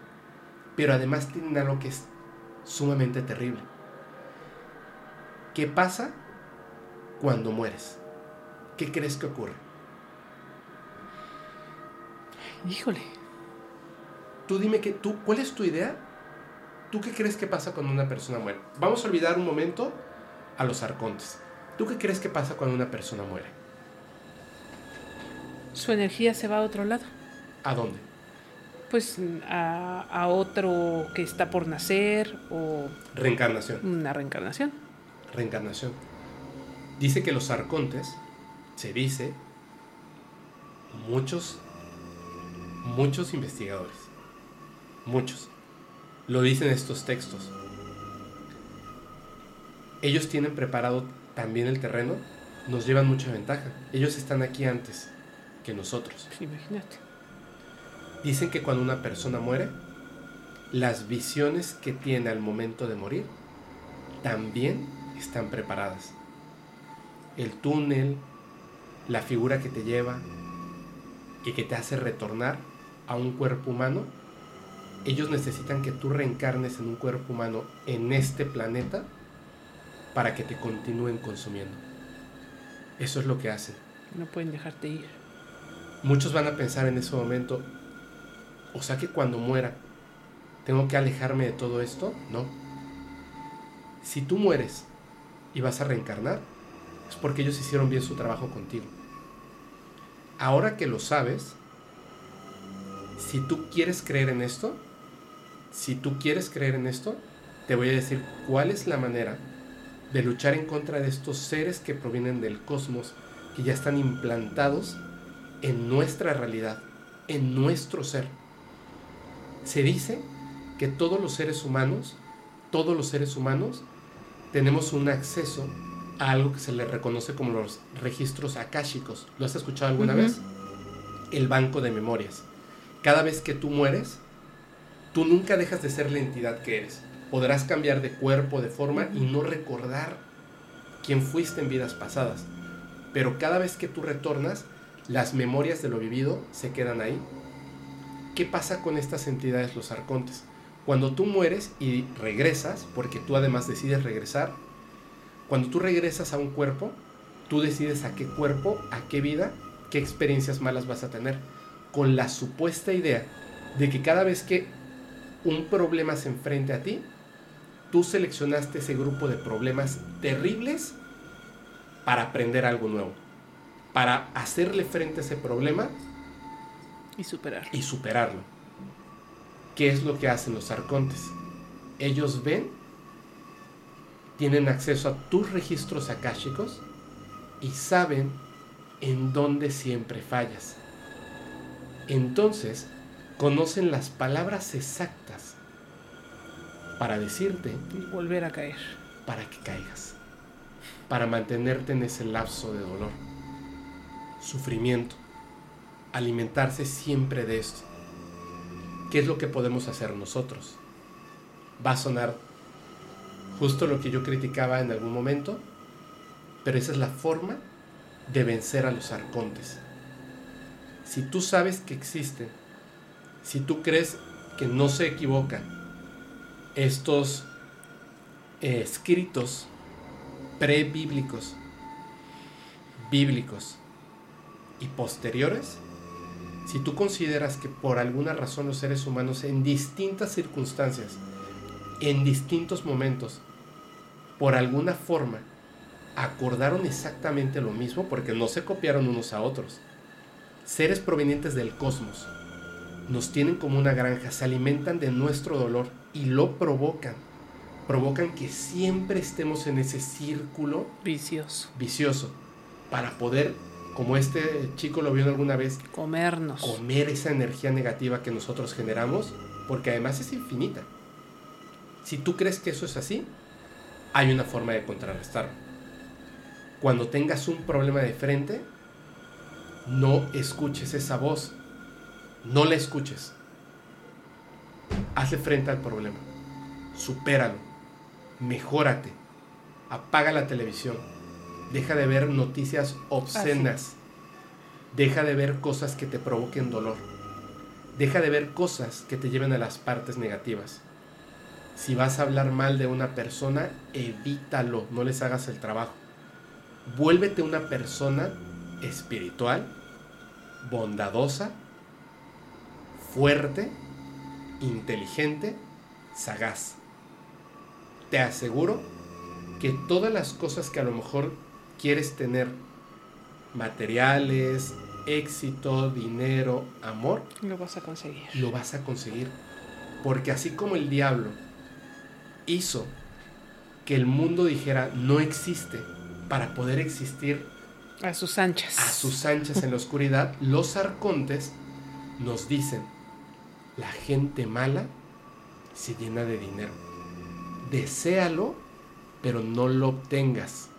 pero además tienen algo que es sumamente terrible. ¿Qué pasa cuando mueres? ¿Qué crees que ocurre? Híjole. Tú dime que tú, ¿cuál es tu idea? ¿Tú qué crees que pasa cuando una persona muere? Vamos a olvidar un momento a los arcontes. ¿Tú qué crees que pasa cuando una persona muere? Su energía se va a otro lado. ¿A dónde? Pues a, a otro que está por nacer o Reencarnación. una reencarnación. Reencarnación. Dice que los arcontes, se dice, muchos, muchos investigadores, muchos, lo dicen estos textos. Ellos tienen preparado también el terreno, nos llevan mucha ventaja. Ellos están aquí antes que nosotros. Pues imagínate. Dicen que cuando una persona muere, las visiones que tiene al momento de morir también están preparadas. el túnel, la figura que te lleva y que te hace retornar a un cuerpo humano, ellos necesitan que tú reencarnes en un cuerpo humano en este planeta para que te continúen consumiendo. Eso es lo que hacen. No pueden dejarte ir. Muchos van a pensar en ese momento, o sea que cuando muera, ¿tengo que alejarme de todo esto? No. Si tú mueres y vas a reencarnar, es porque ellos hicieron bien su trabajo contigo. Ahora que lo sabes, si tú quieres creer en esto, si tú quieres creer en esto, te voy a decir cuál es la manera de luchar en contra de estos seres que provienen del cosmos, que ya están implantados en nuestra realidad, en nuestro ser. Se dice que todos los seres humanos, todos los seres humanos, tenemos un acceso a algo que se le reconoce como los registros akáshicos. ¿Lo has escuchado alguna vez? El banco de memorias. Cada vez que tú mueres, tú nunca dejas de ser la entidad que eres. Podrás cambiar de cuerpo, de forma y no recordar quién fuiste en vidas pasadas. Pero cada vez que tú retornas, las memorias de lo vivido se quedan ahí. ¿Qué pasa con estas entidades, los arcontes? Cuando tú mueres y regresas, porque tú además decides regresar, cuando tú regresas a un cuerpo, tú decides a qué cuerpo, a qué vida, qué experiencias malas vas a tener, con la supuesta idea de que cada vez que un problema se enfrente a ti, tú seleccionaste ese grupo de problemas terribles para aprender algo nuevo, para hacerle frente a ese problema y superarlo. Y superarlo. ¿Qué es lo que hacen los arcontes? Ellos ven, tienen acceso a tus registros akáshicos y saben en dónde siempre fallas. Entonces, conocen las palabras exactas para decirte y volver a caer. Para que caigas. Para mantenerte en ese lapso de dolor. Sufrimiento. Alimentarse siempre de esto. ¿Qué es lo que podemos hacer nosotros? Va a sonar justo lo que yo criticaba en algún momento, pero esa es la forma de vencer a los arcontes. Si tú sabes que existen si tú crees que no se equivocan estos eh, escritos prebíblicos, bíblicos y posteriores, si tú consideras que por alguna razón los seres humanos en distintas circunstancias, en distintos momentos, por alguna forma, acordaron exactamente lo mismo, porque no se copiaron unos a otros, seres provenientes del cosmos, nos tienen como una granja, se alimentan de nuestro dolor y lo provocan. Provocan que siempre estemos en ese círculo vicioso. Vicioso. Para poder, como este chico lo vio alguna vez, comernos. Comer esa energía negativa que nosotros generamos, porque además es infinita. Si tú crees que eso es así, hay una forma de contrarrestarlo. Cuando tengas un problema de frente, no escuches esa voz no le escuches. Hazle frente al problema. Supéralo. Mejórate. Apaga la televisión. Deja de ver noticias obscenas. Deja de ver cosas que te provoquen dolor. Deja de ver cosas que te lleven a las partes negativas. Si vas a hablar mal de una persona, evítalo, no les hagas el trabajo. Vuélvete una persona espiritual, bondadosa fuerte, inteligente, sagaz. Te aseguro que todas las cosas que a lo mejor quieres tener, materiales, éxito, dinero, amor, lo vas a conseguir. Lo vas a conseguir. Porque así como el diablo hizo que el mundo dijera no existe para poder existir a sus anchas. A sus anchas en la oscuridad, los arcontes nos dicen, la gente mala se llena de dinero. Deséalo, pero no lo obtengas.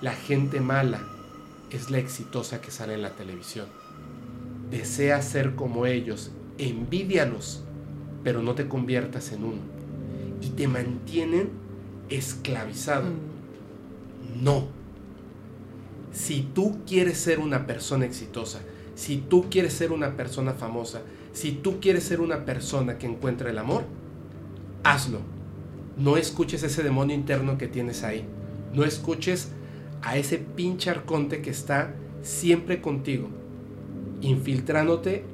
La gente mala es la exitosa que sale en la televisión. Desea ser como ellos, envidialos, pero no te conviertas en uno. Y te mantienen esclavizado. Mm. No. Si tú quieres ser una persona exitosa, si tú quieres ser una persona famosa, si tú quieres ser una persona que encuentra el amor, hazlo. No escuches ese demonio interno que tienes ahí. No escuches a ese pinche arconte que está siempre contigo, infiltrándote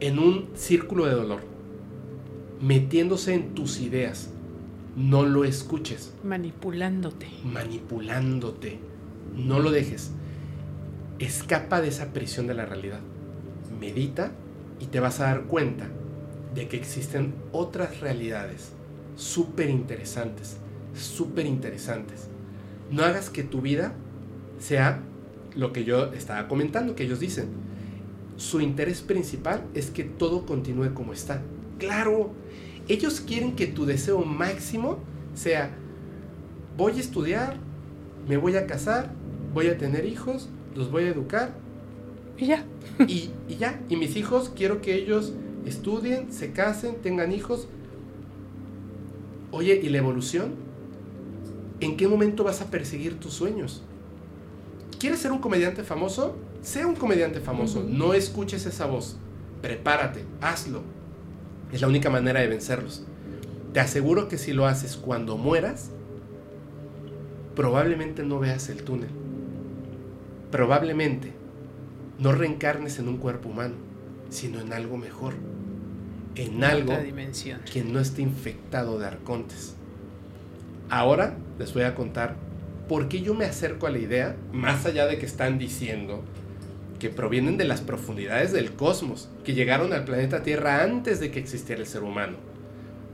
en un círculo de dolor, metiéndose en tus ideas. No lo escuches. Manipulándote. Manipulándote. No lo dejes. Escapa de esa prisión de la realidad. Medita y te vas a dar cuenta de que existen otras realidades súper interesantes, súper interesantes. No hagas que tu vida sea lo que yo estaba comentando, que ellos dicen. Su interés principal es que todo continúe como está. Claro, ellos quieren que tu deseo máximo sea, voy a estudiar, me voy a casar, voy a tener hijos, los voy a educar. Y ya. Y, y ya. Y mis hijos, quiero que ellos estudien, se casen, tengan hijos. Oye, ¿y la evolución? ¿En qué momento vas a perseguir tus sueños? ¿Quieres ser un comediante famoso? Sea un comediante famoso. No escuches esa voz. Prepárate, hazlo. Es la única manera de vencerlos. Te aseguro que si lo haces cuando mueras, probablemente no veas el túnel. Probablemente no reencarnes en un cuerpo humano, sino en algo mejor. En algo dimensión. que no esté infectado de arcontes. Ahora les voy a contar por qué yo me acerco a la idea, más allá de que están diciendo que provienen de las profundidades del cosmos, que llegaron al planeta Tierra antes de que existiera el ser humano.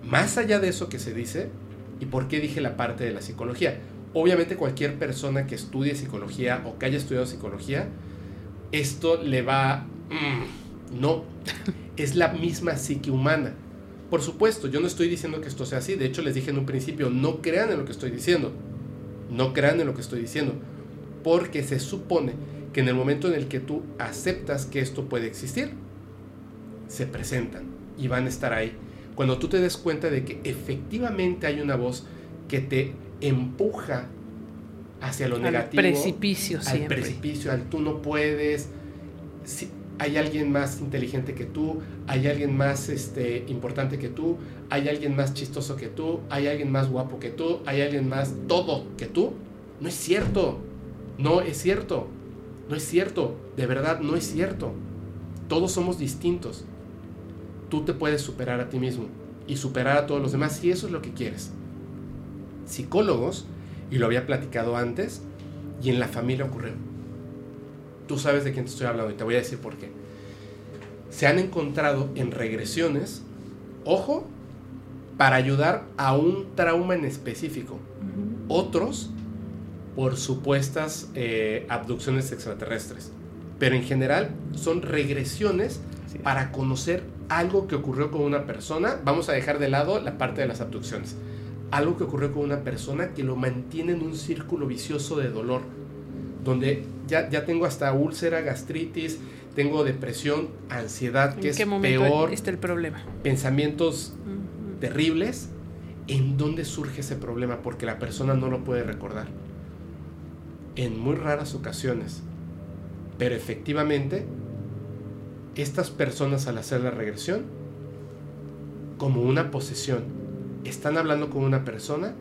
Más allá de eso que se dice, y por qué dije la parte de la psicología. Obviamente cualquier persona que estudie psicología o que haya estudiado psicología, esto le va... mm, no, es la misma psique humana. Por supuesto, yo no estoy diciendo que esto sea así. De hecho, les dije en un principio, no crean en lo que estoy diciendo. No crean en lo que estoy diciendo. Porque se supone que en el momento en el que tú aceptas que esto puede existir, se presentan y van a estar ahí. Cuando tú te des cuenta de que efectivamente hay una voz que te empuja hacia lo Al negativo, precipicio al siempre. precipicio, al tú no puedes, si hay alguien más inteligente que tú, hay alguien más este, importante que tú, hay alguien más chistoso que tú, hay alguien más guapo que tú, hay alguien más todo que tú, no es cierto, no es cierto, no es cierto, de verdad no es cierto. Todos somos distintos. Tú te puedes superar a ti mismo y superar a todos los demás si eso es lo que quieres. Psicólogos, y lo había platicado antes, y en la familia ocurrió. Tú sabes de quién te estoy hablando y te voy a decir por qué. Se han encontrado en regresiones, ojo, para ayudar a un trauma en específico. Otros por supuestas eh, abducciones extraterrestres. Pero en general son regresiones para conocer algo que ocurrió con una persona. Vamos a dejar de lado la parte de las abducciones. Algo que ocurrió con una persona que lo mantiene en un círculo vicioso de dolor. Donde ya, ya tengo hasta úlcera, gastritis, tengo depresión, ansiedad, que ¿En es qué momento peor, está el problema? pensamientos terribles. ¿En dónde surge ese problema? Porque la persona no lo puede recordar. En muy raras ocasiones. Pero efectivamente, estas personas al hacer la regresión, como una posesión, están hablando con una persona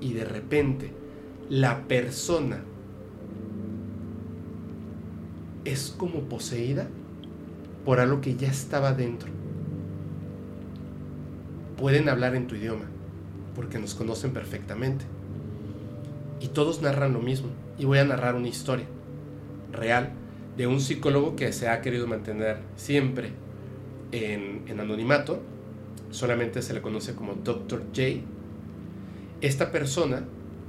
y de repente la persona es como poseída por algo que ya estaba dentro. Pueden hablar en tu idioma, porque nos conocen perfectamente. Y todos narran lo mismo. Y voy a narrar una historia real de un psicólogo que se ha querido mantener siempre en, en anonimato. Solamente se le conoce como Dr. J. Esta persona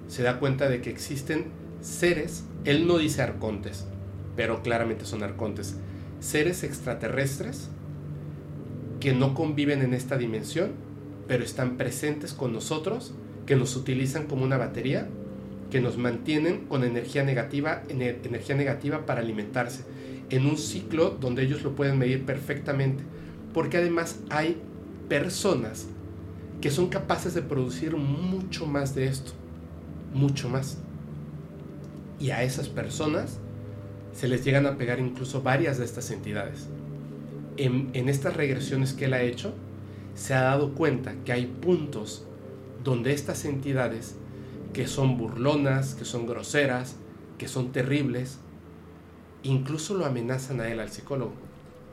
se da cuenta de que existen seres, él no dice arcontes, pero claramente son arcontes, seres extraterrestres que no conviven en esta dimensión, pero están presentes con nosotros, que nos utilizan como una batería, que nos mantienen con energía negativa, ener- energía negativa para alimentarse, en un ciclo donde ellos lo pueden medir perfectamente, porque además hay personas que son capaces de producir mucho más de esto, mucho más. Y a esas personas se les llegan a pegar incluso varias de estas entidades. En, estas regresiones que él ha hecho, se ha dado cuenta que hay puntos donde estas entidades, que son burlonas, que son groseras, que son terribles, incluso lo amenazan a él, al psicólogo.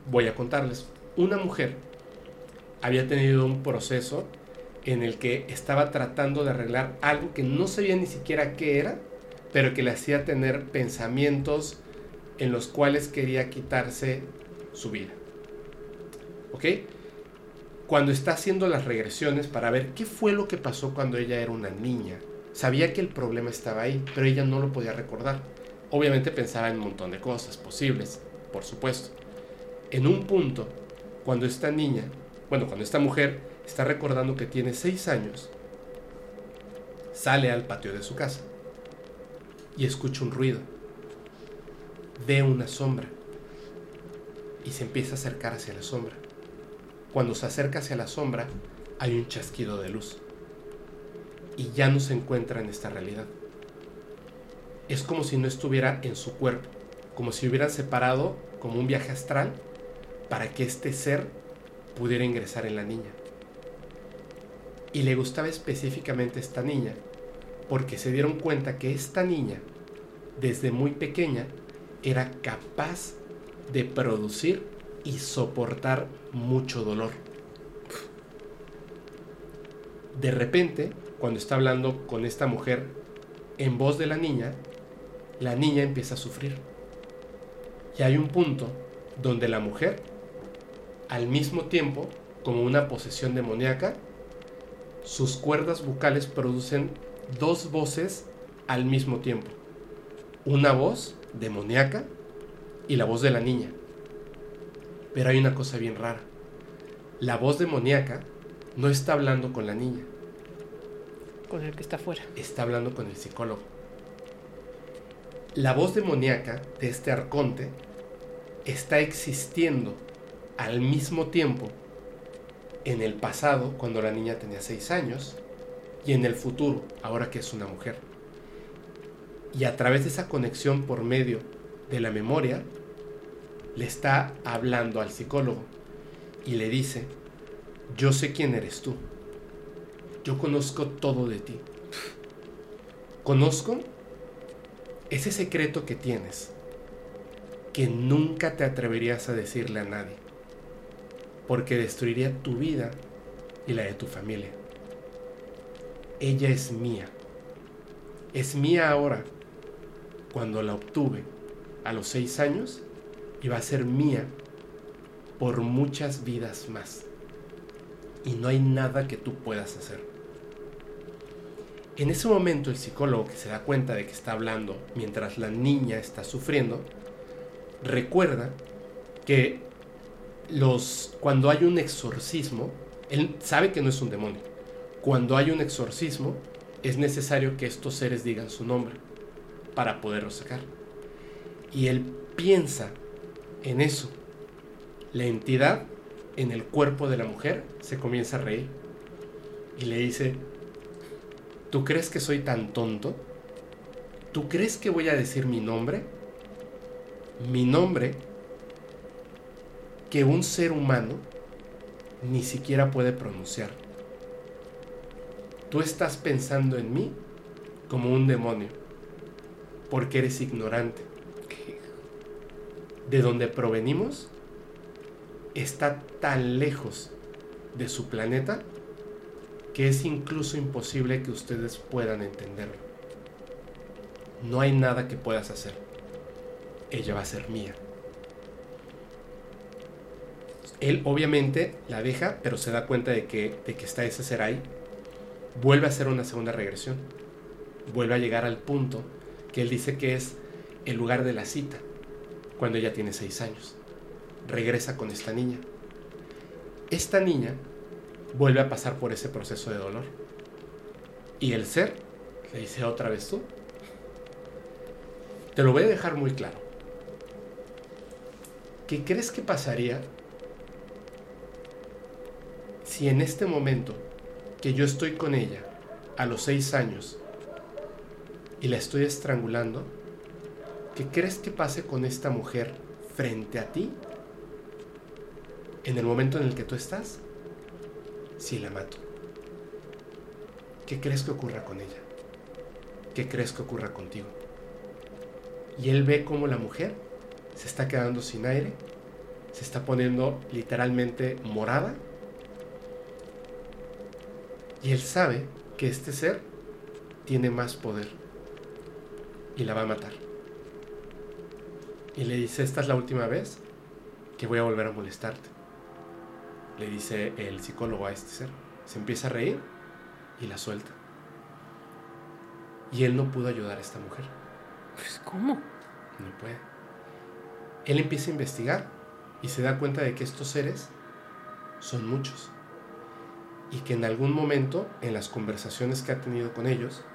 Voy a contarles. Una mujer había tenido un proceso en el que estaba tratando de arreglar algo que no sabía ni siquiera qué era, pero que le hacía tener pensamientos en los cuales quería quitarse su vida. ¿Ok? Cuando está haciendo las regresiones para ver qué fue lo que pasó cuando ella era una niña, sabía que el problema estaba ahí, pero ella no lo podía recordar. Obviamente pensaba en un montón de cosas posibles, por supuesto. En un punto, cuando esta niña, bueno, cuando esta mujer está recordando que tiene seis años, sale al patio de su casa y escucha un ruido. Ve una sombra y se empieza a acercar hacia la sombra. Cuando se acerca hacia la sombra, hay un chasquido de luz y ya no se encuentra en esta realidad es como si no estuviera en su cuerpo, como si hubieran separado como un viaje astral para que este ser pudiera ingresar en la niña. Y le gustaba específicamente esta niña porque se dieron cuenta que esta niña, desde muy pequeña, era capaz de producir y soportar mucho dolor. De repente, cuando está hablando con esta mujer en voz de la niña, la niña empieza a sufrir. Y hay un punto donde la mujer, al mismo tiempo, como una posesión demoníaca, sus cuerdas bucales producen dos voces al mismo tiempo. Una voz demoníaca y la voz de la niña. Pero hay una cosa bien rara. La voz demoníaca no está hablando con la niña. Con el que está afuera. Está hablando con el psicólogo. La voz demoníaca de este arconte está existiendo al mismo tiempo en el pasado, cuando la niña tenía seis años, y en el futuro, ahora que es una mujer. Y a través de esa conexión por medio de la memoria, le está hablando al psicólogo y le dice, yo sé quién eres tú, yo conozco todo de ti, conozco ese secreto que tienes, que nunca te atreverías a decirle a nadie, porque destruiría tu vida y la de tu familia. Ella es mía. Es mía ahora, cuando la obtuve a los seis años, va a ser mía por muchas vidas más. Y no hay nada que tú puedas hacer. En ese momento el psicólogo que se da cuenta de que está hablando mientras la niña está sufriendo, recuerda que los, cuando hay un exorcismo, él sabe que no es un demonio. Cuando hay un exorcismo, es necesario que estos seres digan su nombre para poderlo sacar. Y él piensa en eso. La entidad en el cuerpo de la mujer se comienza a reír y le dice, ¿Tú crees que soy tan tonto? ¿Tú crees que voy a decir mi nombre? Mi nombre que un ser humano ni siquiera puede pronunciar. Tú estás pensando en mí como un demonio, porque eres ignorante. De donde provenimos está tan lejos de su planeta que es incluso imposible que ustedes puedan entenderlo. No hay nada que puedas hacer. Ella va a ser mía. Él obviamente la deja, pero se da cuenta de que, de que está ese ser ahí. Vuelve a hacer una segunda regresión. Vuelve a llegar al punto que él dice que es el lugar de la cita, cuando ella tiene seis años. Regresa con esta niña. Esta niña vuelve a pasar por ese proceso de dolor. Y el ser le dice otra vez tú. Te lo voy a dejar muy claro. ¿Qué crees que pasaría si en este momento que yo estoy con ella a los seis años y la estoy estrangulando, ¿qué crees que pase con esta mujer frente a ti en el momento en el que tú estás si la mato? ¿Qué crees que ocurra con ella? ¿Qué crees que ocurra contigo? Y él ve cómo la mujer se está quedando sin aire, se está poniendo literalmente morada. Y él sabe que este ser tiene más poder y la va a matar. Y le dice, esta es la última vez que voy a volver a molestarte. Le dice el psicólogo a este ser. Se empieza a reír y la suelta. Y él no pudo ayudar a esta mujer. Pues, ¿cómo? No puede. Él empieza a investigar y se da cuenta de que estos seres son muchos. Y que en algún momento, en las conversaciones que ha tenido con ellos,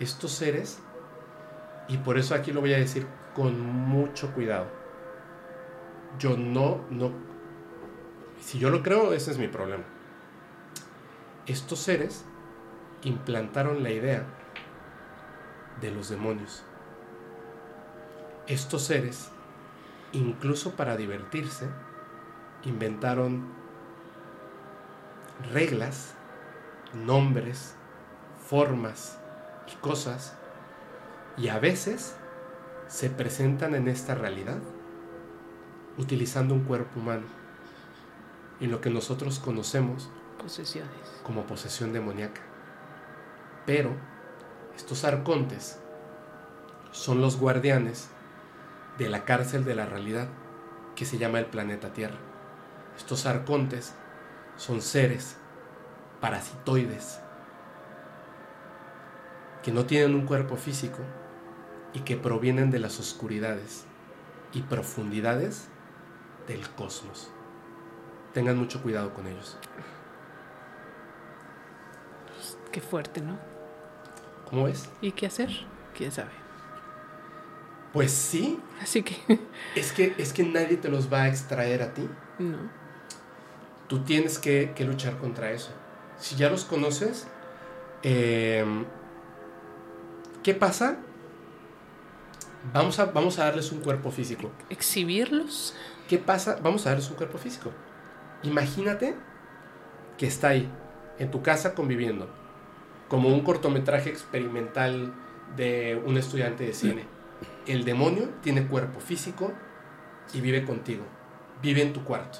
estos seres, y por eso aquí lo voy a decir con mucho cuidado, yo no, no, si yo lo creo, ese es mi problema. Estos seres implantaron la idea de los demonios. Estos seres, incluso para divertirse, inventaron reglas, nombres, formas y cosas, y a veces se presentan en esta realidad utilizando un cuerpo humano, y lo que nosotros conocemos Posesiones. como posesión demoníaca. Pero estos arcontes son los guardianes de la cárcel de la realidad que se llama el planeta Tierra. Estos arcontes son seres parasitoides que no tienen un cuerpo físico y que provienen de las oscuridades y profundidades del cosmos. Tengan mucho cuidado con ellos. Qué fuerte, ¿no? ¿Cómo ves? ¿Y qué hacer? ¿Quién sabe? Pues sí, Así que, es que, es que nadie te los va a extraer a ti. no. Tú tienes que, que luchar contra eso. Si ya los conoces, eh, ¿qué pasa? Vamos a, vamos a darles un cuerpo físico. ¿Exhibirlos? ¿Qué pasa? Vamos a darles un cuerpo físico. Imagínate que está ahí, en tu casa conviviendo, como un cortometraje experimental de un estudiante de cine. El demonio tiene cuerpo físico y vive contigo. Vive en tu cuarto.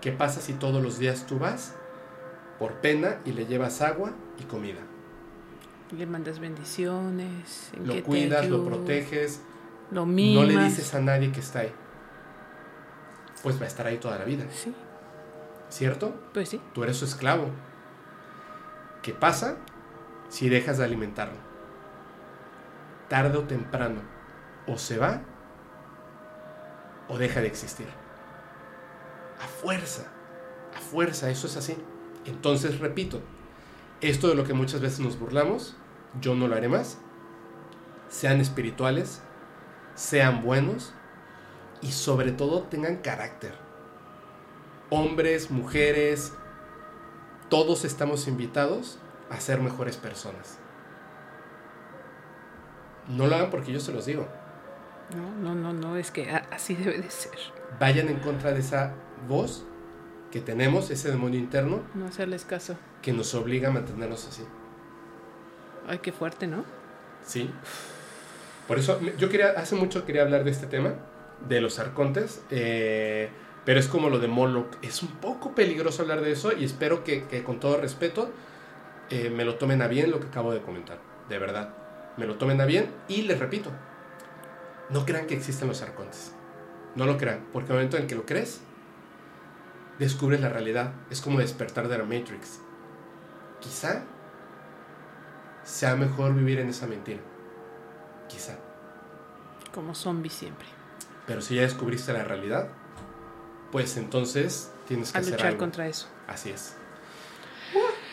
¿Qué pasa si todos los días tú vas por pena y le llevas agua y comida? Le mandas bendiciones. en que Lo te cuidas, lo proteges, Lo no mimas. le dices a nadie que está ahí. Pues va a estar ahí toda la vida, Sí, ¿cierto? pues sí. Tú eres su esclavo. ¿Qué pasa si dejas de alimentarlo? Tarde o temprano, o se va o deja de existir. A fuerza, a fuerza, eso es así. Entonces, repito, esto de lo que muchas veces nos burlamos, yo no lo haré más. Sean espirituales, sean buenos y sobre todo tengan carácter. Hombres, mujeres, todos estamos invitados a ser mejores personas. No lo hagan porque yo se los digo. No, no, no, no, es que así debe de ser. Vayan en contra de esa voz que tenemos, ese demonio interno, No hacerles caso. que nos obliga a mantenernos así. Ay, qué fuerte, ¿no? Sí. Por eso, yo quería, hace mucho quería hablar de este tema, de los arcontes, eh, pero es como lo de Moloch. Es un poco peligroso hablar de eso y espero que, que con todo respeto eh, me lo tomen a bien lo que acabo de comentar. De verdad. Me lo tomen a bien y les repito, no crean que existen los arcontes. No lo crean, porque el momento en que lo crees, descubres la realidad. Es como despertar de la Matrix. Quizá sea mejor vivir en esa mentira. Quizá. Como zombie siempre. Pero si ya descubriste la realidad, pues entonces tienes que A hacer luchar algo. contra eso. Así es.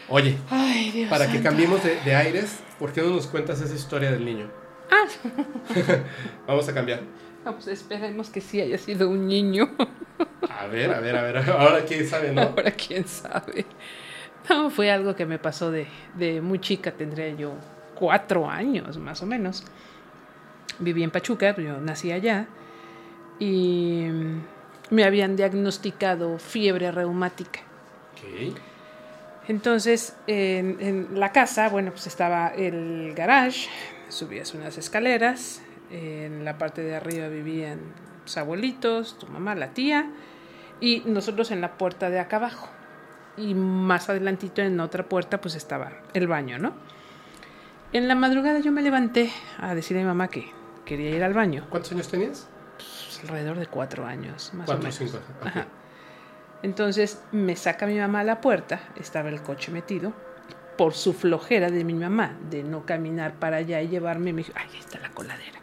Oye, Ay, Dios. para que cambiemos de, de aires, ¿por qué no nos cuentas esa historia del niño? Ah. Vamos a cambiar. Pues esperemos que sí haya sido un niño. A ver, a ver, a ver. Ahora quién sabe, ¿no? Ahora quién sabe. No, fue algo que me pasó de, de muy chica, tendría yo cuatro años más o menos. Viví en Pachuca, yo nací allá. Y me habían diagnosticado fiebre reumática. Entonces, en, en la casa, bueno, pues estaba el garage, subías unas escaleras, en la parte de arriba vivían tus abuelitos, tu mamá, la tía, y nosotros en la puerta de acá abajo. Y más adelantito en otra puerta pues estaba el baño, ¿no? En la madrugada yo me levanté a decirle a mi mamá que quería ir al baño. ¿Cuántos años tenías? Pues, alrededor de cuatro años, más Cuatro o menos. cinco. ok. Ajá. Entonces me saca mi mamá a la puerta, estaba el coche metido, por su flojera de mi mamá de no caminar para allá y llevarme, me dijo, ay, ahí está la coladera.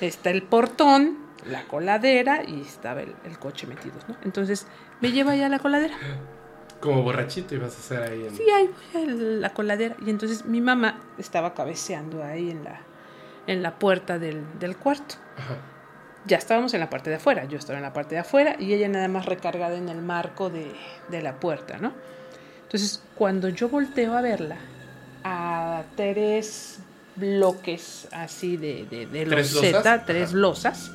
Está el portón, la coladera y estaba el, el coche metido, ¿no? Entonces me lleva allá a la coladera. Como borrachito ibas a hacer ahí en... Sí, ahí voy a la coladera. Y entonces mi mamá estaba cabeceando ahí en la, en la puerta del, del cuarto. Ajá. ya estábamos en la parte de afuera, yo estaba en la parte de afuera y ella nada más recargada en el marco de, de la puerta, ¿no? Entonces, cuando yo volteo a verla, a tres bloques así de, de, de ¿Tres loseta, losas? tres losas,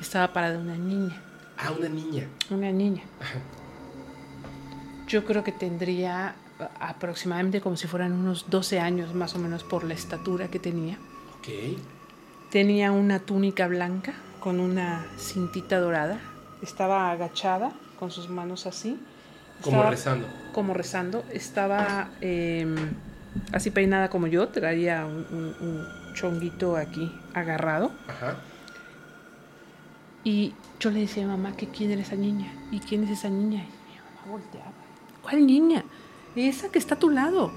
estaba parada una niña, Ah, una niña. una niña. Yo creo que tendría aproximadamente como si fueran unos 12 años más o menos por la estatura que tenía. Ok. Tenía una túnica blanca con una cintita dorada. Estaba agachada con sus manos así. Como Estaba rezando. Como rezando. Estaba eh, así peinada como yo. Traía un, un- un chonguito aquí agarrado. Ajá. Y yo le decía a mamá que quién era esa niña. ¿Y quién es esa niña? Y mi mamá volteaba. ¿Cuál niña? Esa que está a tu lado.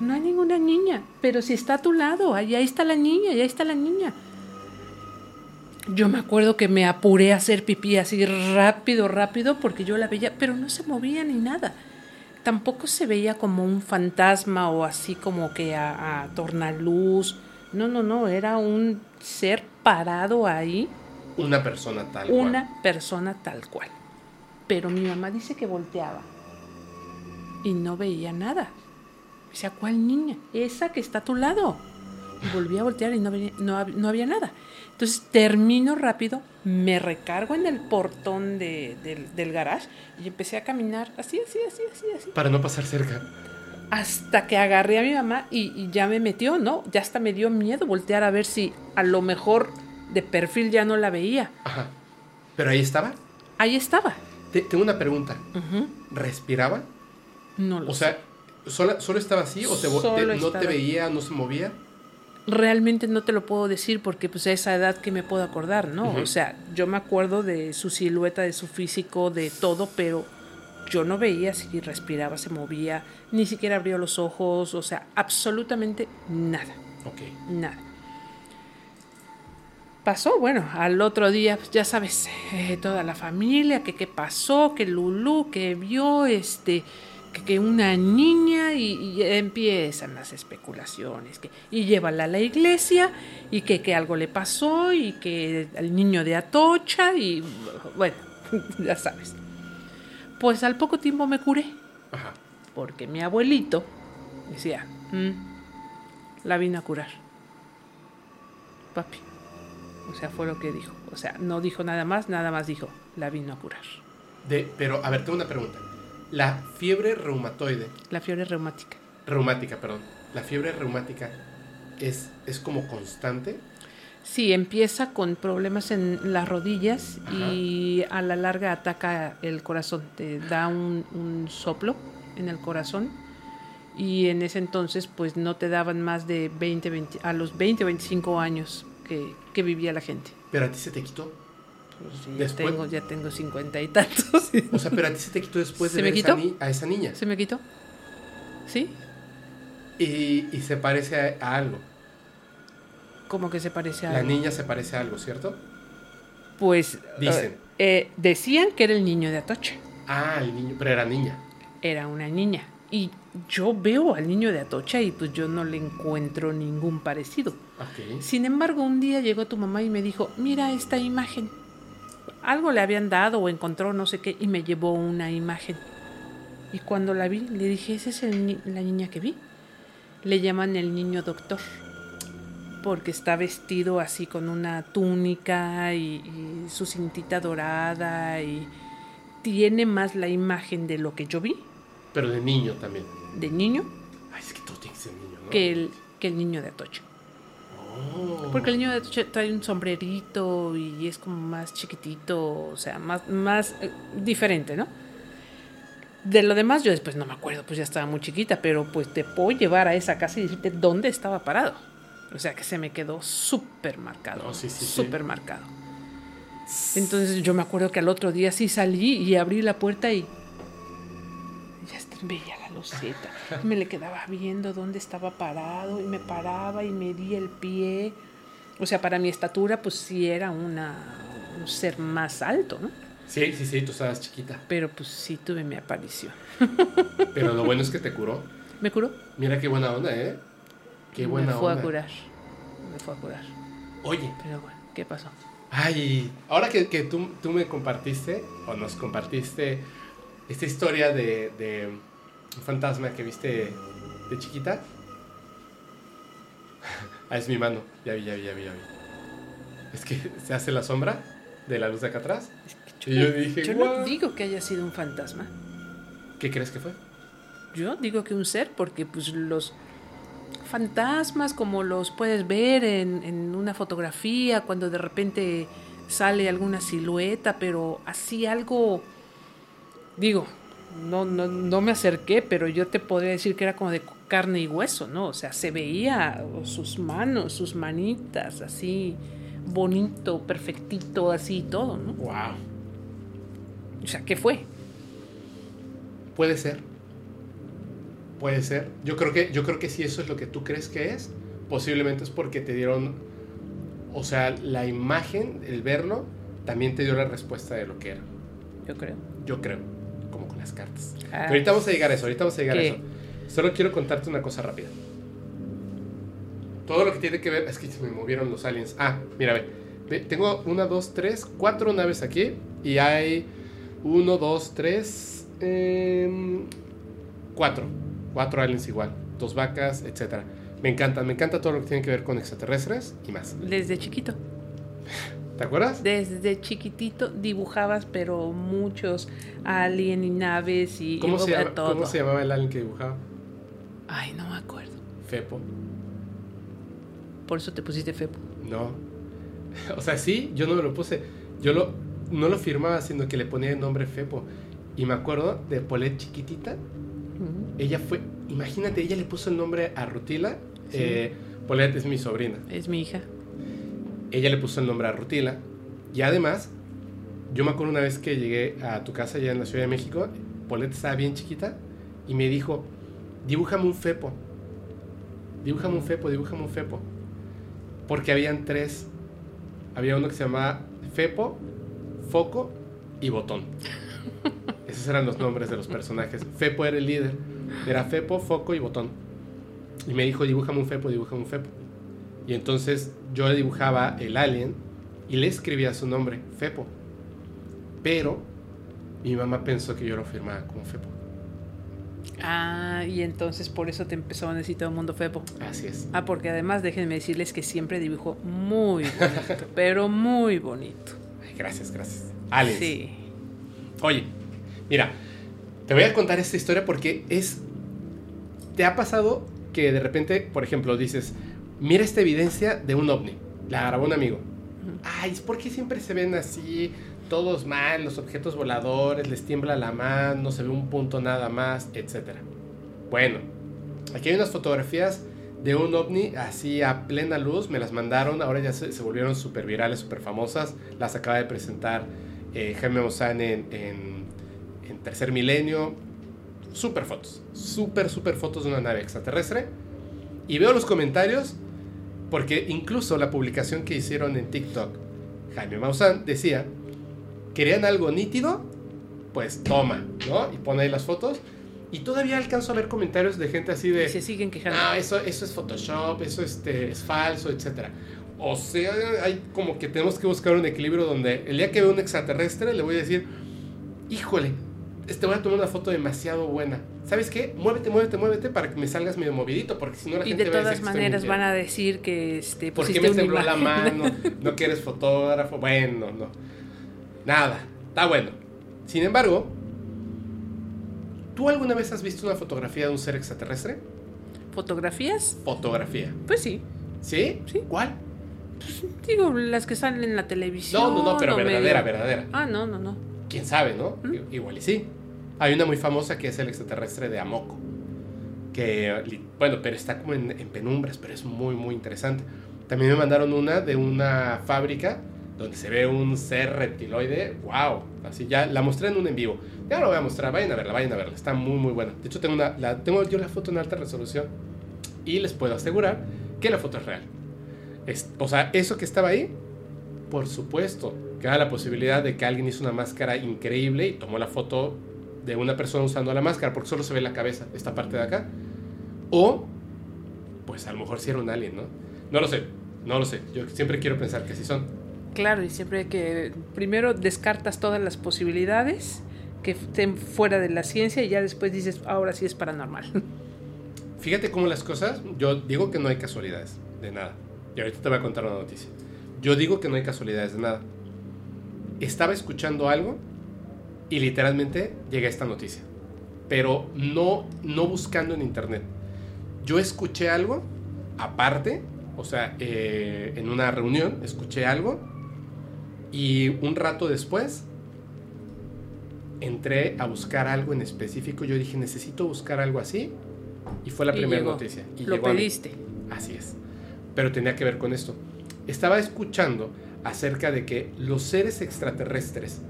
No hay ninguna niña. Pero si está a tu lado, ahí está la niña, ahí está la niña. Yo me acuerdo que me apuré a hacer pipí así rápido, rápido, porque yo la veía, pero no se movía ni nada. Tampoco se veía como un fantasma o así como que a, a tornaluz. No, no, no, era un ser parado ahí Una persona tal una cual. persona tal cual. Pero mi mamá dice que volteaba y no veía nada. Sea, ¿cuál niña? Esa que está a tu lado. Y volví a voltear y no, venía- no, no había nada. Entonces termino rápido, me recargo en el portón de- del, del garage y empecé a caminar así, así, así, así, así. Para no pasar cerca. Hasta que agarré a mi mamá y, y ya me metió, ¿no? Ya hasta me dio miedo voltear a ver si a lo mejor de perfil ya no la veía. Ajá. Pero ahí estaba. Ahí estaba. Te- tengo una pregunta. ¿Respiraba? No lo O sé. sea, ¿sola- ¿solo estaba así? ¿O te, vo- te- Solo no te veía, no se movía? Realmente no te lo puedo decir porque pues a esa edad que me puedo acordar, ¿no? O sea, yo me acuerdo de su silueta, de su físico, de todo, pero yo no veía si respiraba, se movía, ni siquiera abrió los ojos, o sea, absolutamente nada, Ok. nada. Pasó, bueno, al otro día, pues, ya sabes, eh, toda la familia, que qué pasó, que Lulú, que vio, este, que, que una niña y, y empiezan las especulaciones, que, y llévala a la iglesia y que, que algo le pasó y que el niño de Atocha y bueno, ya sabes. Pues al poco tiempo me curé, Ajá. porque mi abuelito decía, "Mm, la vino a curar, papi. O sea, fue lo que dijo. O sea, no dijo nada más, nada más dijo, la vino a curar. De, pero, a ver, tengo una pregunta. La fiebre reumatoide, La fiebre reumática. reumática, perdón. La fiebre reumática es, es como constante. Sí, empieza con problemas en las rodillas y a la larga ataca el corazón. Te da un, un soplo en el corazón y en ese entonces pues no te daban más de 20, 20 a los 20 o 25 años que, que vivía la gente. Pero a ti se te quitó. Pues sí, ya, tengo, ya tengo 50 y tantos. O sea, pero a ti se te quitó después ¿Se de ver esa quitó? ni- a esa niña. ¿Se me quitó? ¿Sí? Y, y se parece a, a algo. Como que se parece a La algo. niña se parece a algo, ¿cierto? Pues Dicen. eh, eh, decían que era el niño de Atocha. Ah, el niño, pero era niña. era una niña. Y yo veo al niño de Atocha y pues yo no le encuentro ningún parecido. Sin embargo, un día llegó tu mamá y me dijo, mira esta imagen. Algo le habían dado o encontró no sé qué y me llevó una imagen. Y cuando la vi, le dije, esa es el ni- la niña que vi. Le llaman el niño doctor. porque está vestido así con una túnica y, y su cintita dorada y tiene más la imagen de lo que yo vi Pero de niño también. de niño Ay, es que todo tiene que ser niño, ¿no? que el, que el niño de Atocha. Oh. Porque el niño de trae un sombrerito y es como más chiquitito, o sea, más, más eh, diferente, ¿no? De lo demás yo después no me acuerdo, pues ya estaba muy chiquita, pero pues te puedo llevar a esa casa y decirte dónde estaba parado. O sea que se me quedó súper marcado. No, sí, sí, sí. súper marcado. Entonces yo me acuerdo que al otro día sí salí y abrí la puerta y veía la loseta. Me le quedaba viendo dónde estaba parado y me paraba y medía el pie. O sea, para mi estatura pues sí era una, un ser más alto, ¿no? Sí, sí, sí, tú estabas chiquita. Pero pues sí tuve mi aparición. Pero lo bueno es que te curó. ¿Me curó? Mira qué buena onda, ¿eh? Qué buena me fue onda. a curar. Me fue a curar. Oye, Pero bueno, ¿qué pasó? ay, ahora que, que tú, tú me compartiste, o nos compartiste, esta historia de, de un fantasma que viste de chiquita. Ah, es mi mano. Ya vi, ya vi, ya vi, ya vi. Es que se hace la sombra de la luz de acá atrás. Y yo dije, Yo "Guau". no digo que haya sido un fantasma. ¿Qué crees que fue? Yo digo que un ser, porque pues los fantasmas, como los puedes ver en, en una fotografía, cuando de repente sale alguna silueta, pero así algo, digo, no, no, no me acerqué, pero yo te podría decir que era como de carne y hueso, ¿no? O sea, se veía sus manos, sus manitas, así bonito, perfectito, así y todo, ¿no? Wow. O sea, ¿qué fue? Puede ser. Puede ser. Yo creo que, yo creo que si eso es lo que tú crees que es, posiblemente es porque te dieron. O sea, la imagen, el verlo, también te dio la respuesta de lo que era. Yo creo. Yo creo. Las cartas. Ah, Pero ahorita vamos a llegar a eso, ahorita vamos a llegar ¿Qué? a eso. Solo quiero contarte una cosa rápida. Todo lo que tiene que ver. Es que se me movieron los aliens. Ah, mira, ve. Ve, Tengo una, dos, tres, cuatro naves aquí. Y hay uno, dos, tres. em, cuatro. Cuatro aliens igual. Dos vacas, etcétera. Me encantan, me encanta todo lo que tiene que ver con extraterrestres y más. Desde chiquito. ¿Te acuerdas? Desde chiquitito dibujabas, pero muchos alien y naves y ¿Cómo se, llama- todo. ¿Cómo se llamaba el alien que dibujaba? Ay, no me acuerdo. Fepo. Por eso te pusiste Fepo. No. O sea, sí, yo no me lo puse. Yo lo, no lo firmaba, sino que le ponía el nombre Fepo. Y me acuerdo de Polet chiquitita. Ella fue, imagínate, ella le puso el nombre a Rutila. Sí. Eh, Polet es mi sobrina. Es mi hija. Ella le puso el nombre a Rutila. Y además, yo me acuerdo una vez que llegué a tu casa allá en la Ciudad de México. Polet estaba bien chiquita. Y me dijo, dibújame un Fepo. Dibújame un Fepo, dibújame un Fepo. Porque habían tres. Había uno que se llamaba Fepo, Foco y Botón. Esos eran los nombres de los personajes. Fepo era el líder. Era Fepo, Foco y Botón. Y me dijo, dibújame un Fepo, dibújame un Fepo. Y entonces yo le dibujaba el alien y le escribía su nombre, Fepo. Pero mi mamá pensó que yo lo firmaba como Fepo. Ah, y entonces por eso te empezó a decir todo el mundo Fepo. Así es. Ah, porque además déjenme decirles que siempre dibujó muy bonito, pero muy bonito. Ay, gracias, gracias. Aliens. Sí. Oye, mira, te voy a contar esta historia porque es... ¿Te ha pasado que de repente, por ejemplo, dices, mira esta evidencia de un ovni? La grabó un amigo. Ay, ¿es porque siempre se ven así, todos mal, los objetos voladores, les tiembla la mano, no se ve un punto nada más, etcétera? Bueno, aquí hay unas fotografías de un ovni así a plena luz, me las mandaron, ahora ya se, se volvieron súper virales, súper famosas, las acaba de presentar eh, Jaime Maussan en, en, en Tercer Milenio, súper fotos, súper, súper fotos de una nave extraterrestre, y veo los comentarios, porque incluso la publicación que hicieron en TikTok, Jaime Maussan decía, ¿querían algo nítido? Pues toma, ¿no? Y pone ahí las fotos. Y todavía alcanzo a ver comentarios de gente así de... Y se siguen quejando. No, eso, eso es Photoshop, eso este, es falso, etc. O sea, hay como que tenemos que buscar un equilibrio donde el día que veo un extraterrestre le voy a decir, híjole, te voy a tomar una foto demasiado buena. ¿Sabes qué? Muévete, muévete, muévete para que me salgas medio movidito, porque si no la Y gente de va a todas decir que estoy maneras van a decir que este, ¿Por qué me tembló la mano? ¿No que eres fotógrafo? Bueno, no. Nada, está bueno. Sin embargo, ¿tú alguna vez has visto una fotografía de un ser extraterrestre? ¿Fotografías? Fotografía. Pues sí. ¿Sí? Sí. ¿Cuál? Digo, las que salen en la televisión. No, no, no, pero verdadera, medio- verdadera. Ah, no, no, no. Quién sabe, ¿no? ¿Mm? Igual y sí. Hay una muy famosa que es el extraterrestre de Amoco. Que, bueno, pero está como en, en penumbras, pero es muy, muy interesante. También me mandaron una de una fábrica donde se ve un ser reptiloide. ¡Wow! Así ya la mostré en un en vivo. Ya lo voy a mostrar, vayan a verla, vayan a verla. Está muy, muy buena. De hecho, tengo, una, la, tengo yo la foto en alta resolución y les puedo asegurar que la foto es real. Es- o sea, eso que estaba ahí, por supuesto, da la posibilidad de que alguien hizo una máscara increíble y tomó la foto de una persona usando la máscara, porque solo se ve la cabeza, esta parte de acá. O, pues a lo mejor sí era un alien, ¿no? No lo sé, no lo sé. Yo siempre quiero pensar que sí son. Claro, y siempre que primero descartas todas las posibilidades que estén fuera de la ciencia y ya después dices, ahora sí es paranormal. Fíjate cómo las cosas, yo digo que no hay casualidades de nada. Y ahorita te voy a contar una noticia. Yo digo que no hay casualidades de nada. Estaba escuchando algo y literalmente llega esta noticia. Pero no, no buscando en internet. Yo escuché algo aparte, o sea, eh, en una reunión escuché algo y un rato después entré a buscar algo en específico. Yo dije, necesito buscar algo así. Y fue la Y primera llegó. noticia. Y Lo llegó a pediste. Así es. Pero tenía que ver con esto. Estaba escuchando acerca de que los seres extraterrestres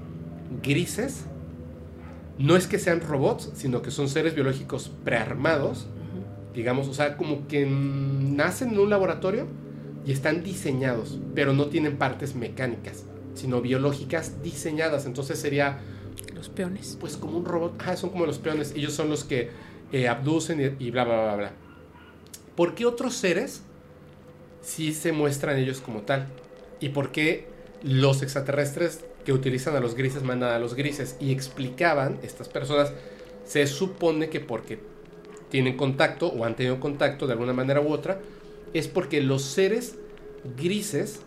grises no es que sean robots, sino que son seres biológicos prearmados, digamos, o sea, como que nacen en un laboratorio y están diseñados, pero no tienen partes mecánicas, sino biológicas diseñadas. Entonces sería Los peones. pues como un robot. Ah, son como los peones. Ellos son los que eh, abducen y, y bla, bla, bla, bla. ¿Por qué otros seres sí se muestran ellos como tal? ¿Y por qué los extraterrestres que utilizan a los grises mandan a los grises? Y explicaban, estas personas, se supone que porque tienen contacto o han tenido contacto de alguna manera u otra, es porque los seres grises,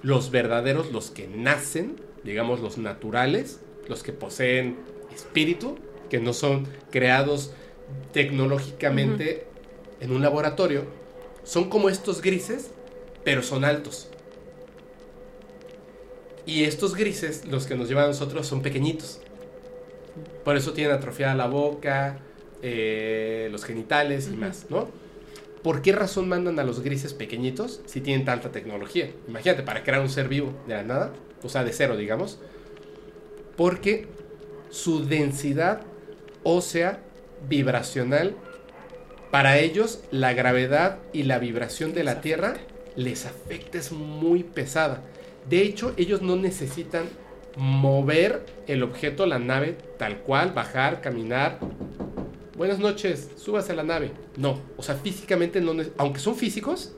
los verdaderos, los que nacen, digamos los naturales, los que poseen espíritu, que no son creados tecnológicamente en un laboratorio, son como estos grises, pero son altos. Y estos grises, los que nos llevan a nosotros, son pequeñitos. Por eso tienen atrofiada la boca, eh, los genitales y más, ¿no? ¿Por qué razón mandan a los grises pequeñitos si tienen tanta tecnología? Imagínate, para crear un ser vivo de la nada, o sea, de cero, digamos. Porque su densidad ósea vibracional, para ellos la gravedad y la vibración de la Tierra les afecta, es muy pesada. De hecho, ellos no necesitan mover el objeto, la nave, tal cual, bajar, caminar. Buenas noches, súbase a la nave. No, o sea, físicamente no, aunque son físicos,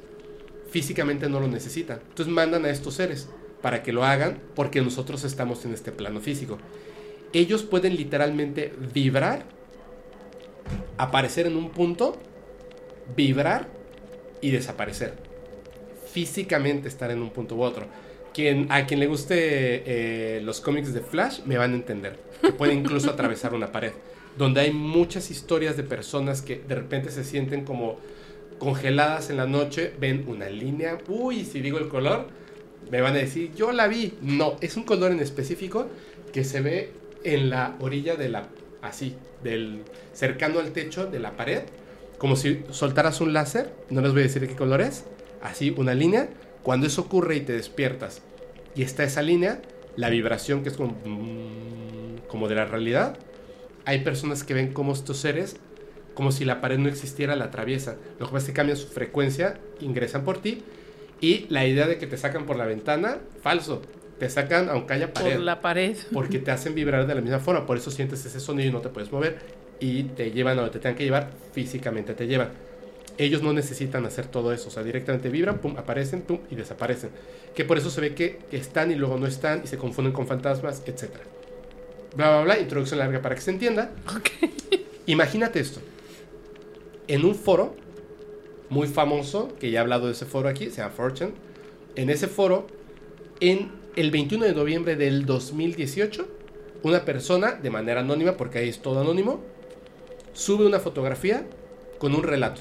físicamente no lo necesitan. Entonces mandan a estos seres para que lo hagan porque nosotros estamos en este plano físico. Ellos pueden literalmente vibrar, aparecer en un punto, vibrar y desaparecer. Físicamente estar en un punto u otro. A quien le guste eh, los cómics de Flash me van a entender. Que puede incluso atravesar una pared. Donde hay muchas historias de personas que de repente se sienten como congeladas en la noche, ven una línea. Uy, si digo el color, me van a decir, yo la vi. No, es un color en específico que se ve en la orilla de la, así, del, cercano al techo de la pared, como si soltaras un láser, no les voy a decir de qué color es, así una línea, cuando eso ocurre y te despiertas y está esa línea, la vibración que es como, como de la realidad, hay personas que ven como estos seres, como si la pared no existiera, la atraviesan. Lo que pasa es que cambian su frecuencia, ingresan por ti y la idea de que te sacan por la ventana, falso. Te sacan aunque haya pared Por la pared. porque te hacen vibrar de la misma forma, por eso sientes ese sonido y no te puedes mover y te llevan a donde te tengan que llevar, físicamente te llevan. Ellos no necesitan hacer todo eso, o sea, directamente vibran, pum, aparecen, pum, y desaparecen. Que por eso se ve que, están y luego no están y se confunden con fantasmas, etc. bla, bla, bla, introducción larga para que se entienda. Imagínate esto. En un foro muy famoso, que ya he hablado de ese foro aquí, se llama Fortune. En ese foro, en el 21 de noviembre del 2018, una persona, de manera anónima, porque ahí es todo anónimo, sube una fotografía con un relato.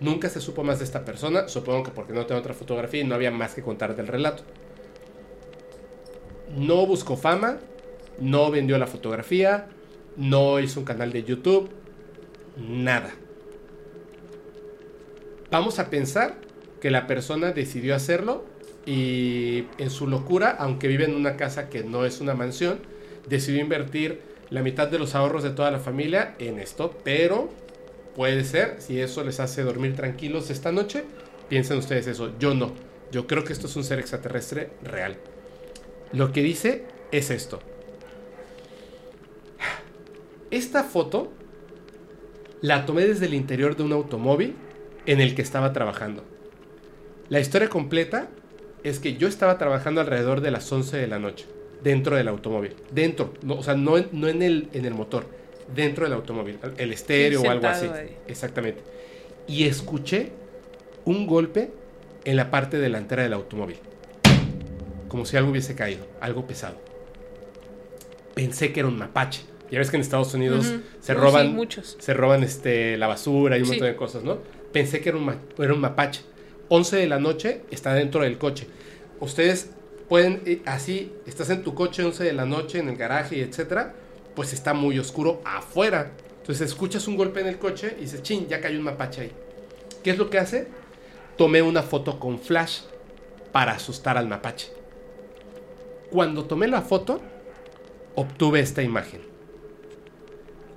Nunca se supo más de esta persona, supongo que porque no tengo otra fotografía y no había más que contar del relato. No buscó fama, no vendió la fotografía, no hizo un canal de YouTube, nada. Vamos a pensar que la persona decidió hacerlo y en su locura, aunque vive en una casa que no es una mansión, decidió invertir la mitad de los ahorros de toda la familia en esto, pero puede ser, si eso les hace dormir tranquilos esta noche, piensen ustedes eso, yo no, yo creo que esto es un ser extraterrestre real. Lo que dice es esto. Esta foto la tomé desde el interior de un automóvil en el que estaba trabajando. La historia completa es que yo estaba trabajando alrededor de las 11 de la noche, dentro del automóvil. Dentro, no, o sea, no, no en, el, en el motor, dentro del automóvil, el estéreo o algo así. Exactamente. Y escuché un golpe en la parte delantera del automóvil. Como si algo hubiese caído, algo pesado. Pensé que era un mapache. Ya ves que en Estados Unidos se roban, muchos. se roban este, la basura y un montón de cosas, ¿no? Pensé que era un, era un mapache. 11 de la noche está dentro del coche. Ustedes pueden, eh, así, estás en tu coche 11 de la noche en el garaje, etcétera, pues está muy oscuro afuera. Entonces escuchas un golpe en el coche y dices, chin, ya cayó un mapache ahí. ¿Qué es lo que hace? Tomé una foto con flash para asustar al mapache. Cuando tomé la foto, obtuve esta imagen.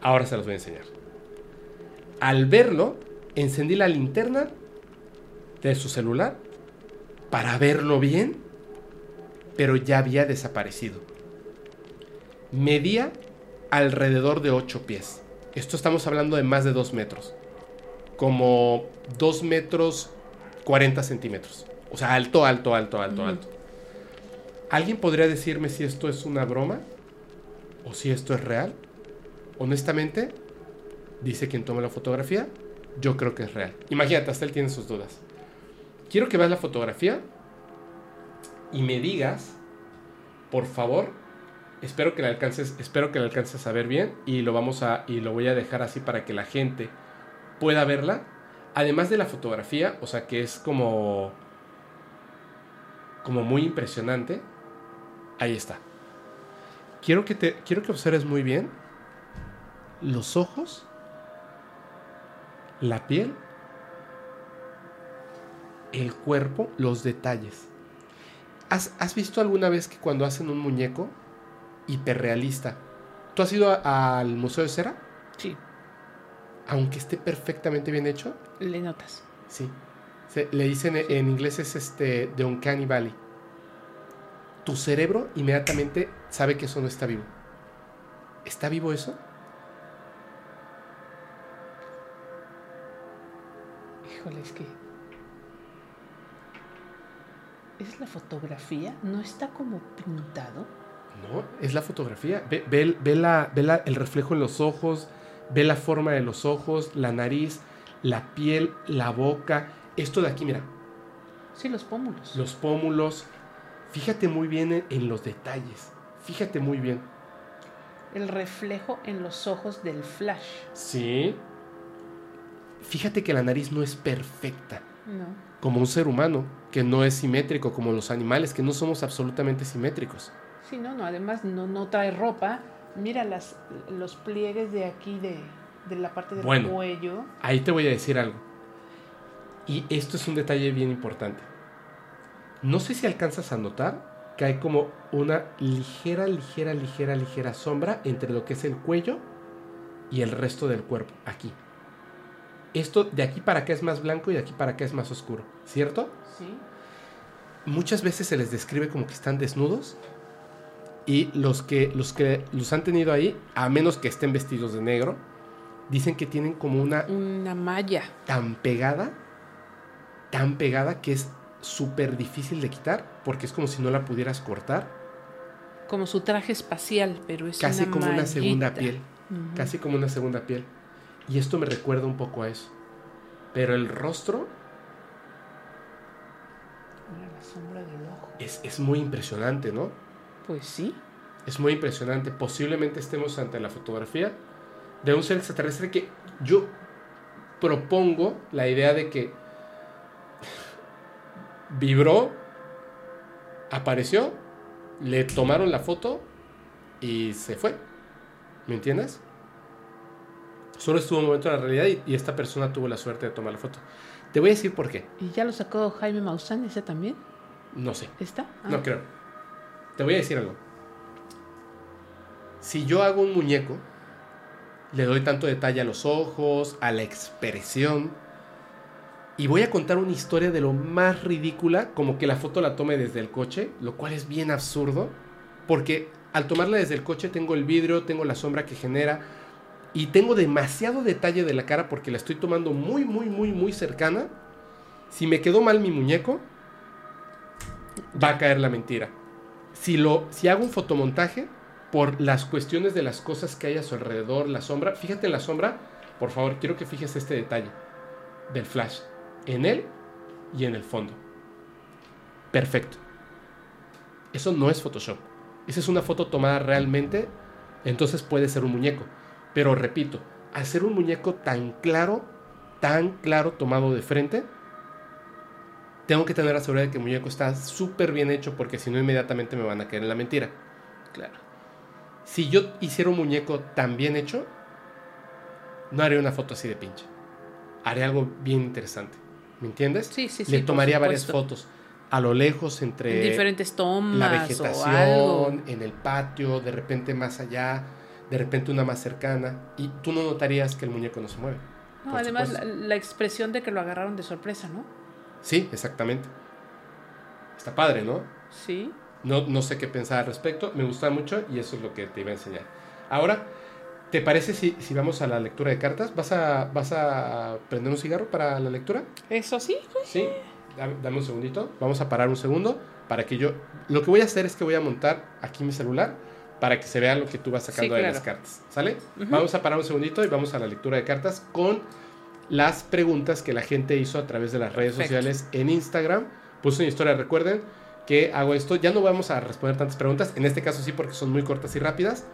Ahora se los voy a enseñar. Al verlo, encendí la linterna de su celular para verlo bien, pero ya había desaparecido. Medía alrededor de 8 pies. Esto estamos hablando de más de 2 metros. Como 2 metros 40 centímetros. O sea, alto, alto, alto, alto, alto. ¿Alguien podría decirme si esto es una broma? ¿O si esto es real? honestamente, dice quien toma la fotografía, yo creo que es real. Imagínate, hasta él tiene sus dudas. Quiero que veas la fotografía y me digas, por favor, espero que la alcances, espero que la alcances a ver bien y lo vamos a y lo voy a dejar así para que la gente pueda verla. Además de la fotografía, o sea que es como como muy impresionante. Ahí está. Quiero que te quiero que observes muy bien los ojos, la piel, el cuerpo, los detalles. ¿Has, visto alguna vez que cuando hacen un muñeco hiperrealista, ¿tú has ido al Museo de Cera? Sí. Aunque esté perfectamente bien hecho. Le notas. Sí. le dicen en inglés es este de Uncanny Valley. Tu cerebro inmediatamente sabe que eso no está vivo. ¿Está vivo eso? híjole, es que... ¿Es la fotografía? ¿No está como pintado? No, es la fotografía. Ve, ve, la, el reflejo en los ojos, ve la forma de los ojos, la nariz, la piel, la boca. Esto de aquí, mira. Sí, los pómulos. Los pómulos. Fíjate muy bien en los detalles. Fíjate muy bien. El reflejo en los ojos del flash. Sí, fíjate que la nariz no es perfecta. Como un ser humano, que no es simétrico, como los animales, que no somos absolutamente simétricos. Sí, no, no, además no, no trae ropa. Mira las, los pliegues de aquí, de, de la parte del bueno, cuello. Ahí te voy a decir algo. Y esto es un detalle bien importante. No sé si alcanzas a notar que hay como una ligera, ligera, ligera, ligera sombra entre lo que es el cuello y el resto del cuerpo, aquí esto de aquí para acá es más blanco y de aquí para acá es más oscuro, ¿cierto? Sí. Muchas veces se les describe como que están desnudos y los que los que los han tenido ahí, a menos que estén vestidos de negro, dicen que tienen como una una malla tan pegada, tan pegada que es súper difícil de quitar porque es como si no la pudieras cortar. como su traje espacial, pero es casi una como una segunda piel. Casi como una segunda piel. Y esto me recuerda un poco a eso. Pero el rostro Mira la sombra del ojo. es, es muy impresionante, ¿no? Pues sí. Es muy impresionante. Posiblemente estemos ante la fotografía de un ser extraterrestre que yo propongo la idea de que vibró, apareció, le tomaron la foto y se fue. ¿Me entiendes? Solo estuvo un momento en la realidad y, y esta persona tuvo la suerte de tomar la foto. Te voy a decir por qué. ¿Y ya lo sacó Jaime Maussan ese también? No sé. ¿Está? Ah. No creo. Te voy a decir algo. Si yo hago un muñeco, le doy tanto detalle a los ojos, a la expresión, y voy a contar una historia de lo más ridícula, como que la foto la tome desde el coche, lo cual es bien absurdo, porque al tomarla desde el coche tengo el vidrio, tengo la sombra que genera, y tengo demasiado detalle de la cara porque la estoy tomando muy, muy, muy, muy cercana. Si me quedó mal mi muñeco, va a caer la mentira. Si, lo, si hago un fotomontaje, por las cuestiones de las cosas que hay a su alrededor, la sombra, fíjate en la sombra, por favor, quiero que fijes este detalle del flash, en él y en el fondo. Perfecto. Eso no es Photoshop. Esa es una foto tomada realmente, entonces puede ser un muñeco. Pero repito, hacer un muñeco tan claro, tan claro tomado de frente, tengo que tener la seguridad de que el muñeco está súper bien hecho porque si no inmediatamente me van a caer en la mentira. Claro. Si yo hiciera un muñeco tan bien hecho, no haría una foto así de pinche. Haría algo bien interesante. ¿Me entiendes? Sí, sí, sí. Le tomaría varias fotos a lo lejos entre En diferentes tomas la o algo. vegetación, en el patio, de repente más allá, de repente una más cercana, y tú no notarías que el muñeco no se mueve. No, además, la, la expresión de que lo agarraron de sorpresa, ¿no? Sí, exactamente. Está padre, ¿no? Sí. No, no sé qué pensar al respecto, me gusta mucho y eso es lo que te iba a enseñar. Ahora, ¿te parece si, si vamos a la lectura de cartas? ¿Vas a, ¿Vas a prender un cigarro para la lectura? Eso sí. Sí, dame, dame un segundito. Vamos a parar un segundo para que yo... Lo que voy a hacer es que voy a montar aquí mi celular para que se vea lo que tú vas sacando Sí, de las cartas. ¿Sale? Vamos a parar un segundito y vamos a la lectura de cartas con las preguntas que la gente hizo a través de las redes Perfecto. sociales en Instagram. Puse una historia, recuerden que hago esto. Ya no vamos a responder tantas preguntas, en este caso sí porque son muy cortas y rápidas.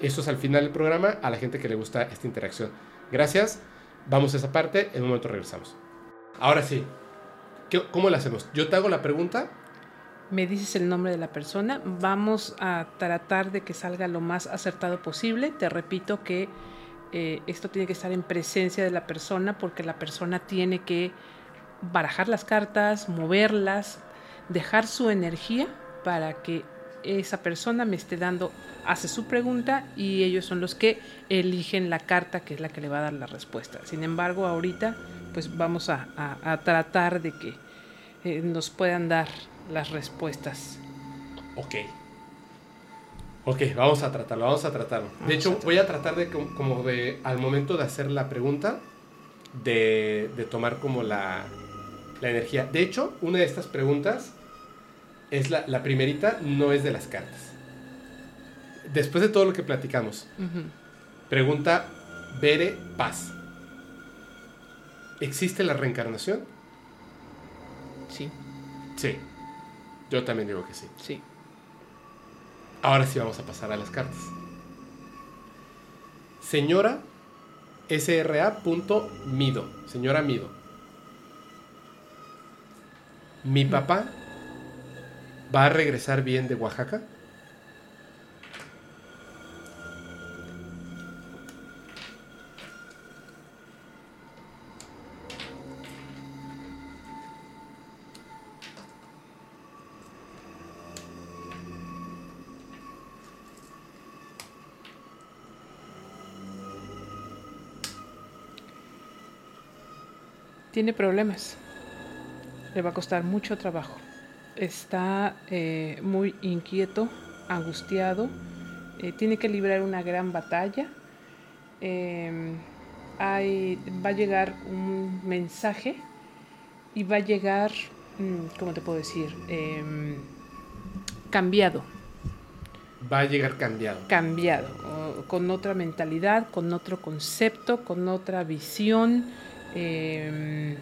Esto es al final del programa a la gente que le gusta esta interacción. Gracias. Vamos a esa parte, en un momento regresamos. Ahora sí, ¿qué- ¿cómo la hacemos? Yo te hago la pregunta. Me dices el nombre de la persona. Vamos a tratar de que salga lo más acertado posible. Te repito que eh, esto tiene que estar en presencia de la persona porque la persona tiene que barajar las cartas, moverlas, dejar su energía para que esa persona me esté dando, hace su pregunta y ellos son los que eligen la carta que es la que le va a dar la respuesta. Sin embargo, ahorita pues vamos a, a- tratar de que eh, nos puedan dar las respuestas. Ok. Ok, vamos a tratarlo, vamos a tratarlo. De Vamos hecho, a voy a tratar de, com- como de, al momento de hacer la pregunta, de, de tomar como la, la energía. De hecho, una de estas preguntas es la, la primerita, no es de las cartas. Después de todo lo que platicamos, pregunta Bere Paz. ¿Existe la reencarnación? Sí, Sí. Yo también digo que sí. sí. Ahora sí vamos a pasar a las cartas. Señora SRA.mido. Señora Mido. ¿Mi papá va a regresar bien de Oaxaca? Tiene problemas. Le va a costar mucho trabajo. Está eh, muy inquieto, angustiado. eh, tiene que librar una gran batalla. Eh, hay- va a llegar un mensaje y va a llegar, mm, ¿cómo te puedo decir? Em, cambiado. Va a llegar cambiado. cambiado, con otra mentalidad, con otro concepto, con otra visión, eh,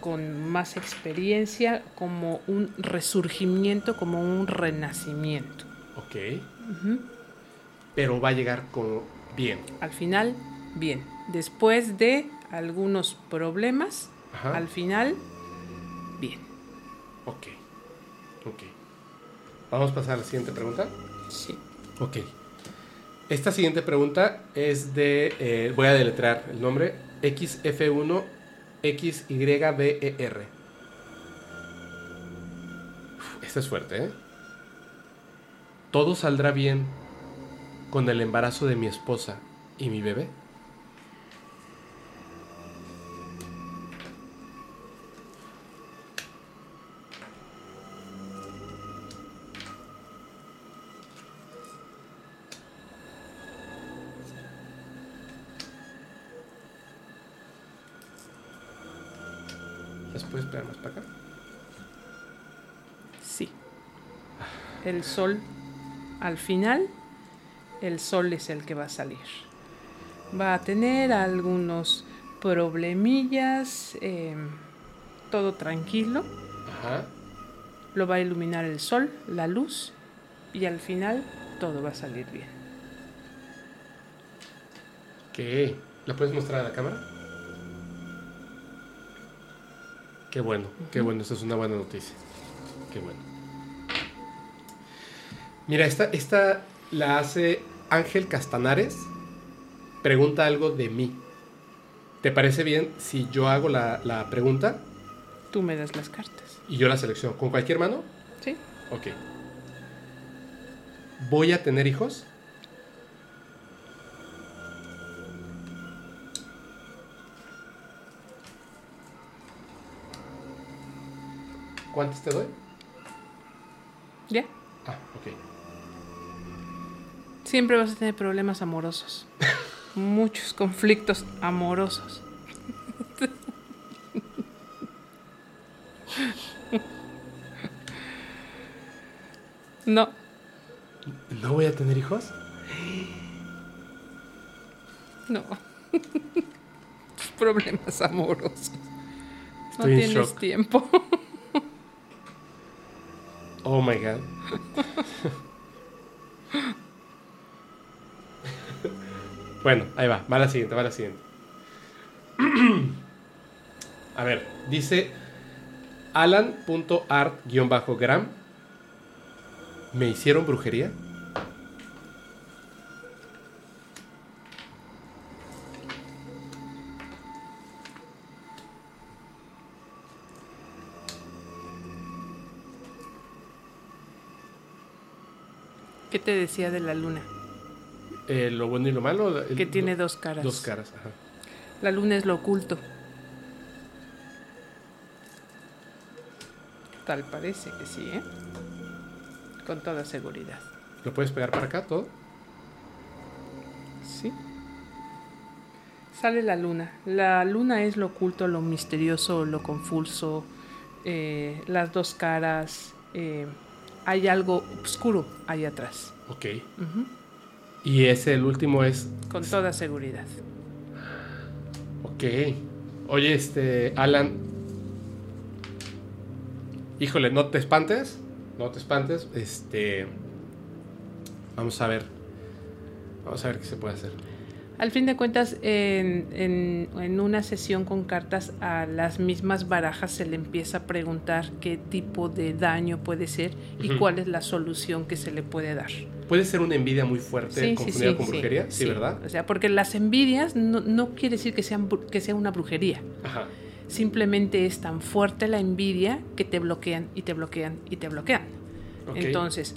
con más experiencia, como un resurgimiento, como un renacimiento. Ok. Pero va a llegar con bien. Al final, bien. Después de algunos problemas, Ajá. al final, bien. Ok. Ok. Vamos a pasar a la siguiente pregunta. Sí. Ok. Esta siguiente pregunta es de. eh, voy a deletrear el nombre: XF1 XYBER. Esta es fuerte, ¿eh? ¿Todo saldrá bien con el embarazo de mi esposa y mi bebé? El sol, al final, el sol es el que va a salir. Va a tener algunos problemillas, eh, todo tranquilo. Ajá. Lo va a iluminar el sol, la luz, y al final todo va a salir bien. ¿Qué? ¿La puedes mostrar a la cámara? Qué bueno, qué bueno, esa es una buena noticia. Qué bueno. Mira, esta, esta la hace Ángel Castanares. Pregunta algo de mí. ¿Te parece bien si yo hago la, la pregunta Tú me das las cartas. y yo la selecciono? ¿Con cualquier mano? ¿Sí? Ok. ¿Voy a tener hijos? ¿Cuántos te doy? ¿Ya? Ah, ok. Siempre vas a tener problemas amorosos. Muchos conflictos amorosos. No, ¿No voy a tener hijos? no. Problemas amorosos. No en tienes shock. tiempo. Oh my god. Bueno, ahí va, va la siguiente, va la siguiente. A ver, dice alan.art-gram. ¿Me hicieron brujería? ¿Qué te decía de la luna? Eh, lo bueno y lo malo. el- Que tiene do- dos caras. Dos caras, ajá. La luna es lo oculto. Tal parece que sí, ¿eh? Con toda seguridad. ¿Lo puedes pegar para acá todo? Sí. Sale la luna. La luna es lo oculto, lo misterioso, lo confuso, eh, las dos caras. eh, hay algo oscuro ahí atrás. Ok. Y ese, el último es Con toda seguridad. Ok. Oye, este, Alan. Híjole, no te espantes. No te espantes. Este. Vamos a ver. Vamos a ver qué se puede hacer. Al fin de cuentas, en, en- en una sesión con cartas, a las mismas barajas se le empieza a preguntar qué tipo de daño puede ser y cuál es la solución que se le puede dar. Puede ser una envidia muy fuerte confundida con brujería, sí, ¿verdad? O sea, porque las envidias no, no quiere decir que, sean, que sea una brujería. Ajá. Simplemente es tan fuerte la envidia que te bloquean y te bloquean y te bloquean. Entonces,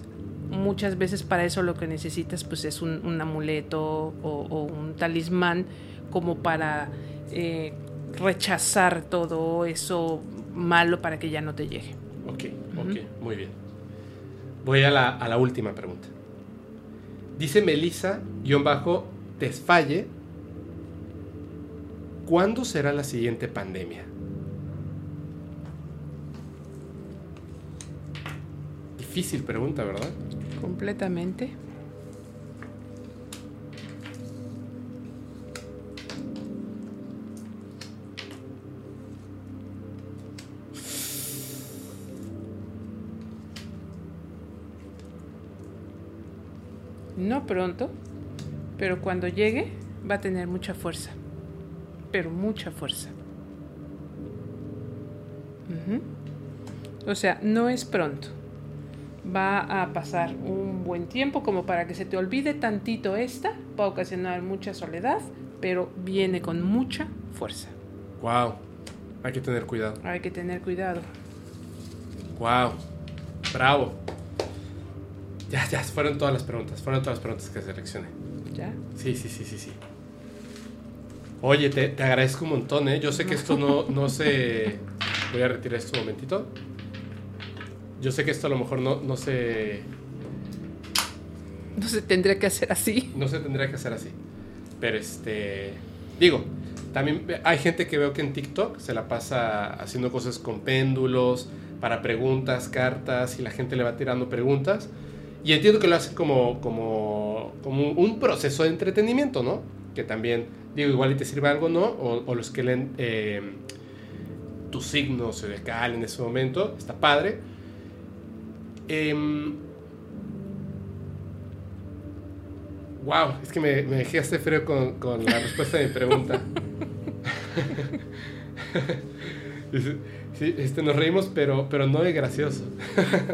muchas veces para eso lo que necesitas pues es un, un amuleto o, o un talismán como para eh, rechazar todo eso malo para que ya no te llegue. Ok, ok, muy bien. Voy a la, a la última pregunta. Dice Melissa, guion bajo, Tesfalle, ¿cuándo será la siguiente pandemia? Difícil pregunta, ¿verdad? completamente. No pronto, pero cuando llegue va a tener mucha fuerza, pero mucha fuerza. O sea, no es pronto, Va a pasar un buen tiempo como para que se te olvide tantito esta. Va a ocasionar mucha soledad, pero viene con mucha fuerza. Wow. Hay que tener cuidado. Hay que tener cuidado. Wow. Bravo. Ya, ya, fueron todas las preguntas. Fueron todas las preguntas que seleccioné. ¿Ya? Sí, sí, sí, sí, sí. Oye, te, te agradezco un montón, ¿eh? Yo sé que esto no, no se... Voy a retirar esto un momentito. Yo sé que esto a lo mejor no, no se... No se tendría que hacer así. No se tendría que hacer así. Pero este... Digo, también hay gente que veo que en TikTok se la pasa haciendo cosas con péndulos, para preguntas, cartas, y la gente le va tirando preguntas. Y entiendo que lo hacen como, como, como un proceso de entretenimiento, ¿no? Que también, digo, igual y te sirve algo, ¿no? O, o los que leen eh, tu signo zodiacal en ese momento, está padre. Em, wow, es que me, me dejaste frío con, con la respuesta de mi pregunta. sí, este, nos reímos, pero, pero no es gracioso.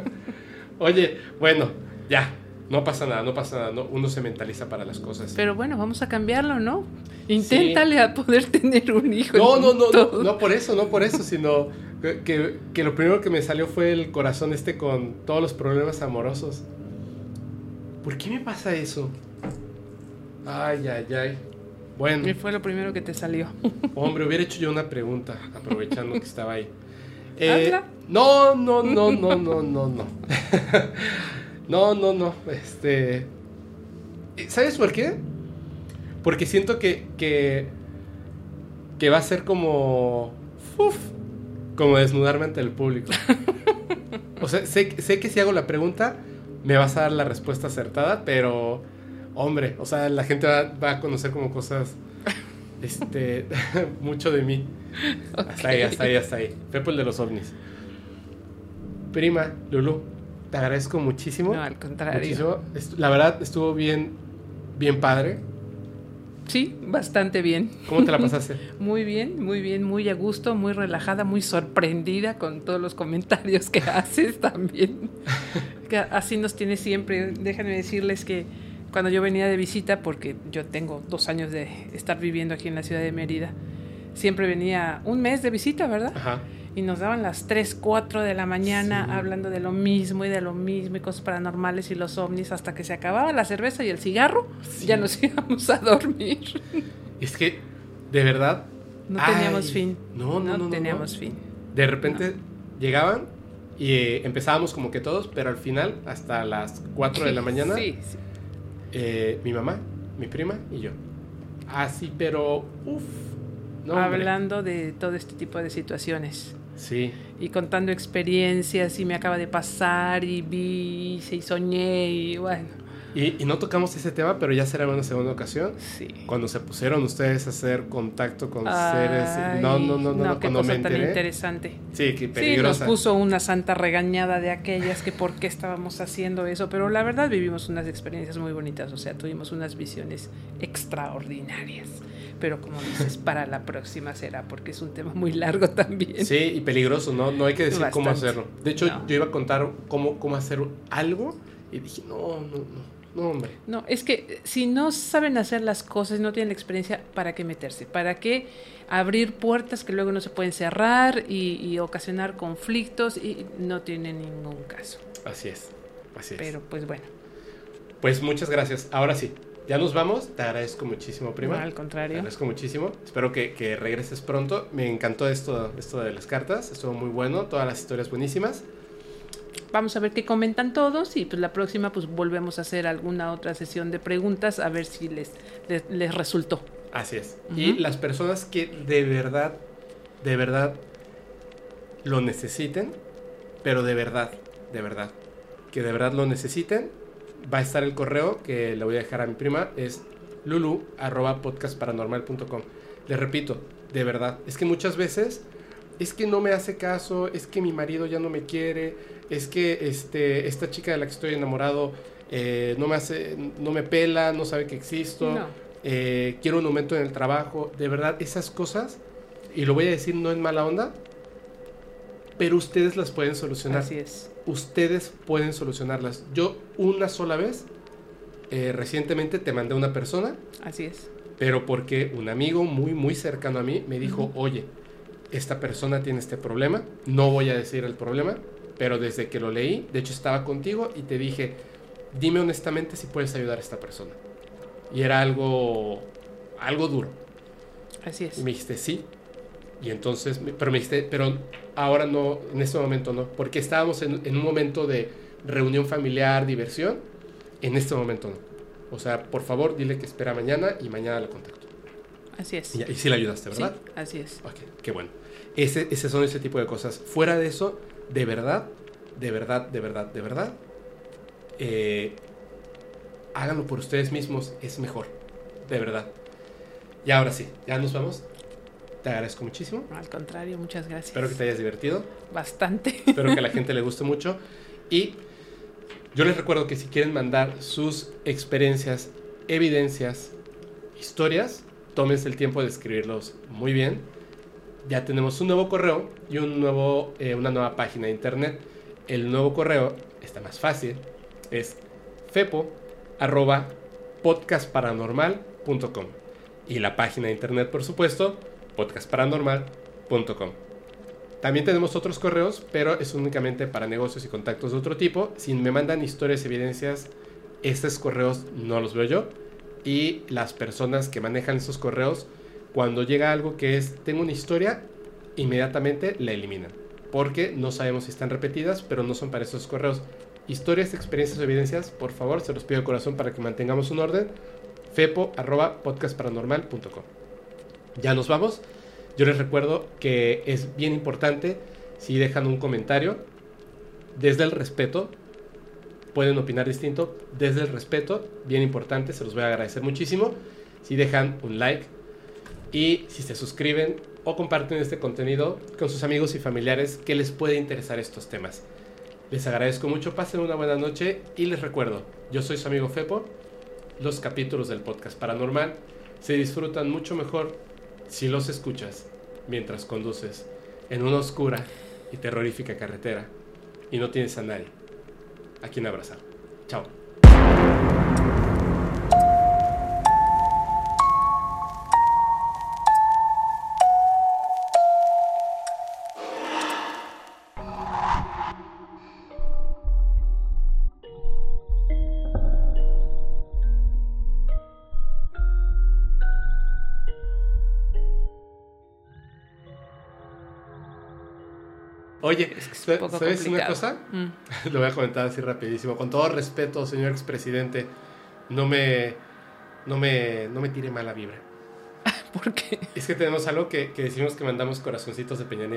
Oye, bueno, ya, no pasa nada, no pasa nada, no, uno se mentaliza para las cosas. Pero bueno, vamos a cambiarlo, ¿no? Inténtale a poder tener un hijo. No, no, no, no, no por eso, no por eso, sino que, que lo primero que me salió fue el corazón este con todos los problemas amorosos. ¿Por qué me pasa eso? Ay, ay, ay. Bueno, Y fue lo primero que te salió. hombre, hubiera hecho yo una pregunta, aprovechando que estaba ahí. Eh, no, no, no, no, no, no, no. no, no, no. Este. ¿Sabes por qué? Porque siento que. que, que va a ser como. uf, como desnudarme ante el público. O sea, sé, sé que si hago la pregunta, me vas a dar la respuesta acertada, pero. Hombre, o sea, la gente va, va a conocer como cosas. Este. mucho de mí. Hasta ahí, hasta ahí, hasta ahí. Pepo el de los ovnis. Prima, Lulu, te agradezco muchísimo. No, al contrario. muchísimo. La verdad, estuvo bien, bien padre. Sí, bastante bien. ¿Cómo te la pasaste? Muy bien, muy bien, muy a gusto, muy relajada, muy sorprendida con todos los comentarios que haces también. Que así nos tiene siempre. Déjenme decirles que cuando yo venía de visita, porque yo tengo dos años de estar viviendo aquí en la ciudad de Mérida, siempre venía un mes de visita, ¿verdad? Ajá. Y nos daban las 3, 4 de la mañana Sí. hablando de lo mismo y de lo mismo y cosas paranormales y los ovnis hasta que se acababa la cerveza y el cigarro, Sí. ya nos íbamos a dormir. Es que, de verdad. No ay, teníamos fin. No, no, no. no, no. teníamos fin. De repente llegaban y eh, empezábamos como que todos, pero al final, hasta las 4 de la mañana, Sí, sí. eh, mi mamá, mi prima y yo. Así, pero. Uff. No. Hablando de todo este tipo de situaciones Sí. y contando experiencias y me acaba de pasar y vi y soñé y bueno, Y, y no tocamos ese tema, pero ya será una segunda ocasión. sí. Cuando se pusieron ustedes a hacer contacto con Ay, seres. No, no, no, no. no, qué cosa me tan interesante. Sí, qué Sí, nos peligrosa. puso una santa regañada de aquellas que por qué estábamos haciendo eso, pero la verdad vivimos unas experiencias muy bonitas, o sea, tuvimos unas visiones extraordinarias. Pero como dices, para la próxima será, porque es un tema muy largo también. Sí, y peligroso, ¿no? No hay que decir cómo hacerlo. De hecho, No. yo iba a contar cómo, cómo hacer algo y dije, no, no, no. No, hombre. No, es que si no saben hacer las cosas, no tienen la experiencia, ¿para qué meterse? ¿Para qué abrir puertas que luego no se pueden cerrar y, y ocasionar conflictos? Y no tiene ningún caso. Así es. Así es. Pero pues bueno, Pues muchas gracias. Ahora sí, ya nos vamos. Te agradezco muchísimo, prima. no, al Te contrario. agradezco muchísimo. Espero que, que regreses pronto. Me encantó esto, esto de las cartas. Estuvo muy bueno. Todas las historias buenísimas. Vamos a ver qué comentan todos y pues la próxima pues volvemos a hacer alguna otra sesión de preguntas a ver si les, les, les resultó. Así es. Y las personas que de verdad, de verdad lo necesiten, pero de verdad, de verdad, que de verdad lo necesiten, va a estar el correo que le voy a dejar a mi prima, es lulu arroba podcastparanormal.com. Les repito, de verdad, es que muchas veces es que no me hace caso, es que mi marido ya no me quiere, es que este, esta chica de la que estoy enamorado eh, no, me hace, no me pela, no sabe que existo, No. eh, quiero un aumento en el trabajo. De verdad, esas cosas, y lo voy a decir no en mala onda, pero ustedes las pueden solucionar Así es. ustedes pueden solucionarlas. Yo una sola vez, eh, recientemente te mandé una persona, Así es. pero porque un amigo muy, muy cercano a mí me dijo, oye, esta persona tiene este problema, no voy a decir el problema, pero desde que lo leí, de hecho estaba contigo y te dije, dime honestamente si puedes ayudar a esta persona. Y era algo, algo duro. Así es. Y me dijiste, sí. Y entonces, pero me dijiste, pero ahora no, en este momento no, porque estábamos en, en un momento de reunión familiar, diversión, en este momento no. O sea, por favor, dile que espera mañana y mañana la contacto. Así es. Y, y sí la ayudaste, Sí, ¿verdad? así es. Ok, qué bueno. Ese, ese son ese tipo de cosas. Fuera de eso, de verdad, de verdad, de verdad, de verdad, eh, háganlo por ustedes mismos, es mejor. De verdad. Y ahora sí, ya nos vamos. Te agradezco muchísimo. Al contrario, muchas gracias. Espero que te hayas divertido. Bastante. Espero que a la gente le guste mucho. Y yo les recuerdo que si quieren mandar sus experiencias, evidencias, historias, tómense el tiempo de escribirlos muy bien. Ya tenemos un nuevo correo y un nuevo, eh, una nueva página de internet. El nuevo correo está más fácil. Es fepo arroba podcastparanormal.com y la página de internet, por supuesto, podcastparanormal.com. También tenemos otros correos, pero es únicamente para negocios y contactos de otro tipo. Si me mandan historias, evidencias, estos correos no los veo yo. Y las personas que manejan esos correos, cuando llega algo que es, tengo una historia, inmediatamente la eliminan. Porque no sabemos si están repetidas, pero no son para esos correos. Historias, experiencias o evidencias, por favor, se los pido de corazón para que mantengamos un orden. fepo arroba podcastparanormal.com. Ya nos vamos. Yo les recuerdo que es bien importante si dejan un comentario desde el respeto. Pueden opinar distinto desde el respeto, bien importante, se los voy a agradecer muchísimo. Si dejan un like y si se suscriben o comparten este contenido con sus amigos y familiares que les puede interesar estos temas. Les agradezco mucho, pasen una buena noche y les recuerdo, yo soy su amigo Fepo. Los capítulos del podcast paranormal se disfrutan mucho mejor si los escuchas mientras conduces en una oscura y terrorífica carretera y no tienes a nadie a quien abrazar. Chao. Oye, Es que es ¿sabes un poco una complicado. cosa? Mm. Lo voy a comentar así rapidísimo. Con todo respeto, señor expresidente, no me, no me, no me tire mala vibra. ¿Por qué? Es que tenemos algo que, que decimos que mandamos corazoncitos de Peña.